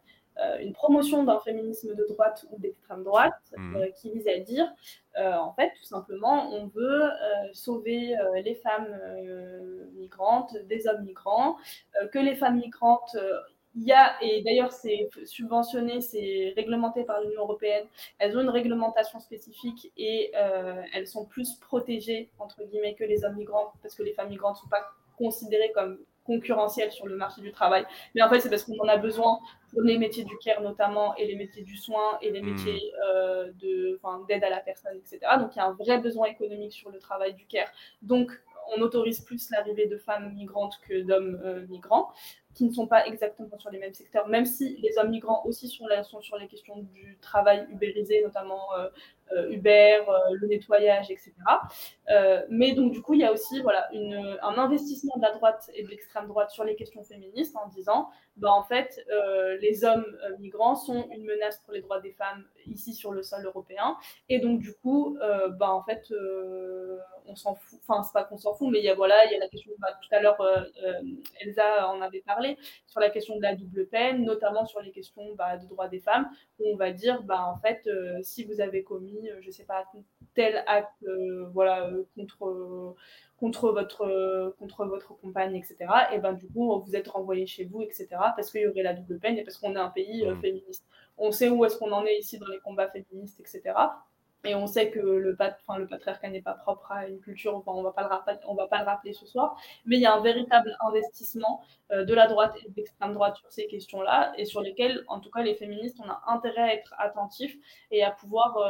une promotion d'un féminisme de droite ou d'extrême droite mmh. euh, qui vise à dire, euh, en fait, tout simplement, on veut sauver les femmes migrantes des hommes migrants, que les femmes migrantes il y a, et d'ailleurs c'est subventionné, c'est réglementé par l'Union européenne, elles ont une réglementation spécifique et elles sont plus protégées, entre guillemets, que les hommes migrants, parce que les femmes migrantes ne sont pas considérées comme concurrentiel sur le marché du travail. Mais en fait, c'est parce qu'on en a besoin pour les métiers du care notamment, et les métiers du soin, et les Hmm. métiers euh, de, d'aide à la personne, etc. Donc, il y a un vrai besoin économique sur le travail du care. Donc, on autorise plus l'arrivée de femmes migrantes que d'hommes euh, migrants qui ne sont pas exactement sur les mêmes secteurs, même si les hommes migrants aussi sont, là, sont sur les questions du travail ubérisé, notamment euh, Uber, euh, le nettoyage, etc. Euh, mais donc, du coup, il y a aussi voilà, un investissement de la droite et de l'extrême droite sur les questions féministes en disant, bah, en fait, euh, les hommes euh, migrants sont une menace pour les droits des femmes ici sur le sol européen. Et donc, du coup, euh, bah, en fait, euh, on s'en fout. Enfin, c'est pas qu'on s'en fout, mais il y a, voilà, il y a la question, bah, tout à l'heure, euh, euh, Elsa en avait parlé, sur la question de la double peine, notamment sur les questions bah, de droits des femmes, où on va dire, en fait, euh, si vous avez commis, euh, je sais pas, tel acte euh, voilà, euh, contre, contre, votre, contre votre compagne, etc., et ben du coup, vous êtes renvoyé chez vous, etc., parce qu'il y aurait la double peine et parce qu'on est un pays Mm. féministe. On sait où est-ce qu'on en est ici dans les combats féministes, etc. Et on sait que le, pat le patriarcat n'est pas propre à une culture, enfin, on ne va pas le rappeler ce soir, mais il y a un véritable investissement euh, de la droite et de l'extrême droite sur ces questions-là, et sur lesquelles, en tout cas, les féministes, on a intérêt à être attentifs et à pouvoir euh,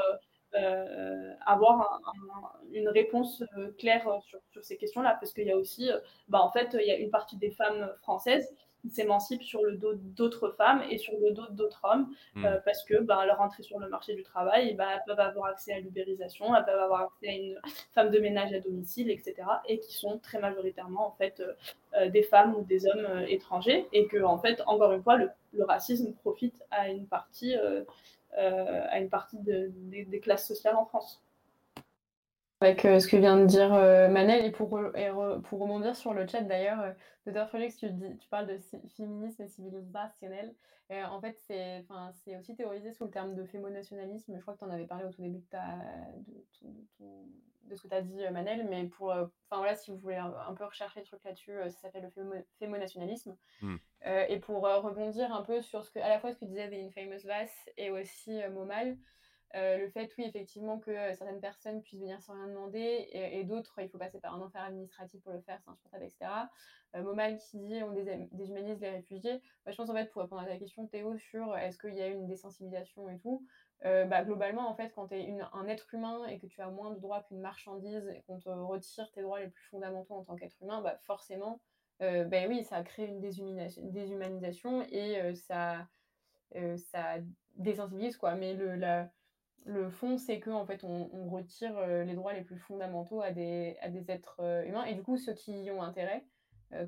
avoir un, un, une réponse euh, claire sur, sur ces questions-là, parce qu'il y a aussi, euh, bah, en fait, il y a une partie des femmes françaises qui s'émancipent sur le dos d'autres femmes et sur le dos d'autres hommes, Mm. euh, parce que bah, leur entrée sur le marché du travail, bah, elles peuvent avoir accès à l'ubérisation, elles peuvent avoir accès à une femme de ménage à domicile, etc., et qui sont très majoritairement en fait euh, euh, des femmes ou des hommes euh, étrangers, et que en fait, encore une fois, le, le racisme profite à une partie euh, euh, à une partie de, des, des, classes sociales en France. Avec euh, ce que vient de dire euh, Manel, et pour, et re, pour rebondir sur le chat d'ailleurs, euh, Dr. Felix, tu, dis, tu parles de féminisme civilisationnel. en fait, c'est aussi théorisé sous le terme de fémonationalisme. Je crois que tu en avais parlé au tout début de, ta, de, de, de ce que tu as dit, Manel. Mais pour, enfin voilà, si vous voulez un, un peu rechercher le truc là-dessus, ça s'appelle le fémo, fémonationalisme. Mm. Et pour rebondir un peu sur ce que, à la fois ce que disait The Infamous Vass et aussi Momal. Euh, le fait, oui, effectivement, que euh, certaines personnes puissent venir sans rien demander et, d'autres, il faut passer par un enfer administratif pour le faire, c'est insupportable, etc. Euh, Momal qui dit on dés déshumanise les réfugiés. Bah, je pense, en fait, pour répondre à ta question, Théo, sur est-ce qu'il y a une désensibilisation et tout, bah, globalement, en fait, quand tu es un être humain et que tu as moins de droits qu'une marchandise et qu'on te retire tes droits les plus fondamentaux en tant qu'être humain, bah, forcément, ben oui, ça crée une déshumanisation et ça, ça désensibilise, quoi. Mais le, la le fond, c'est que en fait, on, retire les droits les plus fondamentaux à des, à des êtres humains. Et du coup, ceux qui y ont intérêt,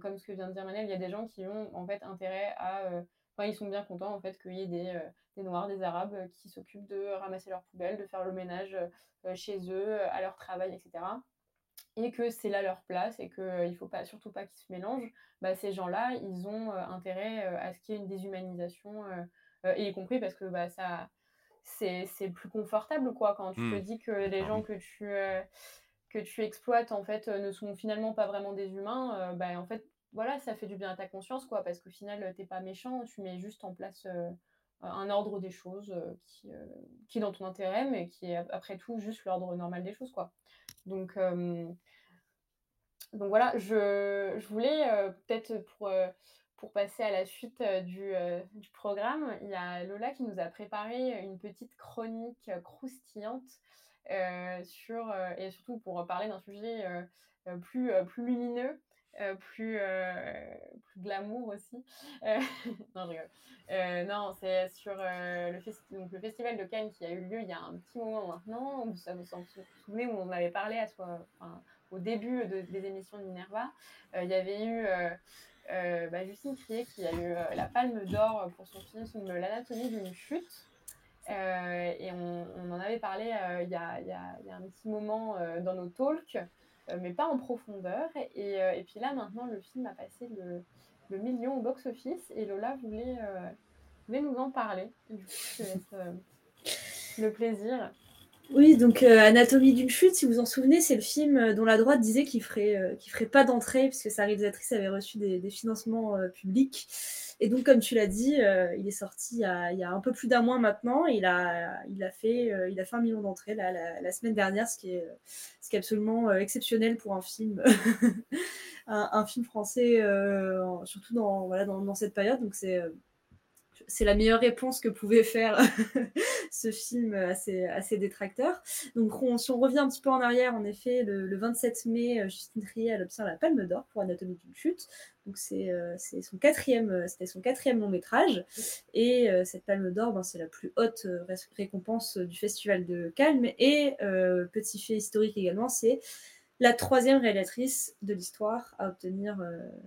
comme ce que vient de dire Manel, il y a des gens qui ont en fait intérêt à. Enfin, ils sont bien contents en fait qu'il y ait des, des Noirs, des Arabes qui s'occupent de ramasser leurs poubelles, de faire le ménage chez eux, à leur travail, etc. Et que c'est là leur place et qu'il ne faut pas, surtout pas qu'ils se mélangent. Bah, ces gens-là, ils ont intérêt à ce qu'il y ait une déshumanisation, et y compris parce que bah, ça c'est plus confortable quoi quand tu mmh. te dis que les gens que tu euh, que tu exploites en fait euh, ne sont finalement pas vraiment des humains euh, bah, en fait voilà ça fait du bien à ta conscience quoi parce qu'au final t'es pas méchant tu mets juste en place euh, un ordre des choses qui, qui est dans ton intérêt mais qui est après tout juste l'ordre normal des choses quoi donc donc voilà je, je voulais peut-être pour pour passer à la suite euh, du, euh, du, programme, il y a Lola qui nous a préparé une petite chronique croustillante euh, sur, et surtout pour parler d'un sujet plus, plus lumineux, plus, plus glamour aussi. non, je rigole. non, c'est sur le, donc, le, festival de Cannes qui a eu lieu il y a un petit moment maintenant. Vous vous en souvenez où on avait parlé à soi, enfin, au début de, des émissions de Minerva. il y avait eu euh, bah, Justine Crier qui a eu euh, la palme d'or pour son film L'anatomie d'une chute. Euh, et on, on, en avait parlé il y, y, a, y, a, un petit moment dans nos talks, mais pas en profondeur. Et, et, puis là, maintenant, le film a passé le, le million au box-office et Lola voulait, voulait, nous en parler. Je laisse le plaisir. Oui, donc euh, Anatomie d'une chute, si vous en souvenez, c'est le film euh, dont la droite disait qu'il ferait, euh, ferait pas d'entrée puisque sa réalisatrice avait reçu des, financements euh, publics. Et donc, comme tu l'as dit, euh, il est sorti il y, a, un peu plus d'un mois maintenant. Il a, il a fait, euh, il a fait un million d'entrées la, semaine dernière, ce qui est, ce qui est absolument euh, exceptionnel pour un film, un, film français, surtout dans, voilà, dans, cette période. Donc c'est c'est la meilleure réponse que pouvait faire ce film à ses. Donc, on- si on revient un petit peu en arrière, en effet, le, le 27 mai, euh, Justine Triet elle obtient la Palme d'Or pour Anatomie d'une chute. Donc, c'est euh, son quatrième, euh, c'était son quatrième long métrage. Et cette Palme d'Or, ben, c'est la plus haute ré- récompense du Festival de Cannes. Et petit fait historique également, c'est la troisième réalisatrice de l'histoire à obtenir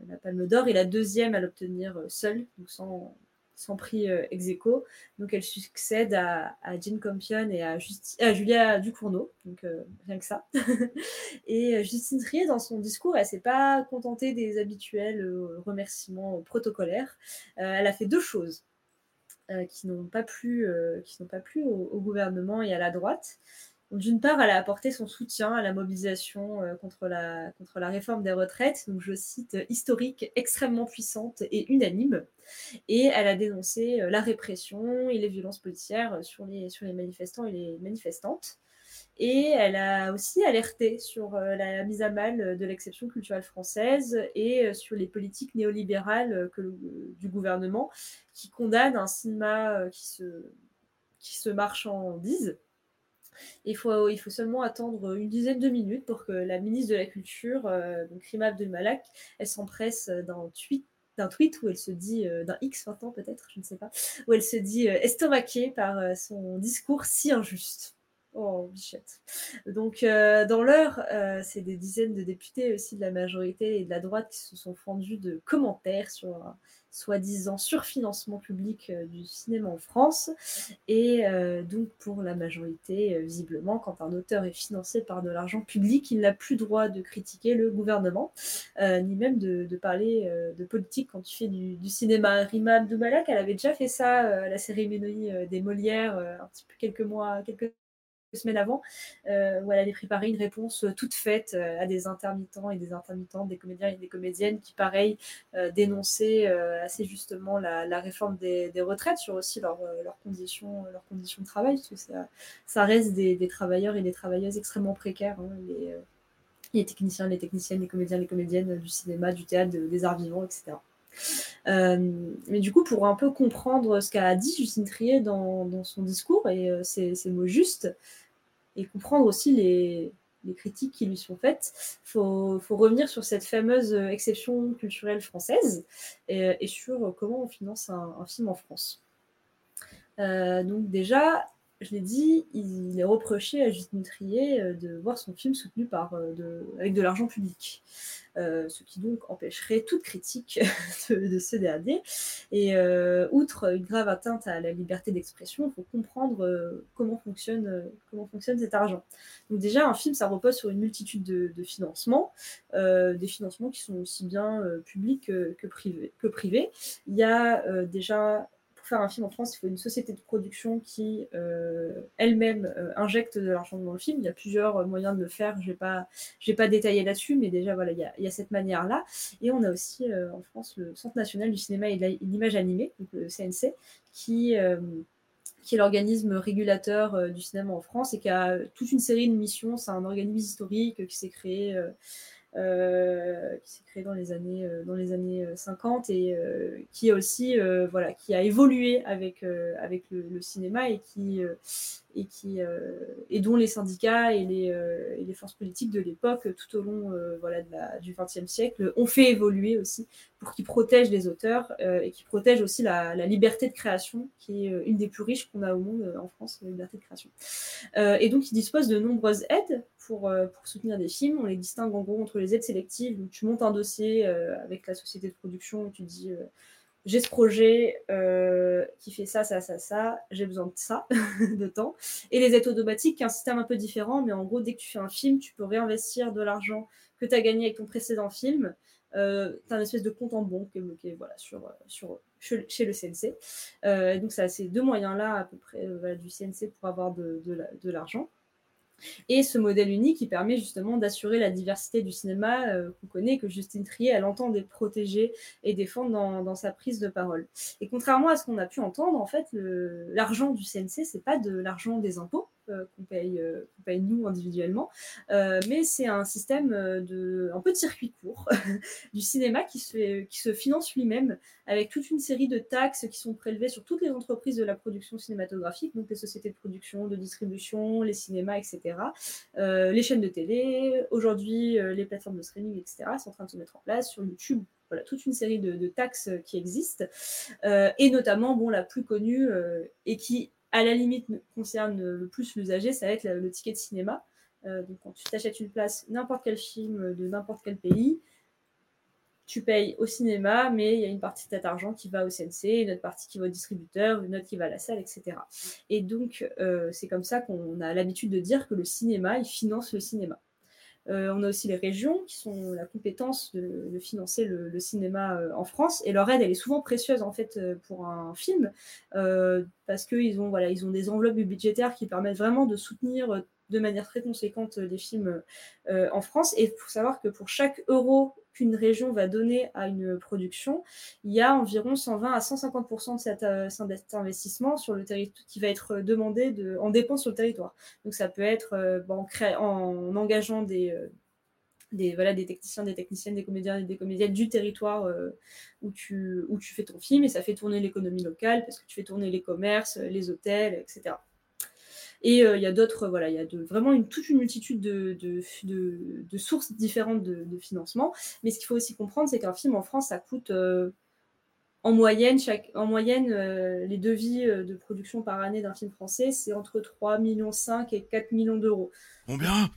la Palme d'Or et la deuxième à l'obtenir seule, donc sans, sans prix euh, ex aequo. Donc elle succède à, à Jane Campion et à, Julia Ducournau, donc euh, rien que ça. et euh, Justine Trier, dans son discours, elle s'est pas contentée des habituels remerciements protocolaires. Elle a fait deux choses. qui n'ont pas plu, pas plu au gouvernement et à la droite. D'une part, elle a apporté son soutien à la mobilisation euh, contre, la, réforme des retraites, donc je cite, euh, historique, extrêmement puissante et unanime. Et elle a dénoncé euh, la répression et les violences policières sur les, manifestants et les manifestantes. Et elle a aussi alerté sur la mise à mal de l'exception culturelle française et sur les politiques néolibérales du gouvernement qui condamnent un cinéma qui se, qui se marchandise. Il faut, il faut seulement attendre une dizaine de minutes pour que la ministre de la Culture, euh, donc Rima Abdul-Malak, elle s'empresse d'un tweet d'un tweet où elle se dit, euh, d'un X maintenant peut-être, je ne sais pas, où elle se dit euh, estomaquée par euh, son discours si injuste. Oh, bichette. Donc, euh, dans l'heure, euh, c'est des dizaines de députés aussi de la majorité et de la droite qui se sont fendus de commentaires sur soi-disant surfinancement public euh, du cinéma en France. Et euh, donc, pour la majorité, euh, visiblement, quand un auteur est financé par de l'argent public, il n'a plus droit de critiquer le gouvernement, ni même de, parler de politique quand il fait du, cinéma. Rima Abdoumalak, elle avait déjà fait ça à la cérémonie des Molières, un petit peu quelques mois, quelques semaines avant, euh, où elle avait préparé une réponse euh, toute faite euh, à des intermittents et des intermittentes, des comédiens et des comédiennes qui, pareil, dénonçaient assez justement la, réforme des, retraites sur aussi leurs conditions, leurs conditions de travail, parce que ça, ça reste des, travailleurs et des travailleuses extrêmement précaires. hein, les, techniciens, les techniciennes, les comédiens, les comédiennes du cinéma, du théâtre, de- des arts vivants, etc. Euh, mais du coup, pour un peu comprendre ce qu'a dit Justine Trier dans, son discours et euh, ses, mots justes, et comprendre aussi les, critiques qui lui sont faites, il faut, revenir sur cette fameuse euh, exception culturelle française et, et sur comment on finance un, film en France. Euh, donc déjà, je l'ai dit, il est reproché à Justine Trier euh, de voir son film soutenu par, euh, de, avec de l'argent public, euh, ce qui donc empêcherait toute critique de, de ce dernier. Et outre une grave atteinte à la liberté d'expression, il faut comprendre comment, fonctionne, comment fonctionne cet argent. Donc déjà, un film, ça repose sur une multitude de, financements, des financements qui sont aussi bien publics que, privés. Il y a déjà faire un film en France, il faut une société de production qui euh, elle-même euh, injecte de l'argent dans le film. Il y a plusieurs moyens de le faire. Je vais pas, pas détailler là-dessus, mais déjà voilà, il y a, cette manière-là. Et on a aussi euh, en France le Centre national du cinéma et de l'image animée, donc le CNC, qui qui est l'organisme régulateur du cinéma en France et qui a toute une série de missions. C'est un organisme historique qui s'est créé, euh, qui s'est créé dans les années, euh, dans les années euh, 50 et euh, qui a aussi, voilà, qui a évolué avec, avec le, cinéma et qui, et qui, et dont les syndicats et les, et les forces politiques de l'époque, tout au long, voilà, du XXe siècle, ont fait évoluer aussi pour qu'ils protègent les auteurs et qui protègent aussi la, la liberté de création, qui est une des plus riches qu'on a au monde en France, la liberté de création. Et donc, ils disposent de nombreuses aides pour, euh, pour soutenir des films. On les distingue en gros entre les aides sélectives, où tu montes un dossier euh, avec la société de production et tu dis euh, j'ai ce projet qui fait ça, ça, ça, ça, j'ai besoin de ça, de temps. Et les aides automatiques, qui est un système un peu différent, mais en gros, dès que tu fais un film, tu peux réinvestir de l'argent que tu as gagné avec ton précédent film. Euh, tu as une espèce de compte en banque qui est bloqué voilà, sur, sur, chez le CNC. Donc, ça a ces deux moyens-là, à peu près, du CNC pour avoir de l'argent. Et ce modèle unique, il permet justement d'assurer la diversité du cinéma euh, qu'on connaît, que Justine Trier, elle entend protéger et défendre dans, dans, sa prise de parole. Et contrairement à ce qu'on a pu entendre, en fait, l'argent du CNC, c'est pas de l'argent des impôts, qu'on paye, euh, paye, nous individuellement, euh, mais c'est un système de un peu de circuit court du cinéma qui se, qui se finance lui-même avec toute une série de taxes qui sont prélevées sur toutes les entreprises de la production cinématographique, donc les sociétés de production, de distribution, les cinémas, etc., les chaînes de télé, aujourd'hui les plateformes de streaming, etc., sont en train de se mettre en place sur YouTube, voilà, toute une série de, taxes qui existent, euh, et notamment, bon, la plus connue, euh, et qui à la limite concerne le plus l'usager, ça va être le, ticket de cinéma. Euh, donc quand tu t'achètes une place, n'importe quel film de n'importe quel pays, tu payes au cinéma, mais il y a une partie de cet argent qui va au CNC, une autre partie qui va au distributeur, une autre qui va à la salle, etc. Et donc, euh, c'est comme ça qu'on a l'habitude de dire que le cinéma, il finance le cinéma. Euh, on a aussi les régions qui sont la compétence de, financer le, cinéma euh, en France. Et leur aide elle est souvent précieuse en fait euh, pour un film parce qu'ils ont des enveloppes budgétaires qui permettent vraiment de soutenir de manière très conséquente des films en France. Et il faut savoir que pour chaque euro qu'une région va donner à une production, il y a environ 120 à 150% de cet, euh, investissement sur le territoire qui va être demandé de, en dépenses sur le territoire. Donc ça peut être euh, bon, en, en, engageant des, euh, des, voilà, des techniciens, des techniciennes, des comédiens et des comédiennes du territoire tu, où tu fais ton film et ça fait tourner l'économie locale parce que tu fais tourner les commerces, les hôtels, etc. Et euh, il y a d'autres, voilà, il y a vraiment toute une multitude de, sources différentes de, financement. Mais ce qu'il faut aussi comprendre, c'est qu'un film en France, ça coûte euh, en moyenne, chaque, en moyenne euh, les devis de production par année d'un film français, c'est entre 3,5 millions et 4 millions d'euros. Combien?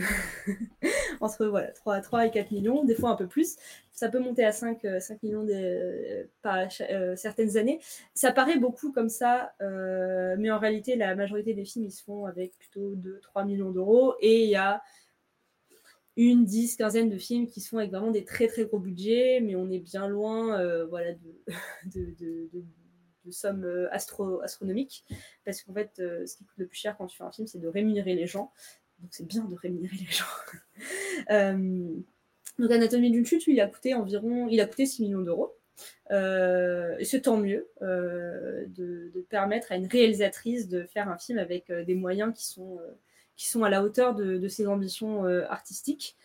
entre voilà, 3, 3 et 4 millions, des fois un peu plus. Ça peut monter à 5, 5 euh, millions de, euh, par euh, certaines années. Ça paraît beaucoup comme ça, euh, mais en réalité, la majorité des films, ils se font avec plutôt 2, 3 millions d'euros. Et il y a une dix, quinzaine de films qui se font avec vraiment des très très gros budgets, mais on est bien loin voilà, de, sommes astro astronomiques parce qu'en fait ce qui coûte le plus cher quand tu fais un film c'est de rémunérer les gens donc c'est bien de rémunérer les gens. euh, donc Anatomie d'une chute, il a coûté environ, il a coûté 6 millions d'euros. Euh, c'est tant mieux euh, de, permettre à une réalisatrice de faire un film avec euh, des moyens qui sont, qui sont à la hauteur de, ses ambitions artistiques.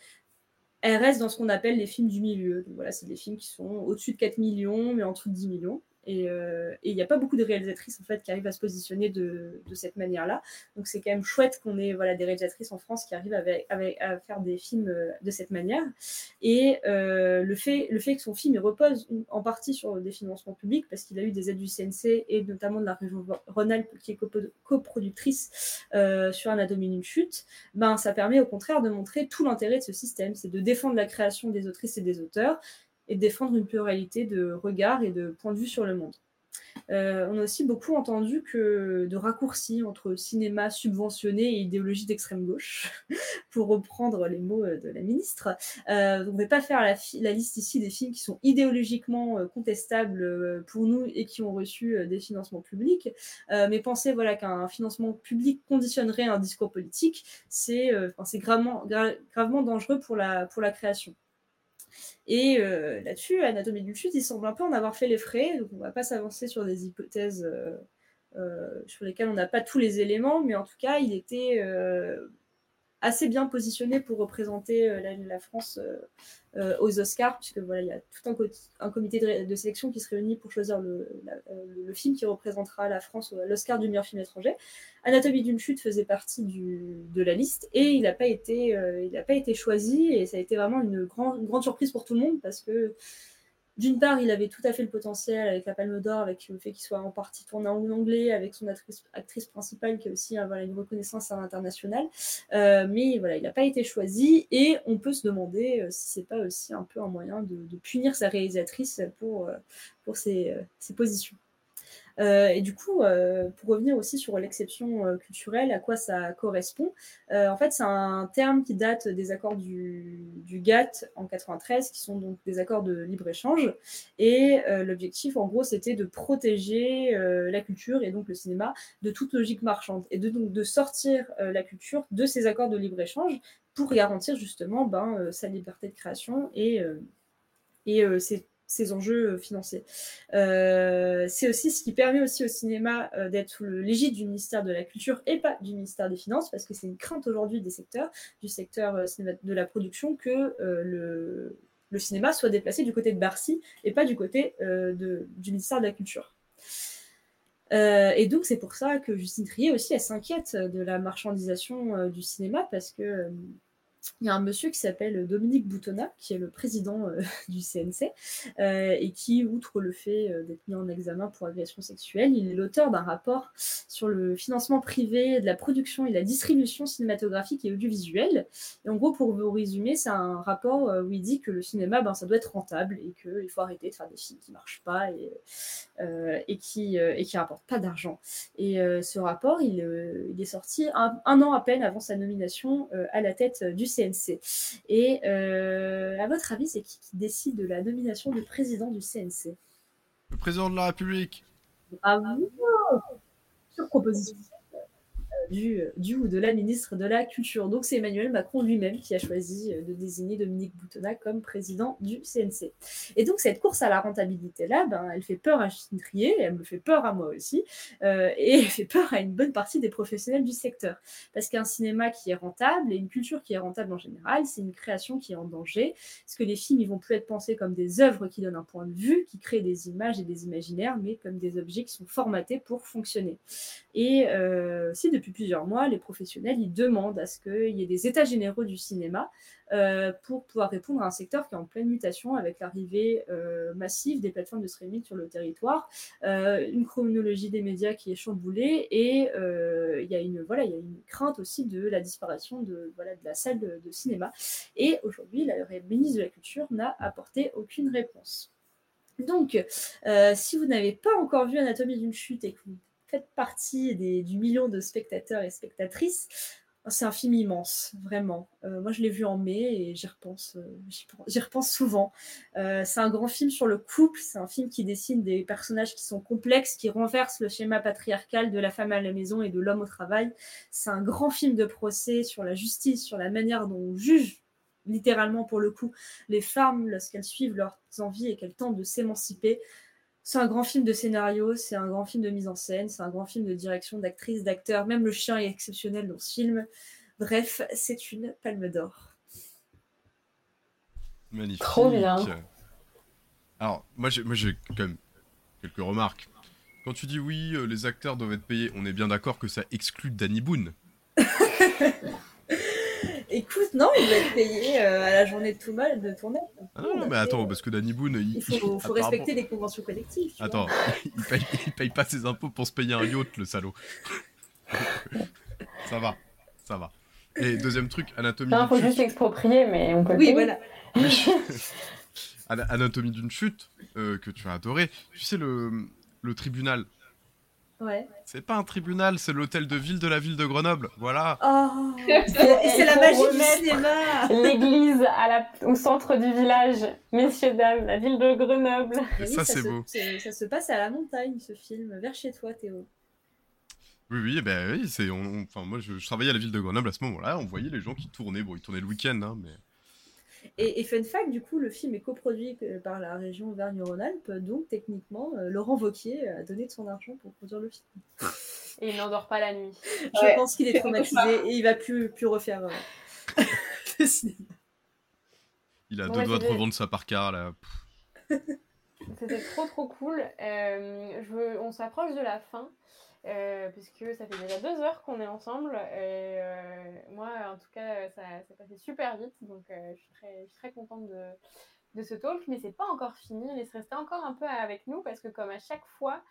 Elle reste dans ce qu'on appelle les films du milieu. Donc voilà, c'est des films qui sont au-dessus de 4 millions, mais en dessous de 10 millions. Et euh, il n'y a pas beaucoup de réalisatrices en fait qui arrivent à se positionner de, cette manière-là. Donc c'est quand même chouette qu'on ait voilà des réalisatrices en France qui arrivent à faire des films euh, de cette manière. Et euh, le fait le fait que son film il repose en partie sur des financements publics parce qu'il a eu des aides du CNC et notamment de la région Rhône-Alpes qui est coproductrice euh, sur Anatomie d'une chute, ben ça permet au contraire de montrer tout l'intérêt de ce système, c'est de défendre la création des autrices et des auteurs et défendre une pluralité de regards et de points de vue sur le monde. Euh, on a aussi beaucoup entendu que de raccourcis entre cinéma subventionné et idéologie d'extrême gauche, pour reprendre les mots de la ministre. Euh, on ne va pas faire la, liste ici des films qui sont idéologiquement euh, contestables pour nous et qui ont reçu des financements publics, euh, mais penser voilà qu'un financement public conditionnerait un discours politique, c'est euh, gravement, gra gravement dangereux pour la création. Et euh, là-dessus, Anatomie d'une chute, il semble un peu en avoir fait les frais, donc on ne va pas s'avancer sur des hypothèses euh, euh, sur lesquelles on n'a pas tous les éléments, mais en tout cas, il était assez bien positionné pour représenter euh, la, France euh, aux Oscars, puisque voilà, il y a tout un, comité de, sélection qui se réunit pour choisir le, film qui représentera la France à l'Oscar du meilleur film étranger. Anatomie d'une chute faisait partie de la liste et il n'a pas été, euh, choisi et ça a été vraiment une, une grande surprise pour tout le monde parce que d'une part, il avait tout à fait le potentiel avec la Palme d'Or, avec le fait qu'il soit en partie tourné en anglais, avec son actrice, principale qui a aussi voilà, une reconnaissance à l'international. Euh, mais voilà, il n'a pas été choisi et on peut se demander euh, si c'est pas aussi un peu un moyen de, punir sa réalisatrice pour, euh, pour ses positions. Euh, et du coup, euh, pour revenir aussi sur l'exception euh, culturelle, à quoi ça correspond, en fait, c'est un terme qui date des accords du, GATT en 93, qui sont donc des accords de libre-échange. Et l'objectif, en gros, c'était de protéger la culture et donc le cinéma de toute logique marchande et de, donc, de sortir la culture de ces accords de libre-échange pour garantir justement ben, sa liberté de création et, et ses ces enjeux euh, financiers. Euh, c'est aussi ce qui permet aussi au cinéma euh, d'être sous l'égide du ministère de la Culture et pas du ministère des Finances, parce que c'est une crainte aujourd'hui des secteurs, du secteur euh, de la production, que le, cinéma soit déplacé du côté de Bercy et pas du côté du ministère de la Culture. Et donc c'est pour ça que Justine Trier aussi, elle s'inquiète de la marchandisation du cinéma, parce que il y a un monsieur qui s'appelle Dominique Boutonnat, qui est le président euh, du CNC, euh, et qui, outre le fait euh, d'être mis en examen pour agression sexuelle, il est l'auteur d'un rapport sur le financement privé de la production et la distribution cinématographique et audiovisuelle. Et en gros, pour vous résumer, c'est un rapport où il dit que le cinéma, ben, ça doit être rentable et qu'il faut arrêter de faire des films qui marchent pas et, qui qui rapportent pas d'argent. Et ce rapport, il, est sorti un, un an à peine avant sa nomination à la tête du CNC. Et euh, à votre avis, c'est qui qui décide de la nomination du président du CNC Le président de la République. Bravo Sur proposition du, ou de la ministre de la Culture. Donc c'est Emmanuel Macron lui-même qui a choisi euh, de désigner Dominique Boutonnat comme président du CNC. Et donc cette course à la rentabilité-là, ben, elle fait peur à Justine Trier, elle me fait peur à moi aussi, euh, et elle fait peur à une bonne partie des professionnels du secteur. Parce qu'un cinéma qui est rentable et une culture qui est rentable en général, c'est une création qui est en danger. Parce que les films, ils vont plus être pensés comme des œuvres qui donnent un point de vue, qui créent des images et des imaginaires, mais comme des objets qui sont formatés pour fonctionner. Et euh, si depuis plusieurs mois, les professionnels, ils demandent à ce qu'il y ait des états généraux du cinéma euh, pour pouvoir répondre à un secteur qui est en pleine mutation avec l'arrivée euh, massive des plateformes de streaming sur le territoire, euh, une chronologie des médias qui est chamboulée et il y a une voilà il y a une crainte aussi de la disparition de voilà de la salle de, cinéma. Et aujourd'hui, la ministre de la Culture n'a apporté aucune réponse. Donc, si vous n'avez pas encore vu Anatomie d'une chute et que vous partie des, du million de spectateurs et spectatrices, c'est un film immense, vraiment. Euh, moi, je l'ai vu en mai et j'y repense, euh, j'y repense souvent. Euh, c'est un grand film sur le couple. C'est un film qui dessine des personnages qui sont complexes, qui renversent le schéma patriarcal de la femme à la maison et de l'homme au travail. C'est un grand film de procès sur la justice, sur la manière dont on juge, littéralement pour le coup, les femmes lorsqu'elles suivent leurs envies et qu'elles tentent de s'émanciper. C'est un grand film de scénario, c'est un grand film de mise en scène, c'est un grand film de direction, d'actrice, d'acteur. Même le chien est exceptionnel dans ce film. Bref, c'est une palme d'or. Magnifique. Trop bien. Alors, moi j'ai, moi, j'ai quand même quelques remarques. Quand tu dis oui, euh, les acteurs doivent être payés, on est bien d'accord que ça exclut Danny Boone. Écoute, non, il va être payé euh, à la journée de, tout mal, de tournage. Ah non, mais attends, parce que Danny Boone, il, Il faut, faut apparemment- respecter les conventions collectives. tu vois. Attends, il paye, il paye pas ses impôts pour se payer un yacht, le salaud. ça va, ça va. Et deuxième truc, anatomie Il d'une faut chute. juste l'exproprier, mais on peut le Oui, payer. voilà. Anatomie d'une chute euh, que tu as adoré. Tu sais le le tribunal. Ouais. C'est pas un tribunal, c'est l'hôtel de ville de la ville de Grenoble. Voilà. Oh, et c'est la magie du cinéma. L'église au centre du village, messieurs, dames, la ville de Grenoble. Et Ça, c'est se- beau. Ça se passe à la montagne, ce film, vers chez toi, Théo. Oui, oui, eh ben oui, c'est. on- on- Enfin, moi, je, je travaillais à la ville de Grenoble à ce moment-là. On voyait les gens qui tournaient. Bon, ils tournaient le week-end, hein, mais. Et, et fun fact, du coup, le film est coproduit par la région Auvergne-Rhône-Alpes, donc techniquement, euh, Laurent Wauquiez a donné de son argent pour produire le film. Et il n'endort pas la nuit. Je Ouais. pense qu'il est traumatisé et il va plus, plus refaire euh, le cinéma. Il a Bon, deux bah, doigts de revendre sa parka là. C'était trop trop cool. Euh, je veux- On s'approche de la fin. Euh, puisque ça fait déjà deux heures qu'on est ensemble. Et euh, moi, en tout cas, ça, ça passait super vite. Donc, euh, je, suis très, je suis très contente de, de ce talk. Mais c'est pas encore fini. Laisse rester encore un peu avec nous parce que, comme à chaque fois,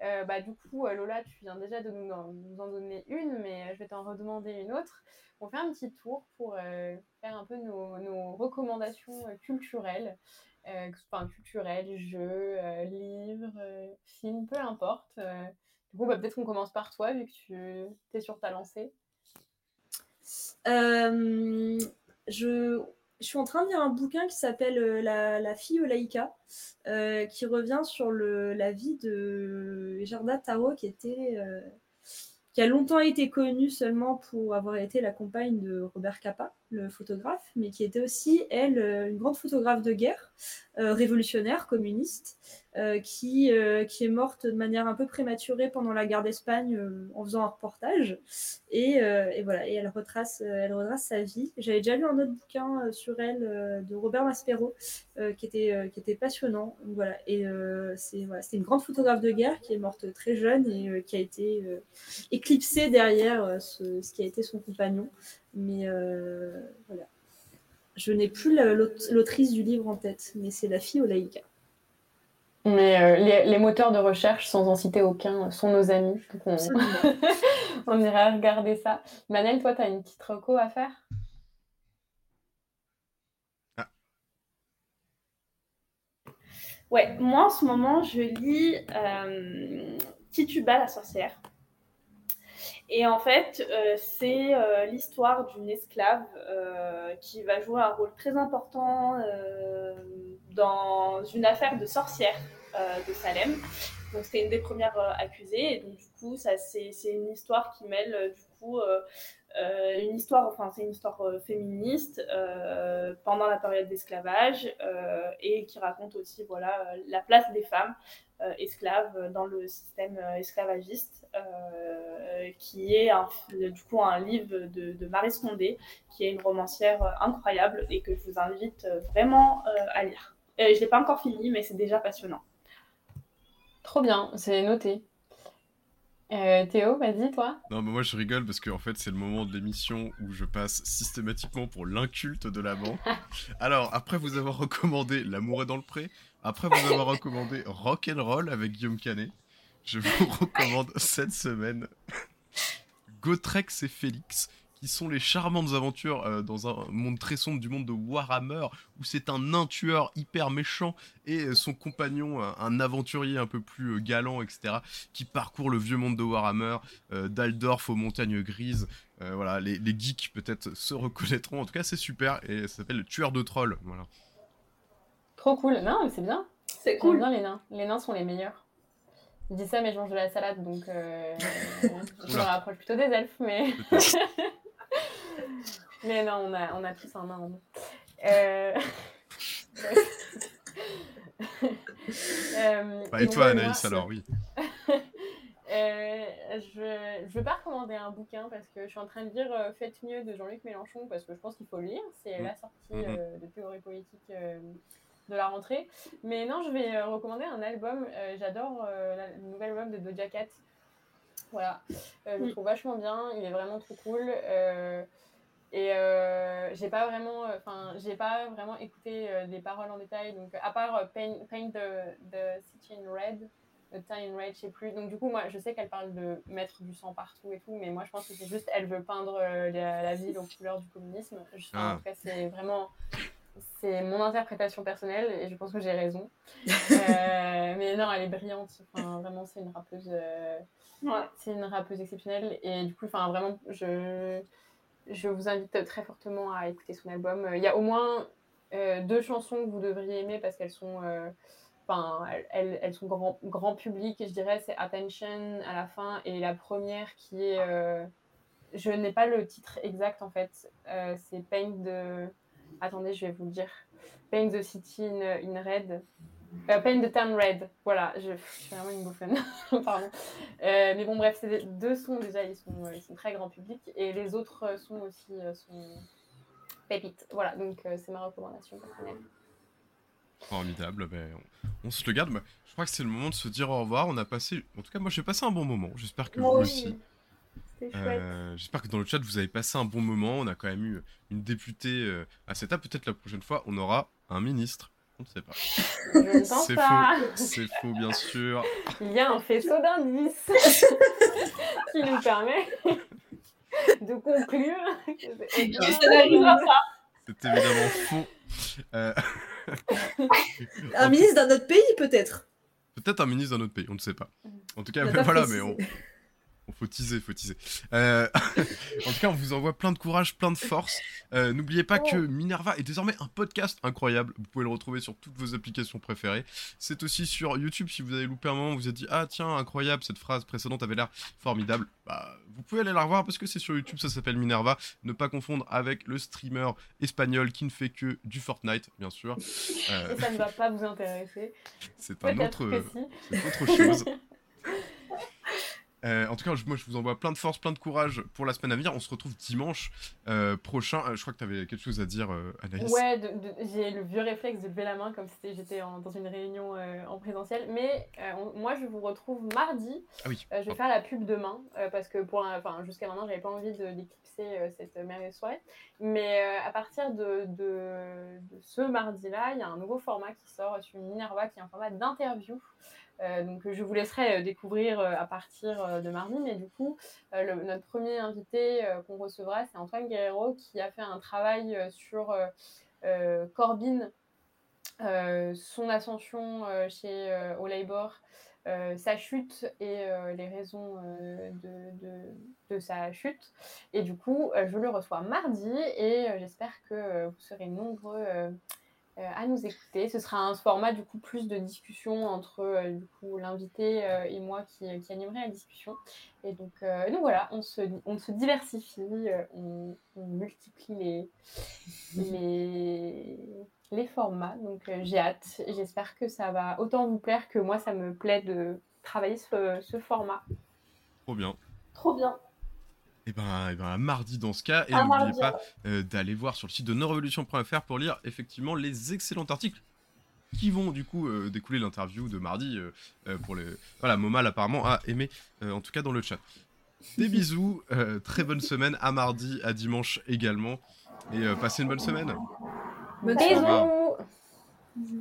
bah, du coup, Lola, tu viens déjà de nous en, nous en donner une, mais je vais t'en redemander une autre. On fait un petit tour pour faire un peu nos, nos recommandations euh, culturelles. euh, que ce soit culturel, jeux, livres, films, peu importe. Du coup, bah, peut-être qu'on commence par toi, vu que tu es sur ta lancée. Euh, je, suis en train de lire un bouquin qui s'appelle euh, la, fille au Laïka, euh, qui revient sur la vie de Gerda Taro, qui qui a longtemps été connue seulement pour avoir été la compagne de Robert Capa, le photographe, mais qui était aussi, elle, euh, une grande photographe de guerre, euh, révolutionnaire, communiste, euh, qui, qui est morte de manière un peu prématurée pendant la guerre d'Espagne en faisant un reportage. Et, et voilà, et elle retrace, elle sa vie. J'avais déjà lu un autre bouquin sur elle de Robert Maspero, qui, était, qui était passionnant. Donc, voilà. Et c'est voilà, une grande photographe de guerre qui est morte très jeune et qui a été éclipsée derrière ce qui a été son compagnon. Mais euh, voilà. Je n'ai plus la- l'aut- l'autrice du livre en tête, mais c'est la fille au Laïka. Mais euh, les, les moteurs de recherche, sans en citer aucun, sont nos amis. Donc on, on ira regarder ça. Manel, toi, tu as une petite reco à faire? Ouais, moi en ce moment, je lis euh, Tituba la sorcière. Et en fait, euh, c'est euh, l'histoire d'une esclave euh, qui va jouer un rôle très important dans une affaire de sorcière de Salem. Donc c'était une des premières accusées. Et donc du coup, ça c'est une histoire qui mêle du coup euh, une histoire, enfin c'est une histoire euh, féministe euh, pendant la période d'esclavage et qui raconte aussi voilà la place des femmes esclaves dans le système esclavagiste, qui est un, du coup un livre de, Marie Scondé, qui est une romancière incroyable et que je vous invite vraiment à lire. Je l'ai pas encore fini, mais c'est déjà passionnant. Trop bien, c'est noté. Euh, Théo, vas-y, toi. Non, mais moi je rigole parce que en fait c'est le moment de l'émission où je passe systématiquement pour l'inculte de la bande. Alors après vous avoir recommandé L'amour est dans le pré, après vous avoir recommandé Rock and Roll avec Guillaume Canet, je vous recommande cette semaine Gotrex et Félix, qui sont les charmantes aventures euh, dans un monde très sombre du monde de Warhammer, où c'est un nain tueur hyper méchant et euh, son compagnon, un, un aventurier un peu plus euh, galant, etc., qui parcourt le vieux monde de Warhammer, euh, d'Aldorf aux montagnes grises. Euh, voilà, les, les geeks peut-être se reconnaîtront. En tout cas, c'est super et ça s'appelle Tueur de trolls. Voilà. Trop cool. Non, mais c'est bien. C'est cool. bien les nains. Les nains sont les meilleurs. Je dis ça, mais je mange de la salade, donc euh, je me rapproche plutôt des elfes, mais... mais non, on a, on a tous en nous. Euh... Euh, Bah, et toi, Anaïs, moi, alors oui. Euh, je ne vais pas recommander un bouquin parce que je suis en train de lire euh, Faites mieux de Jean-Luc Mélenchon parce que je pense qu'il faut le lire. C'est Mm. la sortie Mhm. euh, de théorie politique de la rentrée. Mais non, je vais recommander un album. J'adore le nouvel album de Doja Cat. Voilà, Euh, je le Mm. trouve vachement bien. Il est vraiment trop cool. Euh, et euh, j'ai pas vraiment, enfin, j'ai pas vraiment écouté euh, les paroles en détail. Donc, à part euh, Paint, Paint the, the City in Red, The Time in Red, je sais plus. Donc, du coup, moi, je sais qu'elle parle de mettre du sang partout et tout, mais moi, je pense que c'est juste, elle veut peindre euh, la, la ville aux couleurs du communisme. Je, enfin, Ah. En tout cas, c'est vraiment, c'est mon interprétation personnelle et je pense que j'ai raison. Euh, mais non, elle est brillante. Enfin, vraiment, c'est une rappeuse. euh, C'est une rappeuse exceptionnelle et du coup, vraiment, je, je vous invite très fortement à écouter son album. Il y a au moins euh, deux chansons que vous devriez aimer parce qu'elles sont, euh, elles, elles, sont grand, grand public. Je dirais c'est Attention à la fin et la première qui est, euh, je n'ai pas le titre exact en fait. C'est Paint de, attendez, je vais vous le dire. Paint the City in, in Red. Euh, Paint the Town Red. Voilà, je, je suis vraiment une bouffonne. Pardon. Euh, mais bon, bref, c'est des- deux sons déjà, ils sont, euh, ils sont très grand public. Et les autres euh, sons aussi euh, sont pépites. Voilà, donc euh, c'est ma recommandation personnelle. Formidable. Ben, on, on se le garde. mais Je crois que c'est le moment de se dire au revoir. On a passé, en tout cas, moi j'ai passé un bon moment. J'espère que Moi vous aussi. Euh, J'espère que dans le chat vous avez passé un bon moment. On a quand même eu une députée euh, à cette. Peut-être la prochaine fois on aura un ministre. On ne sait pas. Je ne pense pas. faux. C'est faux, bien sûr. Il y a un faisceau d'indices qui nous permet de conclure que c'est Ça n'arrivera pas. C'est évidemment faux. Euh, Un ministre d'un autre pays, peut-être. Peut-être un ministre d'un autre pays, on ne sait pas. En tout cas, voilà, mais on faut teaser, faut teaser. Euh, en tout cas, on vous envoie plein de courage, plein de force. Euh, N'oubliez pas que Minerva est désormais un podcast incroyable. Vous pouvez le retrouver sur toutes vos applications préférées. C'est aussi sur YouTube. Si vous avez loupé un moment, vous vous êtes dit ah tiens incroyable cette phrase précédente avait l'air formidable. Bah vous pouvez aller la revoir parce que c'est sur YouTube. Ça s'appelle Minerva. Ne pas confondre avec le streamer espagnol qui ne fait que du Fortnite, bien sûr. Euh, ça ne va pas vous intéresser. c'est un autre. C'est autre chose. Euh, en tout cas, moi je vous envoie plein de force, plein de courage pour la semaine à venir. On se retrouve dimanche euh, prochain. Euh, je crois que tu avais quelque chose à dire, Anaïs. Ouais, j'ai le vieux réflexe de lever la main comme si j'étais dans une réunion en présentiel. Mais on- moi, je vous retrouve mardi. Ah oui. Je vais faire la pub demain parce que pour jusqu'à maintenant, j'avais pas envie de d'éclipser cette merveilleuse soirée. Mais à partir de, de, de ce mardi-là, il y a un nouveau format qui sort sur Minerva qui est un format d'interview. Euh, donc je vous laisserai euh, découvrir euh, à partir de mardi, mais du coup, notre premier invité qu'on recevra, c'est Antoine Guerrero qui a fait un travail sur Corbyn, son ascension chez au sa chute et les raisons de, de- sa chute. Et du coup, je le reçois mardi et j'espère que vous serez nombreux à nous écouter. Ce sera un format du coup plus de discussion entre euh, du coup l'invité euh, et moi qui, qui animerai la discussion. Et donc, euh, donc voilà, on se, on se diversifie, euh, on, on multiplie les, les, les formats. Donc euh, j'ai hâte. J'espère que ça va autant vous plaire que moi, ça me plaît de travailler ce, ce format. Trop bien. Trop bien. Et ben, et ben à mardi dans ce cas. Et n'oubliez pas euh, d'aller voir sur le site de norevolution.fr pour lire effectivement les excellents articles qui vont du coup euh, découler l'interview de mardi euh, pour les voilà Momal apparemment a aimé euh, en tout cas dans le chat. Des bisous euh, très bonne semaine à mardi à dimanche également et euh, passez une bonne semaine. Bonne. Bisous